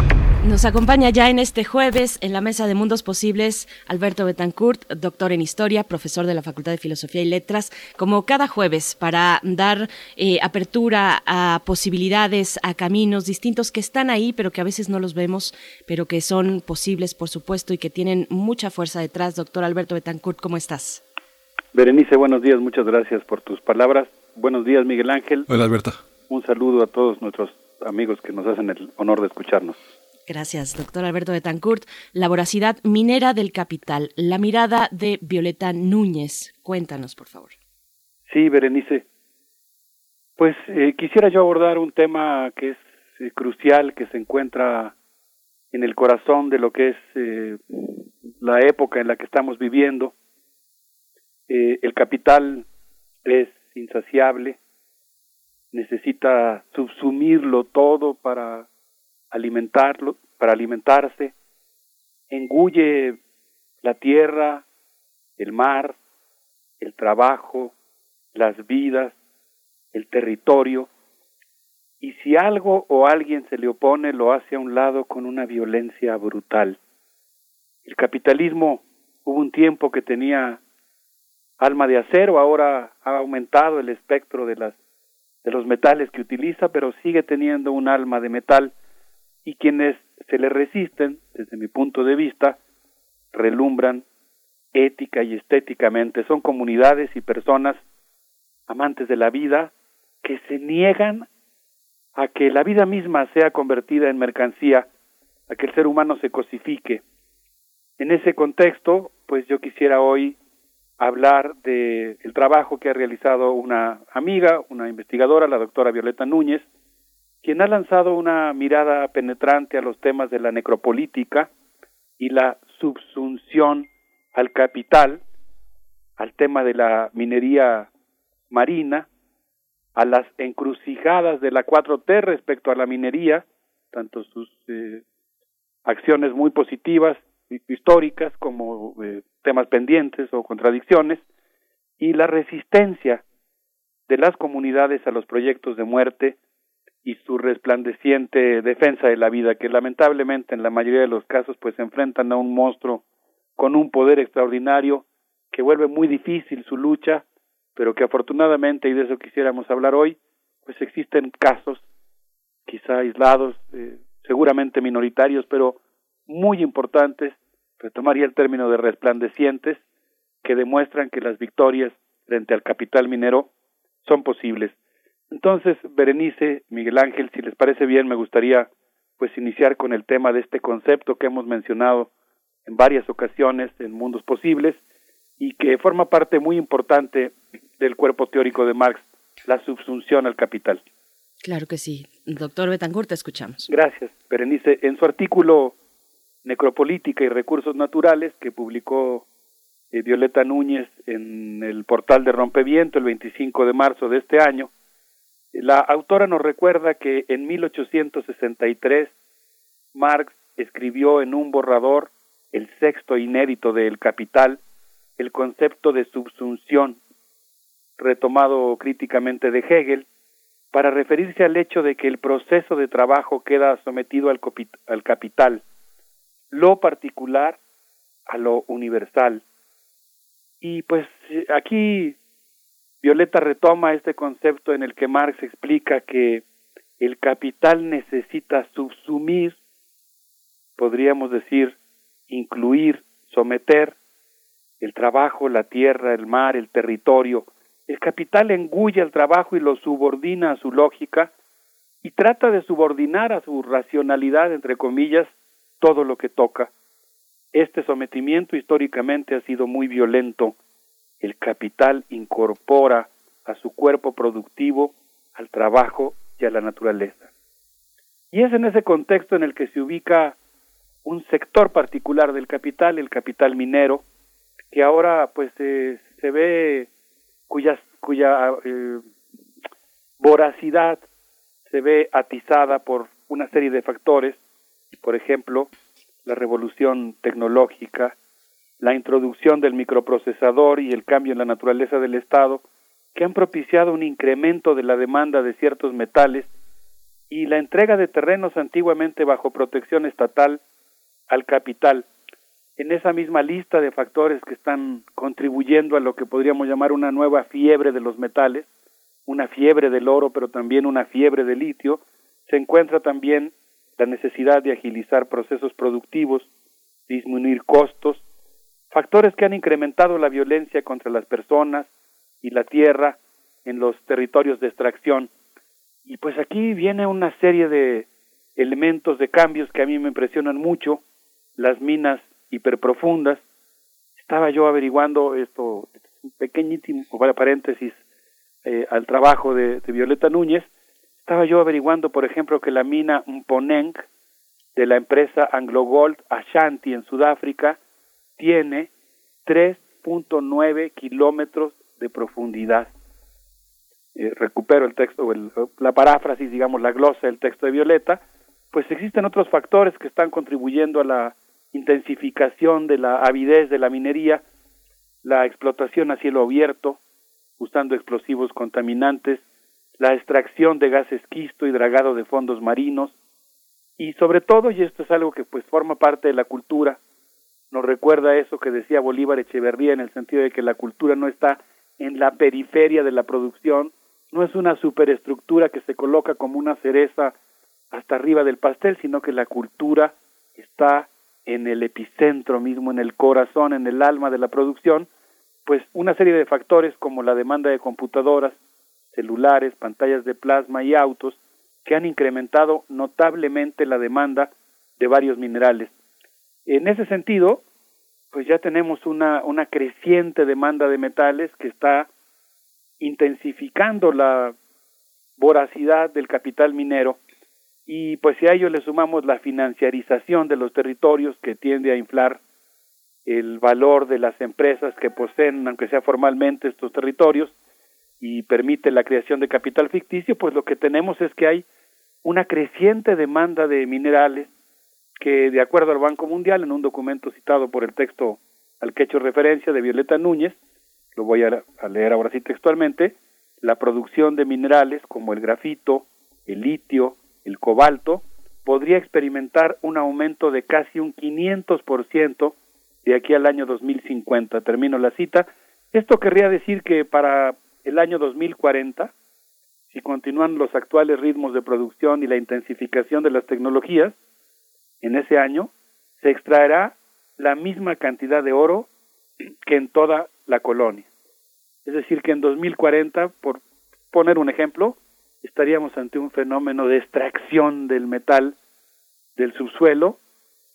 Nos acompaña ya en este jueves en la mesa de Mundos Posibles Alberto Betancourt, doctor en Historia, profesor de la Facultad de Filosofía y Letras, como cada jueves para dar eh, apertura a posibilidades, a caminos distintos que están ahí, pero que a veces no los vemos, pero que son posibles, por supuesto, y que tienen mucha fuerza detrás. Doctor Alberto Betancourt, ¿cómo estás? Berenice, buenos días, muchas gracias por tus palabras. Buenos días, Miguel Ángel. Hola, Alberto. Un saludo a todos nuestros amigos que nos hacen el honor de escucharnos. Gracias, doctor Alberto Betancourt. La voracidad minera del capital, la mirada de Violeta Núñez. Cuéntanos, por favor. Sí, Berenice. Pues eh, quisiera yo abordar un tema que es eh, crucial, que se encuentra en el corazón de lo que es eh, la época en la que estamos viviendo. el capital es insaciable, necesita subsumirlo todo para alimentarlo, para alimentarse, engulle la tierra, el mar, el trabajo, las vidas, el territorio, y si algo o alguien se le opone, lo hace a un lado con una violencia brutal. El capitalismo hubo un tiempo que tenía alma de acero, ahora ha aumentado el espectro de las de los metales que utiliza, pero sigue teniendo un alma de metal y quienes se le resisten, desde mi punto de vista, relumbran ética y estéticamente. Son comunidades y personas amantes de la vida que se niegan a que la vida misma sea convertida en mercancía, a que el ser humano se cosifique. En ese contexto, pues yo quisiera hoy hablar del el trabajo que ha realizado una amiga, una investigadora, la doctora Violeta Núñez, quien ha lanzado una mirada penetrante a los temas de la necropolítica y la subsunción al capital, al tema de la minería marina, a las encrucijadas de la 4T respecto a la minería, tanto sus eh, acciones muy positivas históricas como eh, temas pendientes o contradicciones y la resistencia de las comunidades a los proyectos de muerte y su resplandeciente defensa de la vida que lamentablemente en la mayoría de los casos pues se enfrentan a un monstruo con un poder extraordinario que vuelve muy difícil su lucha pero que afortunadamente y de eso quisiéramos hablar hoy pues existen casos quizá aislados eh, seguramente minoritarios pero muy importantes retomaría el término de resplandecientes, que demuestran que las victorias frente al capital minero son posibles. Entonces, Berenice, Miguel Ángel, si les parece bien, me gustaría pues iniciar con el tema de este concepto que hemos mencionado en varias ocasiones en Mundos Posibles y que forma parte muy importante del cuerpo teórico de Marx, la subsunción al capital. Claro que sí. Doctor Betancourt, te escuchamos. Gracias, Berenice. En su artículo Necropolítica y Recursos Naturales, que publicó eh, Violeta Núñez en el portal de Rompeviento el 25 de marzo de este año, la autora nos recuerda que en 1863 Marx escribió en un borrador, el sexto inédito de El Capital, el concepto de subsunción, retomado críticamente de Hegel, para referirse al hecho de que el proceso de trabajo queda sometido al, al capital, lo particular a lo universal. Y pues aquí Violeta retoma este concepto en el que Marx explica que el capital necesita subsumir, podríamos decir, incluir, someter el trabajo, la tierra, el mar, el territorio. El capital engulle al trabajo y lo subordina a su lógica y trata de subordinar a su racionalidad, entre comillas, todo lo que toca. Este sometimiento históricamente ha sido muy violento el capital incorpora a su cuerpo productivo al trabajo y a la naturaleza. Y es en ese contexto en el que se ubica un sector particular del capital, el capital minero, que ahora pues se ve cuya, cuya eh, voracidad se ve atizada por una serie de factores, por ejemplo, la revolución tecnológica, la introducción del microprocesador y el cambio en la naturaleza del Estado, que han propiciado un incremento de la demanda de ciertos metales y la entrega de terrenos antiguamente bajo protección estatal al capital. En esa misma lista de factores que están contribuyendo a lo que podríamos llamar una nueva fiebre de los metales, una fiebre del oro, pero también una fiebre del litio, se encuentra también la necesidad de agilizar procesos productivos, disminuir costos, factores que han incrementado la violencia contra las personas y la tierra en los territorios de extracción. Y pues aquí viene una serie de elementos de cambios que a mí me impresionan mucho, las minas hiperprofundas. Estaba yo averiguando esto, un pequeñísimo, paréntesis, eh, al trabajo de, de, Violeta Núñez, estaba yo averiguando, por ejemplo, que la mina Mponeng de la empresa Anglo Gold Ashanti en Sudáfrica tiene 3.9 kilómetros de profundidad. Eh, recupero el texto, el, la paráfrasis, digamos, la glosa del texto de Violeta, pues existen otros factores que están contribuyendo a la intensificación de la avidez de la minería, la explotación a cielo abierto, usando explosivos contaminantes, la extracción de gas esquisto y dragado de fondos marinos, y sobre todo, y esto es algo que pues forma parte de la cultura, nos recuerda eso que decía Bolívar Echeverría en el sentido de que la cultura no está en la periferia de la producción, no es una superestructura que se coloca como una cereza hasta arriba del pastel, sino que la cultura está en el epicentro mismo, en el corazón, en el alma de la producción, pues una serie de factores como la demanda de computadoras, celulares, pantallas de plasma y autos, que han incrementado notablemente la demanda de varios minerales. En ese sentido, pues ya tenemos una, una creciente demanda de metales que está intensificando la voracidad del capital minero. Y pues si a ello le sumamos la financiarización de los territorios que tiende a inflar el valor de las empresas que poseen, aunque sea formalmente, estos territorios y permite la creación de capital ficticio, pues lo que tenemos es que hay una creciente demanda de minerales que de acuerdo al Banco Mundial, en un documento citado por el texto al que he hecho referencia de Violeta Núñez, lo voy a, leer ahora sí textualmente, la producción de minerales como el grafito, el litio, el cobalto, podría experimentar un aumento de casi un 500% de aquí al año 2050. Termino la cita. Esto querría decir que para el año 2040, si continúan los actuales ritmos de producción y la intensificación de las tecnologías, en ese año se extraerá la misma cantidad de oro que en toda la colonia. Es decir, que en 2040, por poner un ejemplo, estaríamos ante un fenómeno de extracción del metal del subsuelo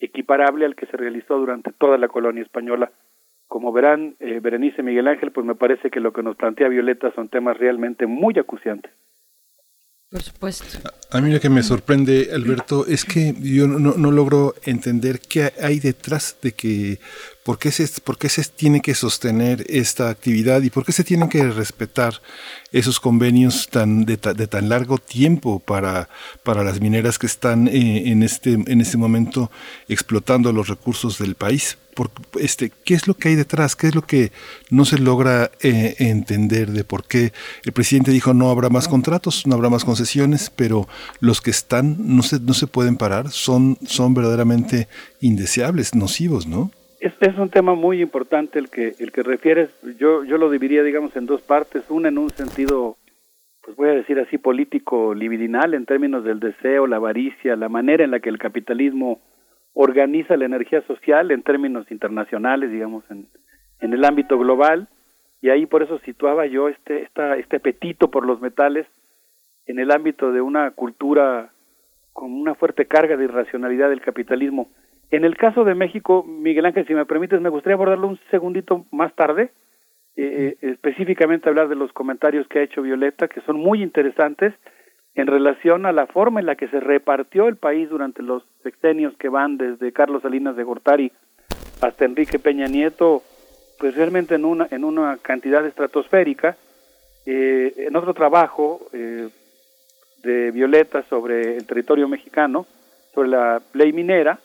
equiparable al que se realizó durante toda la colonia española. Como verán, eh, Berenice Miguel Ángel, pues me parece que lo que nos plantea Violeta son temas realmente muy acuciantes. Por supuesto. A mí lo que me sorprende, Alberto, es que yo no, no logro entender qué hay detrás de que ¿Por qué, se, ¿Por qué se tiene que sostener esta actividad y por qué se tienen que respetar esos convenios de, tan largo tiempo para, para las mineras que están eh, en, este, en este momento explotando los recursos del país? Este, ¿Qué es lo que hay detrás? ¿Qué es lo que no se logra eh, entender de por qué el presidente dijo no habrá más contratos, no habrá más concesiones, pero los que están no se, no se pueden parar, son, son verdaderamente indeseables, nocivos, ¿no? Este es un tema muy importante el que el que refieres. Yo yo lo dividiría, digamos, en dos partes. Una en un sentido, pues voy a decir así, político libidinal, en términos del deseo, la avaricia, la manera en la que el capitalismo organiza la energía social en términos internacionales, digamos, en, en el ámbito global. Y ahí por eso situaba yo este esta, este apetito por los metales en el ámbito de una cultura con una fuerte carga de irracionalidad del capitalismo en el caso de México, Miguel Ángel, si me permites, me gustaría abordarlo un segundito más tarde, eh, eh, específicamente hablar de los comentarios que ha hecho Violeta, que son muy interesantes en relación a la forma en la que se repartió el país durante los sexenios que van desde Carlos Salinas de Gortari hasta Enrique Peña Nieto, pues realmente en una, en una cantidad estratosférica. Eh, en otro trabajo de Violeta sobre el territorio mexicano, sobre la ley minera,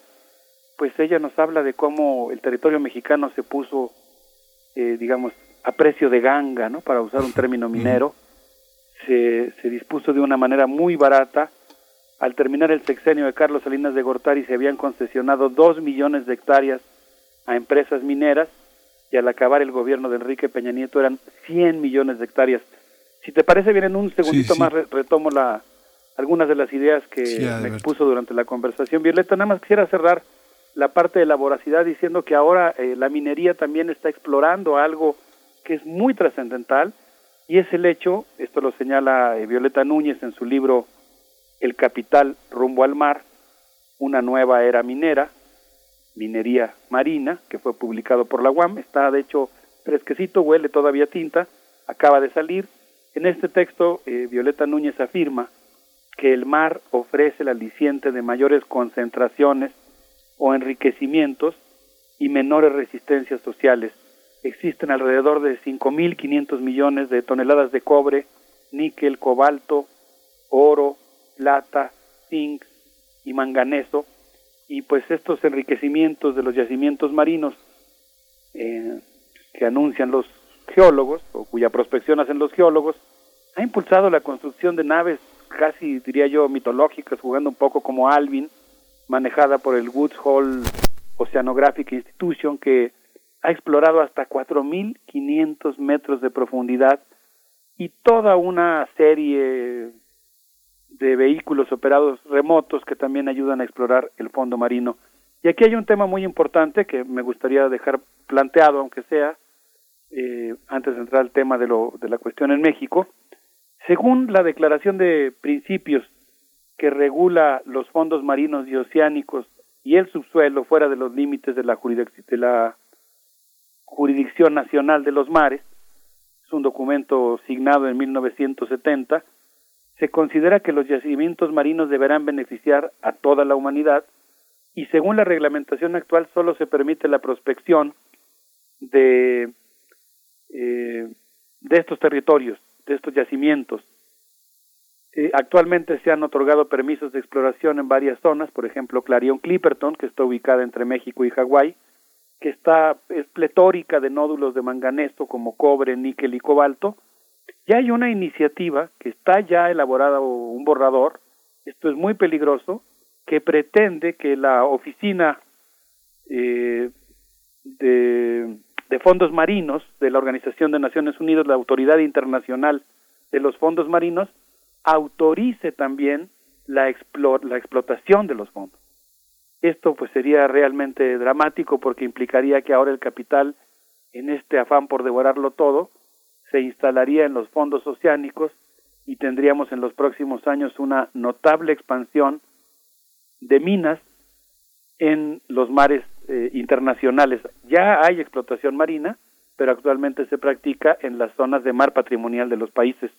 pues ella nos habla de cómo el territorio mexicano se puso, eh, digamos, a precio de ganga, ¿no? Para usar un término minero, se, se dispuso de una manera muy barata. Al terminar el sexenio de Carlos Salinas de Gortari se habían concesionado dos millones de hectáreas a empresas mineras y al acabar el gobierno de Enrique Peña Nieto eran 100 millones de hectáreas. Si te parece bien, en un segundito más retomo la, algunas de las ideas que me expuso durante la conversación. Violeta, nada más quisiera cerrar la parte de la voracidad diciendo que ahora eh, la minería también está explorando algo que es muy trascendental y es el hecho, esto lo señala eh, Violeta Núñez en su libro El capital rumbo al mar, una nueva era minera, minería marina, que fue publicado por la UAM, está de hecho fresquecito, huele todavía tinta, acaba de salir. En este texto, eh, Violeta Núñez afirma que el mar ofrece el aliciente de mayores concentraciones o enriquecimientos y menores resistencias sociales. Existen alrededor de 5.500 millones de toneladas de cobre, níquel, cobalto, oro, plata, zinc y manganeso, y pues estos enriquecimientos de los yacimientos marinos eh, que anuncian los geólogos, o cuya prospección hacen los geólogos, ha impulsado la construcción de naves casi, diría yo, mitológicas, jugando un poco como Alvin, manejada por el Woods Hole Oceanographic Institution, que ha explorado hasta 4.500 metros de profundidad y toda una serie de vehículos operados remotos que también ayudan a explorar el fondo marino. Y aquí hay un tema muy importante que me gustaría dejar planteado, aunque sea, eh, antes de entrar al tema de, lo, de la cuestión en México. Según la Declaración de Principios que regula los fondos marinos y oceánicos y el subsuelo fuera de los límites de la, jurisdicción nacional de los mares, es un documento signado en 1970, se considera que los yacimientos marinos deberán beneficiar a toda la humanidad y según la reglamentación actual solo se permite la prospección de, eh, de estos territorios, de estos yacimientos, eh, actualmente se han otorgado permisos de exploración en varias zonas, por ejemplo, Clarion Clipperton, que está ubicada entre México y Hawái, que está es pletórica de nódulos de manganeso como cobre, níquel y cobalto. Ya hay una iniciativa que está ya elaborada un borrador, esto es muy peligroso, que pretende que la oficina eh, de, de fondos marinos de la Organización de Naciones Unidas, la Autoridad Internacional de los Fondos Marinos, autorice también la, la explotación de los fondos. Esto pues sería realmente dramático porque implicaría que ahora el capital, en este afán por devorarlo todo, se instalaría en los fondos oceánicos y tendríamos en los próximos años una notable expansión de minas en los mares eh, internacionales. Ya hay explotación marina, pero actualmente se practica en las zonas de mar patrimonial de los países.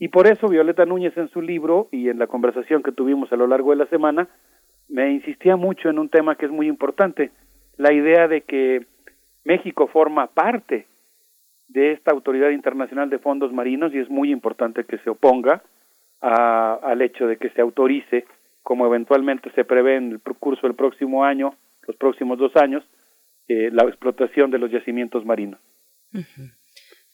Y por eso Violeta Núñez en su libro y en la conversación que tuvimos a lo largo de la semana me insistía mucho en un tema que es muy importante, la idea de que México forma parte de esta Autoridad Internacional de Fondos Marinos y es muy importante que se oponga al hecho de que se autorice, como eventualmente se prevé en el curso del próximo año, los próximos dos años, eh, la explotación de los yacimientos marinos.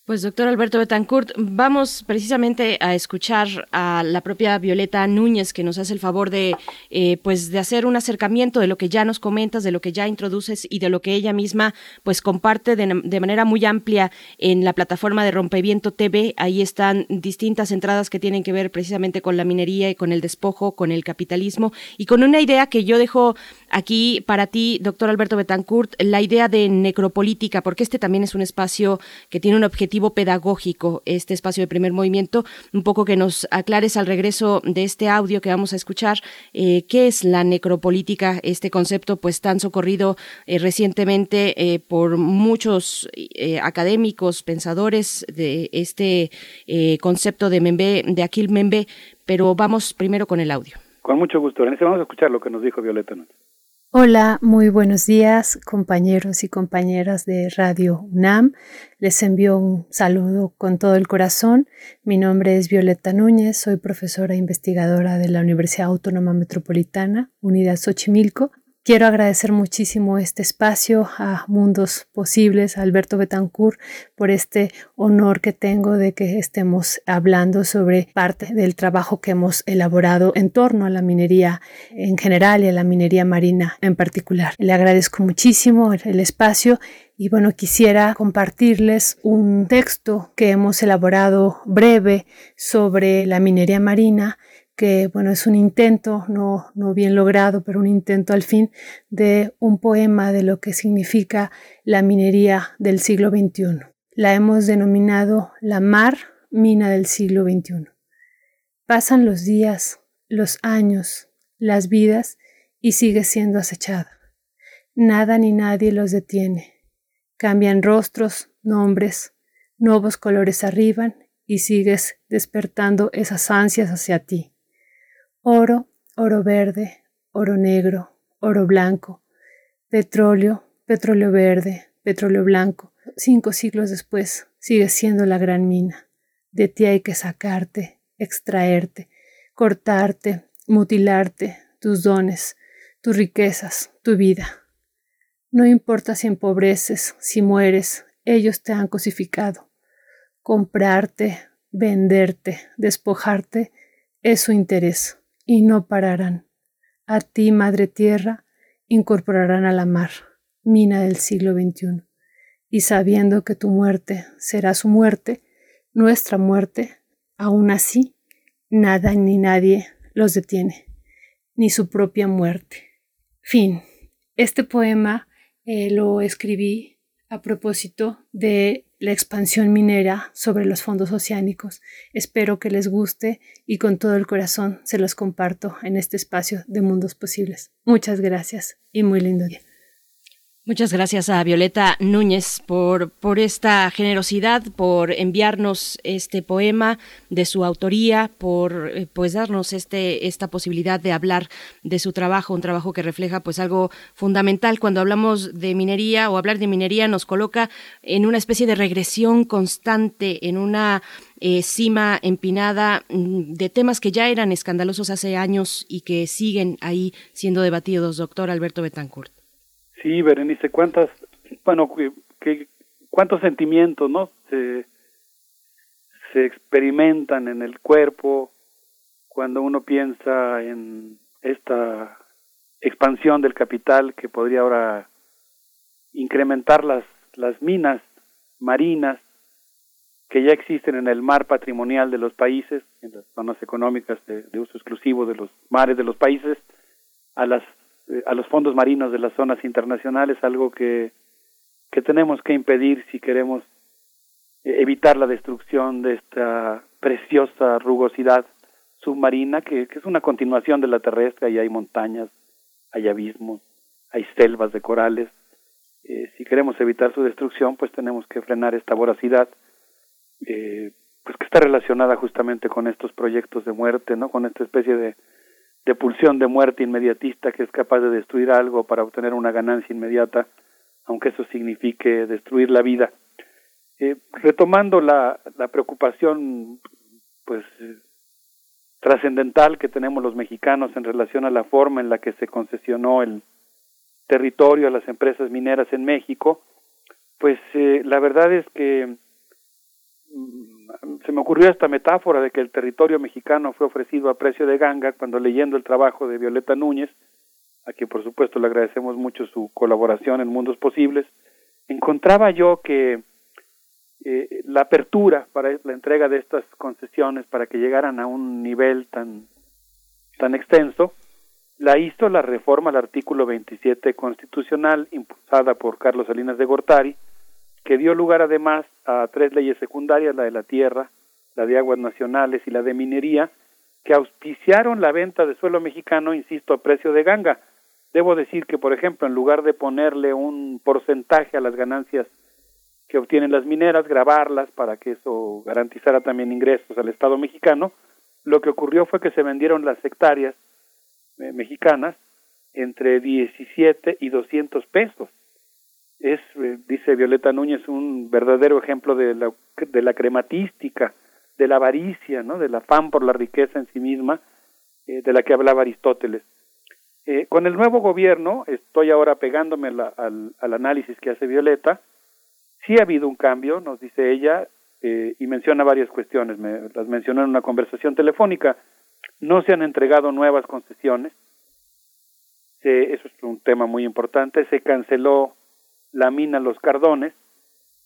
Pues doctor Alberto Betancourt, vamos precisamente a escuchar a la propia Violeta Núñez que nos hace el favor de, eh, pues, de hacer un acercamiento de lo que ya nos comentas, de lo que ya introduces y de lo que ella misma, pues, comparte de, de manera muy amplia en la plataforma de Rompeviento TV. Ahí están distintas entradas que tienen que ver precisamente con la minería y con el despojo, con el capitalismo y con una idea que yo dejo aquí para ti, doctor Alberto Betancourt, la idea de necropolítica, porque este también es un espacio que tiene un objetivo pedagógico, este espacio de primer movimiento, un poco que nos aclares al regreso de este audio que vamos a escuchar, eh, qué es la necropolítica, este concepto pues tan socorrido eh, recientemente eh, por muchos académicos, pensadores de este concepto de Membe, de Aquil Membe, pero vamos primero con el audio. Con mucho gusto, Vamos a escuchar lo que nos dijo Violeta. Hola, muy buenos días compañeros y compañeras de Radio UNAM. Les envío un saludo con todo el corazón. Mi nombre es Violeta Núñez, soy profesora e investigadora de la Universidad Autónoma Metropolitana, Unidad Xochimilco. Quiero agradecer muchísimo este espacio a Mundos Posibles, a Alberto Betancourt, por este honor que tengo de que estemos hablando sobre parte del trabajo que hemos elaborado en torno a la minería en general y a la minería marina en particular. Le agradezco muchísimo el espacio y bueno, quisiera compartirles un texto que hemos elaborado breve sobre la minería marina que bueno, es un intento, no, no bien logrado, pero un intento al fin de un poema de lo que significa la minería del siglo XXI. La hemos denominado la mar mina del siglo XXI. Pasan los días, los años, las vidas y sigue siendo acechada. Nada ni nadie los detiene. Cambian rostros, nombres, nuevos colores arriban y sigues despertando esas ansias hacia ti oro, oro verde, oro negro, oro blanco, petróleo, petróleo verde, petróleo blanco. Cinco siglos después sigue siendo la gran mina. De ti hay que sacarte, extraerte, cortarte, mutilarte, tus dones, tus riquezas, tu vida. No importa si empobreces, si mueres, ellos te han cosificado. Comprarte, venderte, despojarte es su interés y no pararán. A ti, Madre Tierra, incorporarán a la mar, mina del siglo XXI. Y sabiendo que tu muerte será su muerte, nuestra muerte, aún así, nada ni nadie los detiene, ni su propia muerte. Fin. Este poema eh, lo escribí a propósito de la expansión minera sobre los fondos oceánicos. Espero que les guste y con todo el corazón se los comparto en este espacio de mundos posibles. Muchas gracias y muy lindo día. Muchas gracias a Violeta Núñez por, por esta generosidad, por enviarnos este poema de su autoría, por eh, pues darnos este, esta posibilidad de hablar de su trabajo, un trabajo que refleja pues algo fundamental. Cuando hablamos de minería o hablar de minería nos coloca en una especie de regresión constante, en una eh, cima empinada mm, de temas que ya eran escandalosos hace años y que siguen ahí siendo debatidos, doctor Alberto Betancourt. Sí, Berenice, cuántas, bueno, que, cuántos sentimientos, ¿no? Se, se experimentan en el cuerpo cuando uno piensa en esta expansión del capital que podría ahora incrementar las, las minas marinas que ya existen en el mar patrimonial de los países, en las zonas económicas de uso exclusivo de los mares de los países, a las a los fondos marinos de las zonas internacionales, algo que, que tenemos que impedir si queremos evitar la destrucción de esta preciosa rugosidad submarina que, que, es una continuación de la terrestre, ahí hay montañas, hay abismos, hay selvas de corales. Eh, si queremos evitar su destrucción, pues tenemos que frenar esta voracidad, eh, pues que está relacionada justamente con estos proyectos de muerte, ¿no? Con esta especie de, de pulsión de muerte inmediatista que es capaz de destruir algo para obtener una ganancia inmediata, aunque eso signifique destruir la vida. Eh, retomando la, preocupación, pues trascendental que tenemos los mexicanos en relación a la forma en la que se concesionó el territorio a las empresas mineras en México, pues eh, la verdad es que se me ocurrió esta metáfora de que el territorio mexicano fue ofrecido a precio de ganga cuando leyendo el trabajo de Violeta Núñez, a quien por supuesto le agradecemos mucho su colaboración en Mundos Posibles, encontraba yo que eh, la apertura para la entrega de estas concesiones para que llegaran a un nivel tan, tan extenso, la hizo la reforma al artículo 27 constitucional impulsada por Carlos Salinas de Gortari, que dio lugar además a tres leyes secundarias, la de la tierra, la de aguas nacionales y la de minería, que auspiciaron la venta de suelo mexicano, insisto, a precio de ganga. Debo decir que, por ejemplo, en lugar de ponerle un porcentaje a las ganancias que obtienen las mineras, grabarlas para que eso garantizara también ingresos al Estado mexicano, lo que ocurrió fue que se vendieron las hectáreas eh, mexicanas entre 17 y 200 pesos. Es, eh, dice Violeta Núñez, un verdadero ejemplo de la, de la crematística, de la avaricia, ¿no? del afán por la riqueza en sí misma, eh, de la que hablaba Aristóteles. con el nuevo gobierno, estoy ahora pegándome al, al análisis que hace Violeta, Sí ha habido un cambio, nos dice ella, eh, y menciona varias cuestiones, me, las mencionó en una conversación telefónica. No se han entregado nuevas concesiones, eso es un tema muy importante, se canceló la mina Los Cardones,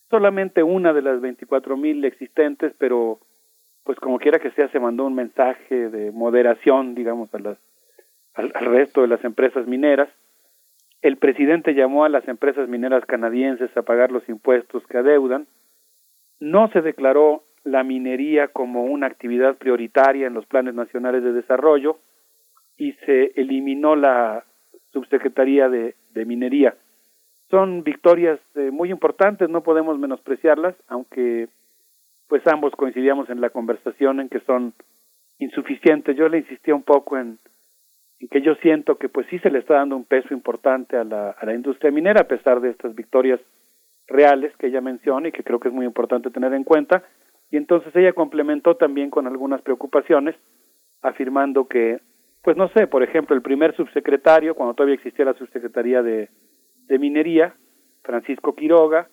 solamente una de las 24 mil existentes, pero pues como quiera que sea se mandó un mensaje de moderación, digamos, a las, al resto de las empresas mineras el presidente llamó a las empresas mineras canadienses a pagar los impuestos que adeudan. No se declaró la minería como una actividad prioritaria en los planes nacionales de desarrollo y se eliminó la subsecretaría de, minería. Son victorias eh, muy importantes, no podemos menospreciarlas, aunque pues ambos coincidíamos en la conversación en que son insuficientes. Yo le insistía un poco en que yo siento que pues sí se le está dando un peso importante a la, a la industria minera a pesar de estas victorias reales que ella menciona y que creo que es muy importante tener en cuenta. Y entonces ella complementó también con algunas preocupaciones, afirmando que, pues no sé, por ejemplo, el primer subsecretario, cuando todavía existía la subsecretaría de, de minería, Francisco Quiroga,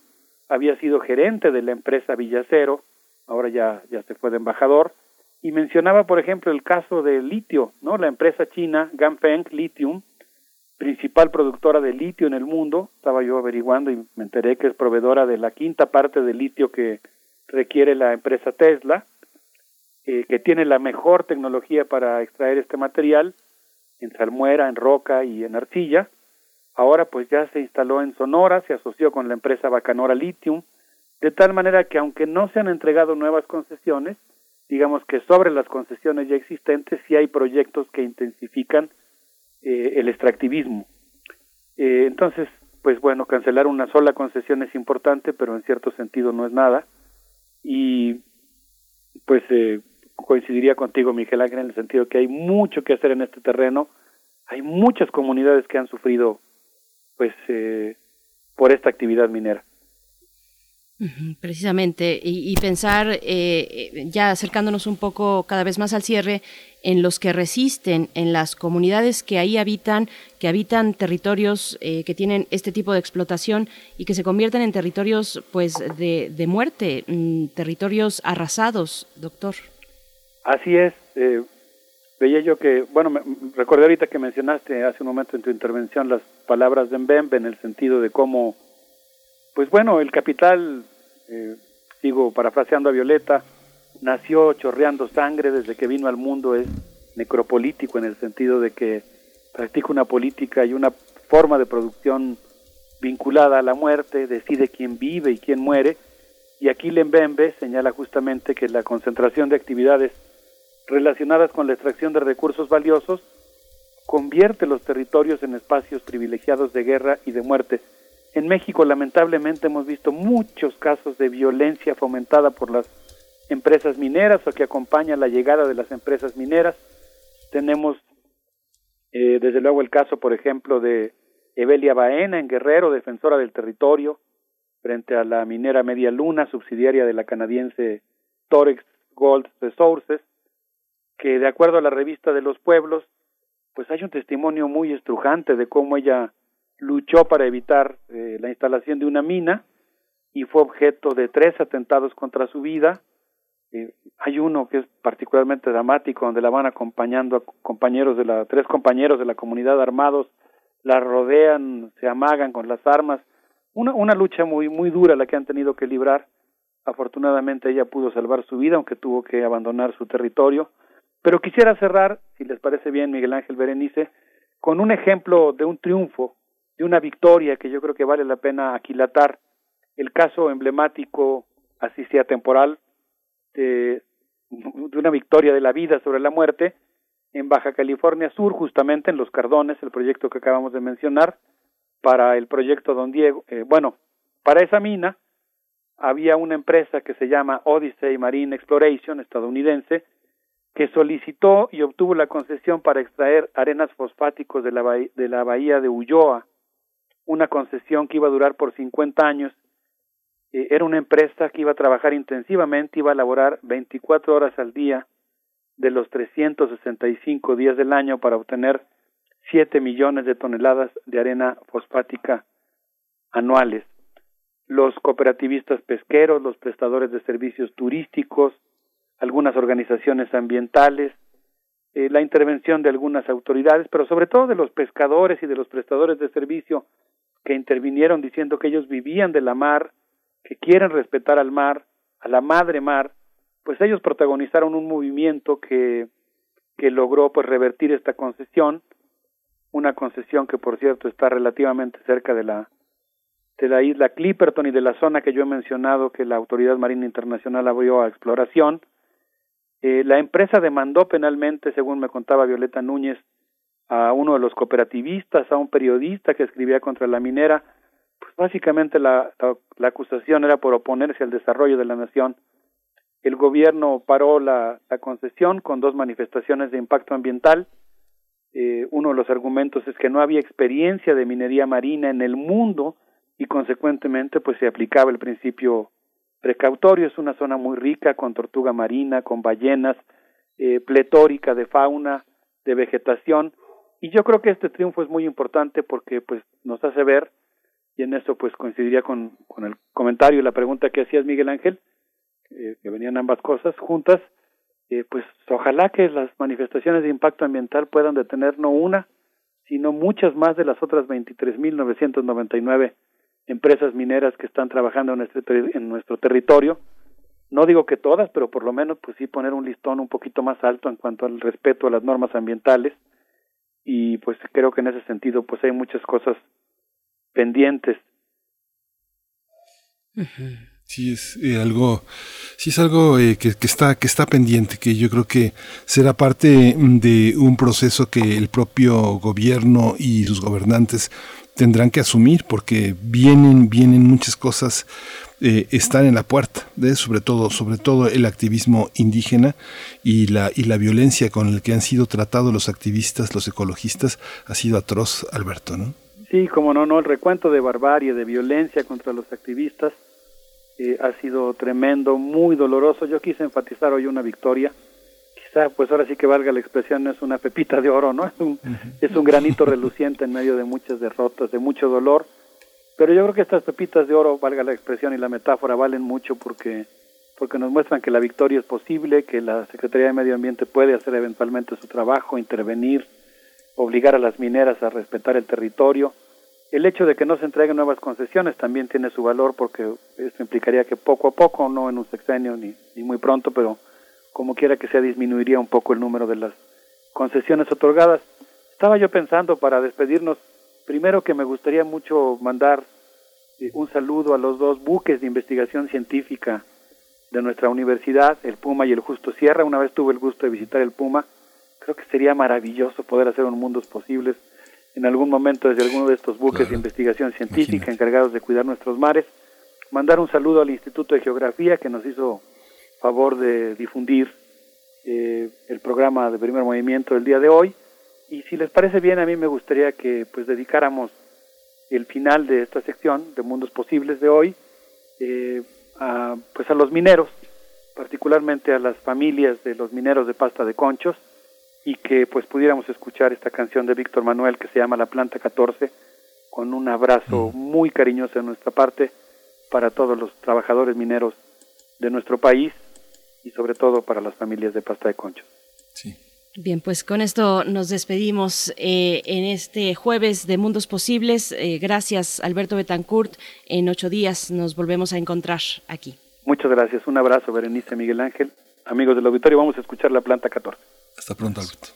había sido gerente de la empresa Villacero, ahora ya, ya se fue de embajador, y mencionaba, por ejemplo, el caso de litio, ¿no? La empresa china Ganfeng Lithium, principal productora de litio en el mundo, estaba yo averiguando y me enteré que es proveedora de la quinta parte de litio que requiere la empresa Tesla, eh, que tiene la mejor tecnología para extraer este material en salmuera, en roca y en arcilla. Ahora pues ya se instaló en Sonora, se asoció con la empresa Bacanora Lithium, de tal manera que aunque no se han entregado nuevas concesiones, digamos que sobre las concesiones ya existentes sí hay proyectos que intensifican eh, el extractivismo. Eh, entonces, pues bueno, cancelar una sola concesión es importante, pero en cierto sentido no es nada. Y pues eh, coincidiría contigo, Miguel Ángel, en el sentido que hay mucho que hacer en este terreno. Hay muchas comunidades que han sufrido, pues, por esta actividad minera. Precisamente, y, pensar, eh, eh, ya acercándonos un poco cada vez más al cierre, en los que resisten, en las comunidades que ahí habitan, que habitan territorios eh, que tienen este tipo de explotación y que se convierten en territorios pues de, de muerte, mm, territorios arrasados, doctor. Así es. Veía yo que, bueno, me, recordé ahorita que mencionaste hace un momento en tu intervención las palabras de Mbembe en el sentido de cómo pues bueno, el capital, eh, sigo parafraseando a Violeta, nació chorreando sangre desde que vino al mundo, es necropolítico en el sentido de que practica una política y una forma de producción vinculada a la muerte, decide quién vive y quién muere, Y aquí Lembembe señala justamente que la concentración de actividades relacionadas con la extracción de recursos valiosos convierte los territorios en espacios privilegiados de guerra y de muerte. En México lamentablemente hemos visto muchos casos de violencia fomentada por las empresas mineras o que acompaña la llegada de las empresas mineras. Tenemos eh, desde luego el caso, por ejemplo, de Evelia Baena en Guerrero, defensora del territorio, frente a la minera Media Luna, subsidiaria de la canadiense Torex Gold Resources, que de acuerdo a la revista de los pueblos, pues hay un testimonio muy estrujante de cómo ella luchó para evitar eh, la instalación de una mina y fue objeto de tres atentados contra su vida. Eh, hay uno que es particularmente dramático, donde la van acompañando a compañeros de la, tres compañeros de la comunidad armados, la rodean, se amagan con las armas. Una, una lucha muy, muy dura la que han tenido que librar. Afortunadamente ella pudo salvar su vida, aunque tuvo que abandonar su territorio. Pero quisiera cerrar, si les parece bien, Miguel Ángel Berenice, con un ejemplo de un triunfo, de una victoria que yo creo que vale la pena aquilatar. El caso emblemático, así sea temporal, de, de una victoria de la vida sobre la muerte en Baja California Sur, justamente en Los Cardones, el proyecto que acabamos de mencionar, para el proyecto Don Diego. Eh, bueno, para esa mina había una empresa que se llama Odyssey Marine Exploration estadounidense, que solicitó y obtuvo la concesión para extraer arenas fosfáticos de la, bahía, de la bahía de Ulloa, una concesión que iba a durar por 50 años. Eh, era una empresa que iba a trabajar intensivamente, iba a laborar 24 horas al día de los 365 días del año para obtener 7 millones de toneladas de arena fosfática anuales. Los cooperativistas pesqueros, los prestadores de servicios turísticos, algunas organizaciones ambientales, eh, la intervención de algunas autoridades, pero sobre todo de los pescadores y de los prestadores de servicio que intervinieron diciendo que ellos vivían de la mar, que quieren respetar al mar, a la madre mar, pues ellos protagonizaron un movimiento que, que logró pues revertir esta concesión, una concesión que por cierto está relativamente cerca de la de la isla Clipperton y de la zona que yo he mencionado que la Autoridad Marina Internacional abrió a exploración, eh, la empresa demandó penalmente, según me contaba Violeta Núñez, a uno de los cooperativistas, a un periodista que escribía contra la minera. Pues básicamente la, acusación era por oponerse al desarrollo de la nación. El gobierno paró la, la concesión con dos manifestaciones de impacto ambiental. Eh, uno de los argumentos es que no había experiencia de minería marina en el mundo y consecuentemente pues se aplicaba el principio precautorio, es una zona muy rica con tortuga marina, con ballenas, eh, pletórica de fauna, de vegetación, y yo creo que este triunfo es muy importante porque pues nos hace ver, y en eso pues coincidiría con, el comentario y la pregunta que hacías Miguel Ángel, eh, que venían ambas cosas juntas, eh, pues ojalá que las manifestaciones de impacto ambiental puedan detener no una, sino muchas más de las otras 23.999 empresas mineras que están trabajando en nuestro, en nuestro territorio. No digo que todas, pero por lo menos pues sí poner un listón un poquito más alto en cuanto al respeto a las normas ambientales y pues creo que en ese sentido pues hay muchas cosas pendientes. Sí es eh, algo, sí es algo eh, que, que, está que está pendiente, que yo creo que será parte de un proceso que el propio gobierno y sus gobernantes tendrán que asumir porque vienen, vienen muchas cosas, eh, están en la puerta, de, sobre todo, sobre todo el activismo indígena y la, y la violencia con la que han sido tratados los activistas, los ecologistas, ha sido atroz, Alberto, ¿no? Sí, como no, no, el recuento de barbarie, de violencia contra los activistas eh, ha sido tremendo, muy doloroso. Yo quise enfatizar hoy una victoria pues ahora sí que valga la expresión, no es una pepita de oro, ¿no? [laughs] Es un, es un granito reluciente en medio de muchas derrotas, de mucho dolor, pero yo creo que estas pepitas de oro, valga la expresión y la metáfora, valen mucho porque, porque nos muestran que la victoria es posible, que la Secretaría de Medio Ambiente puede hacer eventualmente su trabajo, intervenir, obligar a las mineras a respetar el territorio. El hecho de que no se entreguen nuevas concesiones también tiene su valor porque esto implicaría que poco a poco, no en un sexenio ni, ni muy pronto, pero como quiera que sea, disminuiría un poco el número de las concesiones otorgadas. Estaba yo pensando para despedirnos, primero que me gustaría mucho mandar eh, un saludo a los dos buques de investigación científica de nuestra universidad, el Puma y el Justo Sierra. Una vez tuve el gusto de visitar el Puma. Creo que sería maravilloso poder hacer un mundos posibles en algún momento desde alguno de estos buques de investigación científica encargados de cuidar nuestros mares. Mandar un saludo al Instituto de Geografía que nos hizo favor de difundir eh, el programa de primer movimiento del día de hoy. Y si les parece bien, a mí me gustaría que pues dedicáramos el final de esta sección de Mundos Posibles de hoy eh, a, pues a los mineros, particularmente a las familias de los mineros de pasta de conchos y que pues pudiéramos escuchar esta canción de Víctor Manuel que se llama La Planta 14 con un abrazo muy cariñoso de nuestra parte para todos los trabajadores mineros de nuestro país y sobre todo para las familias de pasta de conchos. Bien, pues con esto nos despedimos eh, en este jueves de Mundos Posibles. Eh, gracias, Alberto Betancourt. En ocho días nos volvemos a encontrar aquí. Muchas gracias. Un abrazo, Berenice Miguel Ángel. Amigos del auditorio, vamos a escuchar la planta 14. Hasta pronto, Alberto.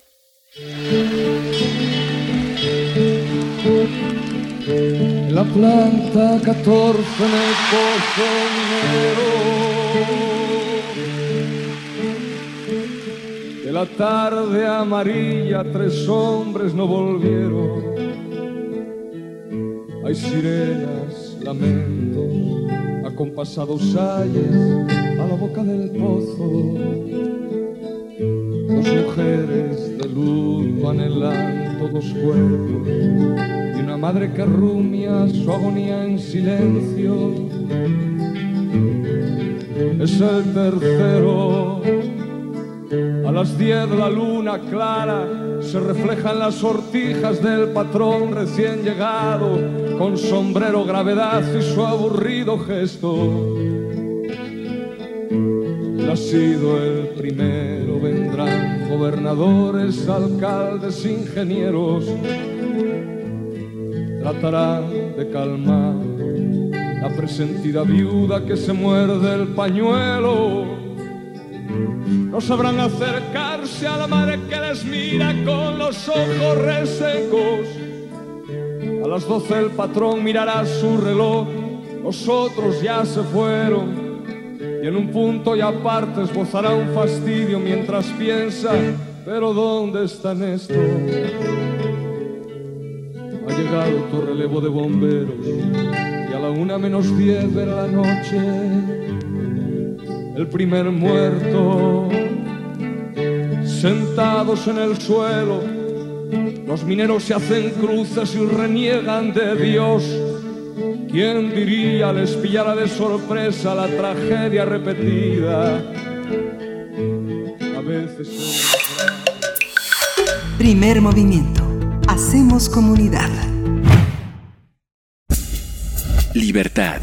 La planta 14 en el pozo La tarde amarilla tres hombres no volvieron. Hay sirenas, lamentos, acompasados ayes a la boca del pozo Dos mujeres de luto anhelan todos cuerpos y una madre que rumia su agonía en silencio. Es el tercero. A las diez la luna clara se refleja en las sortijas del patrón recién llegado, con sombrero gravedad y su aburrido gesto ha sido el primero, vendrán gobernadores, alcaldes, ingenieros, tratarán de calmar la presentida viuda que se muerde el pañuelo. No sabrán acercarse a la madre que les mira con los ojos resecos. A las doce el patrón mirará su reloj, los otros ya se fueron y en un punto y aparte esbozará un fastidio mientras piensa, pero ¿dónde están estos? Ha llegado tu relevo de bomberos y a la una menos diez de la noche el primer muerto sentados en el suelo los mineros se hacen cruces y reniegan de Dios ¿Quién diría les pillara de sorpresa la tragedia repetida? A veces. Primer movimiento. Hacemos comunidad. Libertad.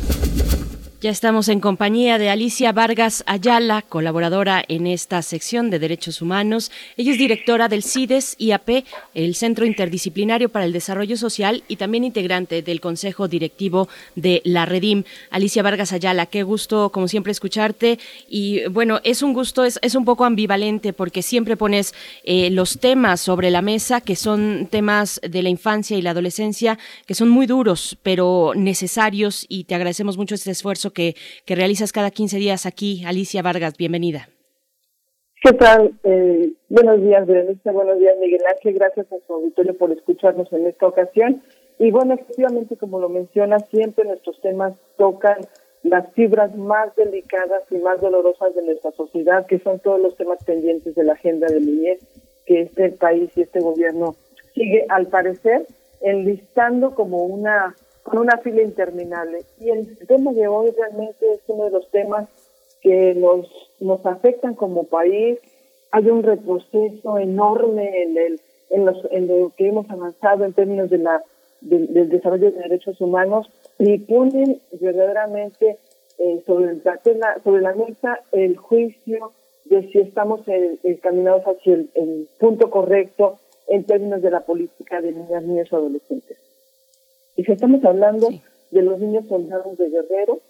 Ya estamos en compañía de Alicia Vargas Ayala, colaboradora en esta sección de Derechos Humanos. Ella es directora del CIDES IAP, el Centro Interdisciplinario para el Desarrollo Social, y también integrante del Consejo Directivo de la Redim. Alicia Vargas Ayala, qué gusto, como siempre, escucharte. Y bueno, es un gusto, es, es un poco ambivalente porque siempre pones eh, los temas sobre la mesa, que son temas de la infancia y la adolescencia, que son muy duros, pero necesarios, y te agradecemos mucho este esfuerzo que, realizas cada 15 días aquí. Alicia Vargas, bienvenida. ¿Qué tal? Eh, buenos días, Berenice. Buenos días, Miguel Ángel. Gracias a su auditorio por escucharnos en esta ocasión. Y bueno, efectivamente, como lo menciona, siempre nuestros temas tocan las fibras más delicadas y más dolorosas de nuestra sociedad, que son todos los temas pendientes de la agenda de niñez que este país y este gobierno sigue, al parecer, enlistando como una con una fila interminable. Y el tema de hoy realmente es uno de los temas que nos, nos afectan como país. Hay un retroceso enorme en, el, en, los, en lo que hemos avanzado en términos de la, del desarrollo de derechos humanos y ponen verdaderamente eh, sobre, la, sobre la mesa el juicio de si estamos encaminados hacia el, el punto correcto en términos de la política de niñas, niños y adolescentes. Y si estamos hablando de los niños soldados de Guerrero,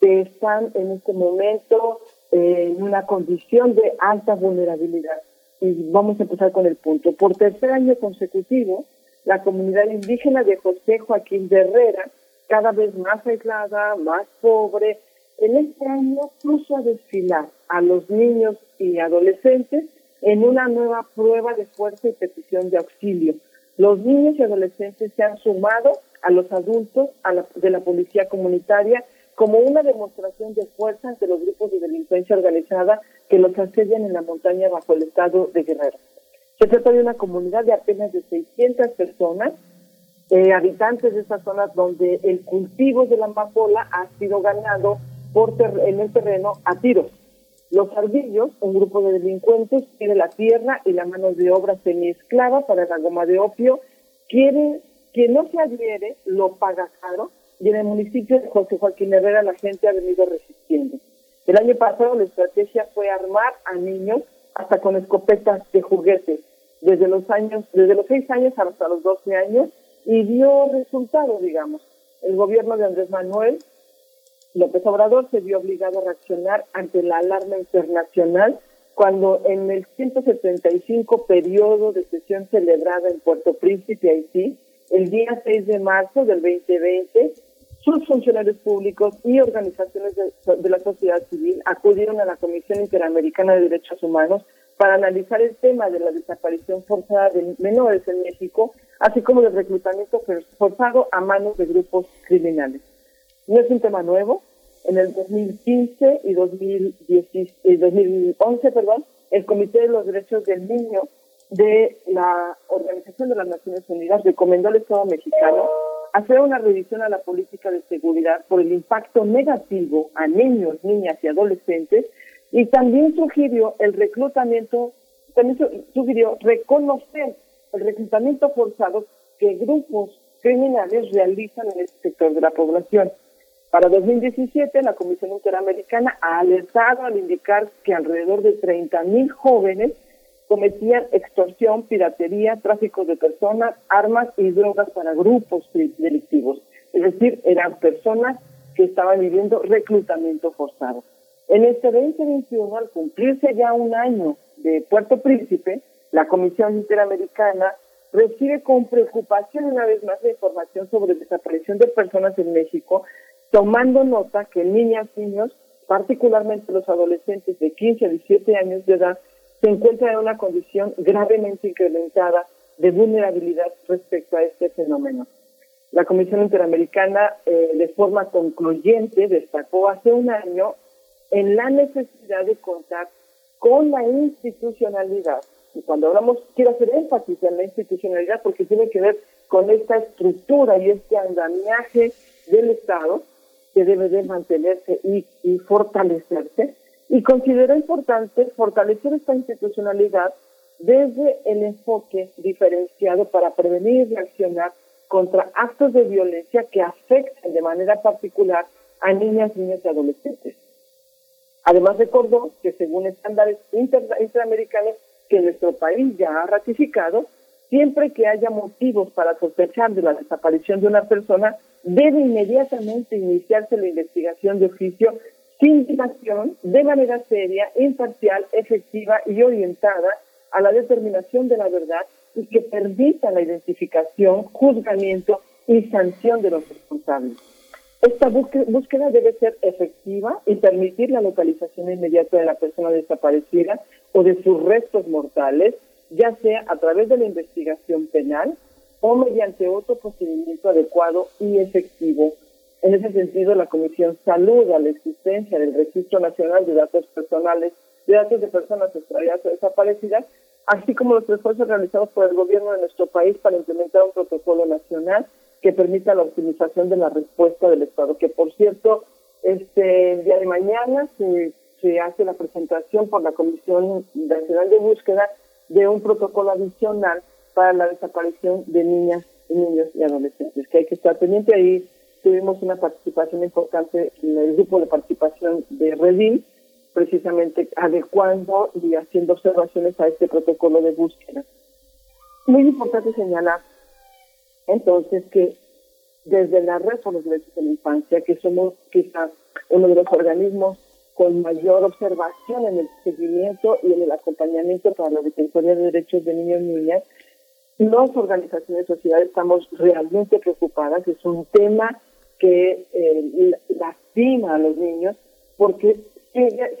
que están en este momento eh, en una condición de alta vulnerabilidad. Y vamos a empezar con el punto. Por tercer año consecutivo, la comunidad indígena de José Joaquín de Herrera, cada vez más aislada, más pobre, en este año puso a desfilar a los niños y adolescentes en una nueva prueba de fuerza y petición de auxilio. Los niños y adolescentes se han sumado a los adultos de la policía comunitaria como una demostración de fuerza ante los grupos de delincuencia organizada que los asedian en la montaña bajo el estado de Guerrero. Se trata de una comunidad de apenas de 600 personas, eh, habitantes de esas zonas donde el cultivo de la amapola ha sido ganado por en el terreno a tiros. Los ardillos, un grupo de delincuentes, tiene la tierra y la mano de obra semiesclava para la goma de opio. Quiere que no se adhiere, lo paga caro. Y en el municipio de José Joaquín Herrera la gente ha venido resistiendo. El año pasado la estrategia fue armar a niños hasta con escopetas de juguete, desde los años, desde los seis años hasta los 12 años, y dio resultados, digamos. El gobierno de Andrés Manuel López Obrador se vio obligado a reaccionar ante la alarma internacional cuando en el 175 periodo de sesión celebrada en Puerto Príncipe, Haití, el día 6 de marzo del 2020, sus funcionarios públicos y organizaciones de, de, la sociedad civil acudieron a la Comisión Interamericana de Derechos Humanos para analizar el tema de la desaparición forzada de menores en México, así como del reclutamiento forzado a manos de grupos criminales. No es un tema nuevo. En el 2015 y 2011, perdón, el Comité de los Derechos del Niño de la Organización de las Naciones Unidas recomendó al Estado mexicano hacer una revisión a la política de seguridad por el impacto negativo a niños, niñas y adolescentes y también sugirió el reclutamiento, también sugirió reconocer el reclutamiento forzado que grupos criminales realizan en este sector de la población. Para 2017, la Comisión Interamericana ha alertado al indicar que alrededor de 30.000 jóvenes cometían extorsión, piratería, tráfico de personas, armas y drogas para grupos delictivos. Es decir, eran personas que estaban viviendo reclutamiento forzado. En este 2021, al cumplirse ya un año de Puerto Príncipe, la Comisión Interamericana recibe con preocupación una vez más la información sobre desaparición de personas en México tomando nota que niñas, niños, particularmente los adolescentes de 15 a 17 años de edad, se encuentran en una condición gravemente incrementada de vulnerabilidad respecto a este fenómeno. La Comisión Interamericana, eh, de forma concluyente, destacó hace un año en la necesidad de contar con la institucionalidad. Y cuando hablamos, quiero hacer énfasis en la institucionalidad porque tiene que ver con esta estructura y este andamiaje del Estado que debe de mantenerse y, fortalecerse. Y considero importante fortalecer esta institucionalidad desde el enfoque diferenciado para prevenir y reaccionar contra actos de violencia que afecten de manera particular a niñas, niños y adolescentes. Además recordó que según estándares interamericanos que nuestro país ya ha ratificado, siempre que haya motivos para sospechar de la desaparición de una persona, debe inmediatamente iniciarse la investigación de oficio sin de manera seria, imparcial, efectiva y orientada a la determinación de la verdad y que permita la identificación, juzgamiento y sanción de los responsables. Esta búsqueda debe ser efectiva y permitir la localización inmediata de la persona desaparecida o de sus restos mortales, ya sea a través de la investigación penal, o mediante otro procedimiento adecuado y efectivo. En ese sentido, la Comisión saluda la existencia del Registro Nacional de Datos Personales, de datos de personas extraviadas o desaparecidas, así como los esfuerzos realizados por el gobierno de nuestro país para implementar un protocolo nacional que permita la optimización de la respuesta del Estado, que por cierto, este día de mañana se, se hace la presentación por la Comisión Nacional de Búsqueda de un protocolo adicional para la desaparición de niñas, niños y adolescentes, que hay que estar pendiente. Ahí tuvimos una participación importante en el grupo de participación de Redil, precisamente adecuando y haciendo observaciones a este protocolo de búsqueda. Muy importante señalar entonces que desde la red por los derechos de la infancia, que somos quizás uno de los organismos con mayor observación en el seguimiento y en el acompañamiento para la Defensoría de Derechos de Niños y Niñas. Las organizaciones sociedad estamos realmente preocupadas. Es un tema que eh, lastima a los niños porque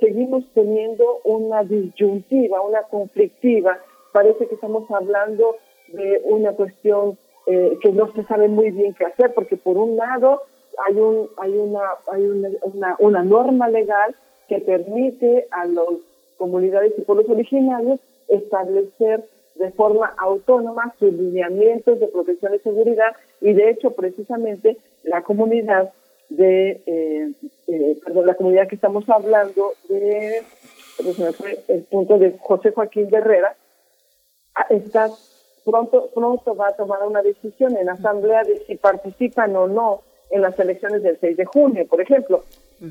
seguimos teniendo una disyuntiva, una conflictiva. Parece que estamos hablando de una cuestión eh, que no se sabe muy bien qué hacer, porque por un lado hay un hay una hay una, una, norma legal que permite a las comunidades y pueblos originarios establecer de forma autónoma sus lineamientos de protección y seguridad y de hecho precisamente la comunidad de eh, eh, perdón la comunidad que estamos hablando de el punto de José Joaquín Herrera ah, está pronto pronto va a tomar una decisión en asamblea de si participan o no en las elecciones del 6 de junio, por ejemplo.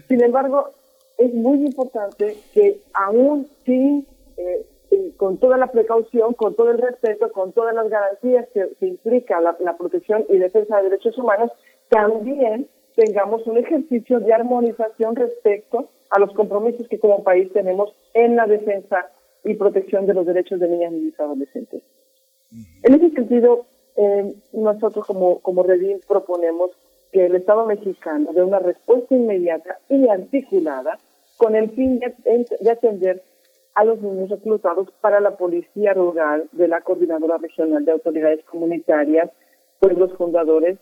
Sin embargo, es muy importante que aún sin, eh, eh, con toda la precaución, con todo el respeto, con todas las garantías que, implica la, protección y defensa de derechos humanos, también tengamos un ejercicio de armonización respecto a los compromisos que como país tenemos en la defensa y protección de los derechos de niñas, niños y adolescentes. En ese sentido, eh, nosotros como, como Redim proponemos que el Estado mexicano dé una respuesta inmediata y articulada con el fin de, atender a los niños reclutados para la Policía Rural de la Coordinadora Regional de Autoridades Comunitarias, pueblos fundadores,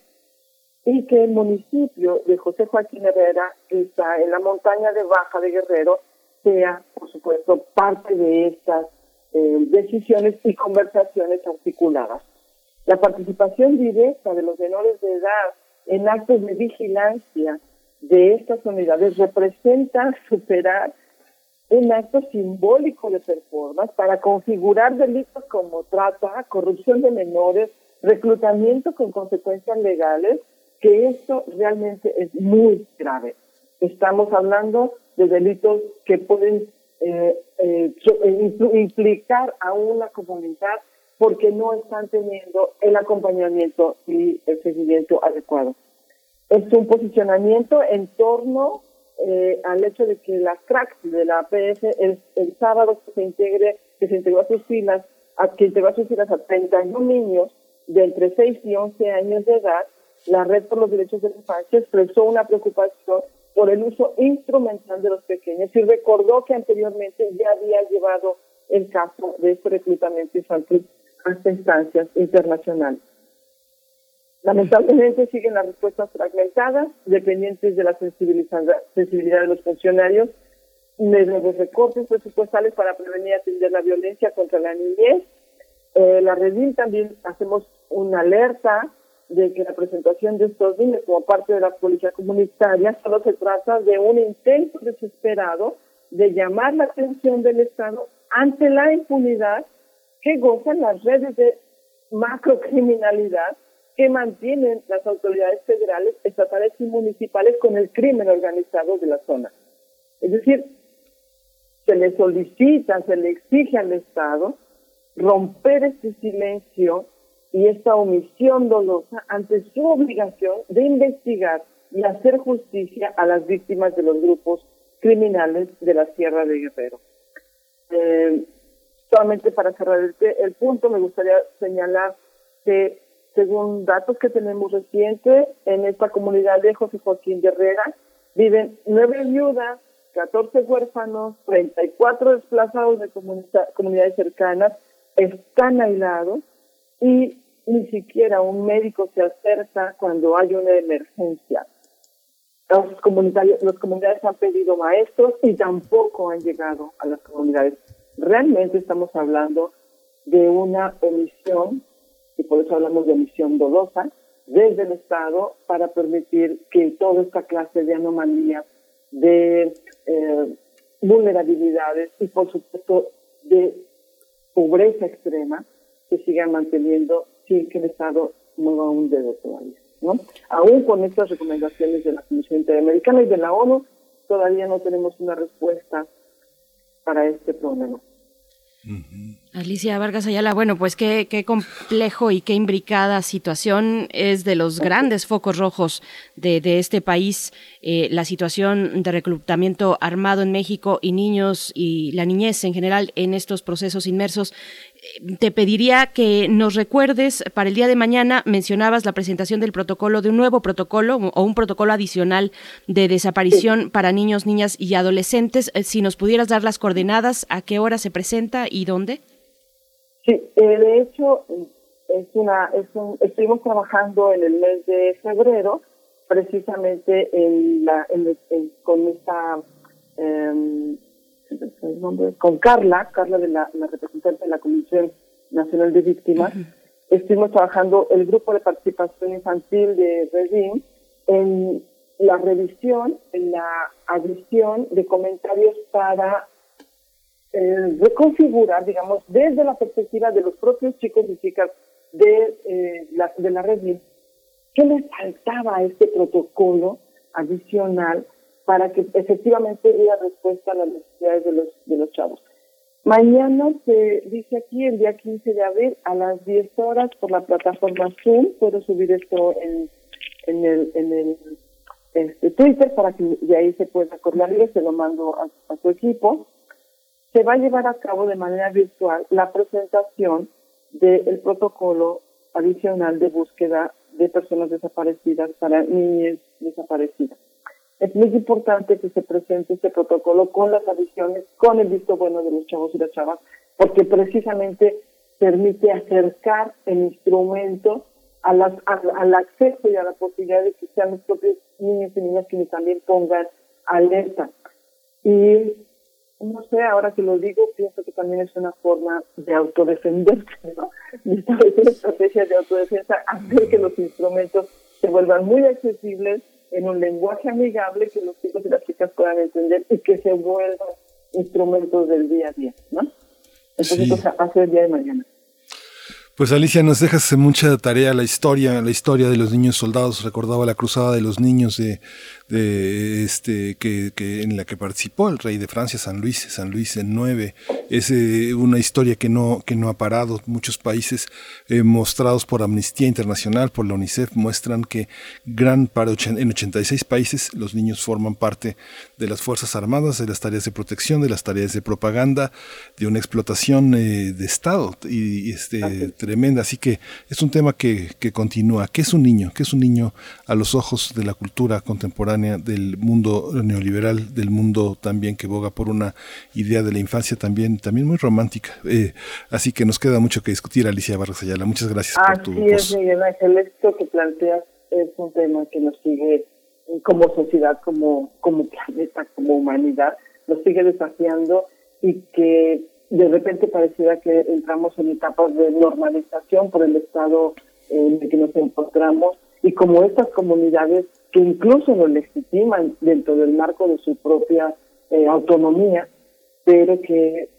y que el municipio de José Joaquín Herrera, que está en la montaña de Baja de Guerrero, sea, por supuesto, parte de estas eh, decisiones y conversaciones articuladas. La participación directa de los menores de edad en actos de vigilancia de estas unidades representa superar un acto simbólico de performance para configurar delitos como trata, corrupción de menores, reclutamiento con consecuencias legales, que esto realmente es muy grave. Estamos hablando de delitos que pueden eh, eh, implicar a una comunidad porque no están teniendo el acompañamiento y el seguimiento adecuado. Es un posicionamiento en torno eh, al hecho de que la CRAC de la APF el, sábado que se integre, que se integró a sus filas, a, que integró a sus filas a 31 niños de entre 6 y 11 años de edad, la Red por los Derechos de la Infancia expresó una preocupación por el uso instrumental de los pequeños y recordó que anteriormente ya había llevado el caso de este reclutamiento infantil hasta instancias internacionales. Lamentablemente siguen las respuestas fragmentadas, dependientes de la sensibilidad de los funcionarios, de los recortes presupuestales para prevenir y atender la violencia contra la niñez. Eh, la Redin también hacemos una alerta de que la presentación de estos niños como parte de la policía comunitaria solo se trata de un intento desesperado de llamar la atención del Estado ante la impunidad que gozan las redes de macrocriminalidad que mantienen las autoridades federales, estatales y municipales con el crimen organizado de la zona. Es decir, se le solicita, se le exige al Estado romper este silencio y esta omisión dolosa ante su obligación de investigar y hacer justicia a las víctimas de los grupos criminales de la Sierra de Guerrero. Eh, solamente para cerrar el, el punto, me gustaría señalar que según datos que tenemos recientes, en esta comunidad de José Joaquín de Herrera viven nueve viudas, 14 huérfanos, 34 desplazados de comunidades cercanas, están aislados y ni siquiera un médico se acerca cuando hay una emergencia. Los, comunitarios, los comunidades han pedido maestros y tampoco han llegado a las comunidades. Realmente estamos hablando de una omisión y por eso hablamos de omisión dolosa, desde el Estado para permitir que toda esta clase de anomalías, de eh, vulnerabilidades y por supuesto de pobreza extrema se sigan manteniendo sin que el Estado mueva un dedo todavía. ¿no? Aún con estas recomendaciones de la Comisión Interamericana y de la ONU, todavía no tenemos una respuesta para este problema. Alicia Vargas Ayala, bueno, pues qué, qué, complejo y qué imbricada situación es de los grandes focos rojos de, de este país, eh, la situación de reclutamiento armado en México y niños y la niñez en general en estos procesos inmersos te pediría que nos recuerdes para el día de mañana, mencionabas la presentación del protocolo, de un nuevo protocolo o un protocolo adicional de desaparición para niños, niñas y adolescentes. Eh, si nos pudieras dar las coordenadas, a qué hora se presenta y dónde. Sí, eh, de hecho, es una, es un, estuvimos trabajando en el mes de febrero precisamente en la, con esta eh, con Carla, Carla de la, representante de la Comisión Nacional de Víctimas, estuvimos trabajando el grupo de participación infantil de Redim en la revisión, en la adición de comentarios para eh, reconfigurar, digamos, desde la perspectiva de los propios chicos y chicas de, eh, la, de la Redim, qué les faltaba a este protocolo adicional para que efectivamente diera respuesta a las necesidades de los, de los chavos. Mañana se dice aquí, el día 15 de abril, a las 10 horas, por la plataforma Zoom, puedo subir esto en, en el, en el este, Twitter para que de ahí se pueda y se lo mando a, a su equipo. Se va a llevar a cabo de manera virtual la presentación del protocolo adicional de búsqueda de personas desaparecidas para niñas desaparecidas. Es muy importante que se presente este protocolo con las adiciones, con el visto bueno de los chavos y las chavas, porque precisamente permite acercar el instrumento a al acceso y a la posibilidad de que sean los propios niños y niñas quienes también pongan alerta. Y no sé, ahora que lo digo, pienso que también es una forma de autodefenderse, ¿no? De establecer estrategias de autodefensa, hacer que los instrumentos se vuelvan muy accesibles, en un lenguaje amigable que los chicos y las chicas puedan entender y que se vuelvan instrumentos del día a día, ¿no? Entonces, sí. eso hace el día de mañana. Pues Alicia, nos dejas mucha tarea la historia, la historia de los niños soldados. Recordaba la cruzada de los niños de, este que, en la que participó el rey de Francia, San Luis, San Luis en nueve. Es eh, una historia que no, que no ha parado. Muchos países eh, mostrados por Amnistía Internacional, por la UNICEF, muestran que gran para en 86 países los niños forman parte de las Fuerzas Armadas, de las tareas de protección, de las tareas de propaganda, de una explotación eh, de Estado y, este, tremenda. Así que es un tema que, que continúa. ¿Qué es un niño? ¿Qué es un niño a los ojos de la cultura contemporánea? del mundo neoliberal, del mundo también que boga por una idea de la infancia también, también muy romántica. Eh, así que nos queda mucho que discutir, Alicia Barros Ayala. Muchas gracias por tu Así es, Miguel Ángel. Esto que planteas es un tema que nos sigue como sociedad, como, como planeta, como humanidad, nos sigue desafiando y que de repente pareciera que entramos en etapas de normalización por el estado en el que nos encontramos y como estas comunidades que incluso lo legitiman dentro del marco de su propia eh, autonomía, pero que,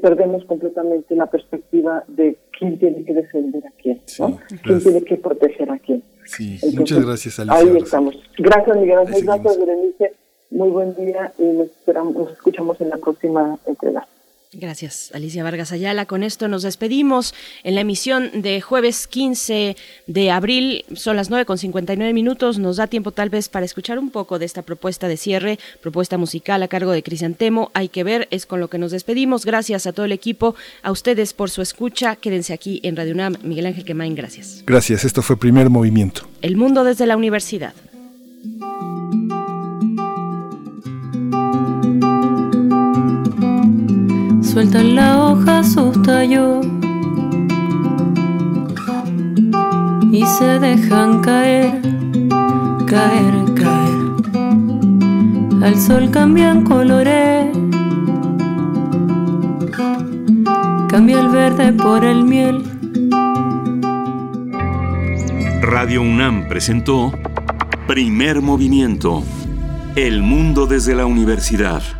perdemos completamente la perspectiva de quién tiene que defender a quién, ¿no? quién tiene que proteger a quién. Sí, muchas gracias, Alicia. Ahí estamos. Gracias, Miguel Ángel. Gracias, Berenice. Muy buen día y nos, esperamos, nos escuchamos en la próxima entrega. Gracias, Alicia Vargas Ayala. Con esto nos despedimos en la emisión de jueves 15 de abril. Son las 9 con 59 minutos. Nos da tiempo tal vez para escuchar un poco de esta propuesta de cierre, propuesta musical a cargo de Temo. Hay que ver, es con lo que nos despedimos. Gracias a todo el equipo, a ustedes por su escucha. Quédense aquí en Radio UNAM. Miguel Ángel Quemain, gracias. Gracias, esto fue Primer Movimiento. El mundo desde la universidad. Sueltan la hoja sus tallos y se dejan caer, caer, caer. Al sol cambian colores, cambia el verde por el miel. Radio UNAM presentó Primer Movimiento, El Mundo desde la Universidad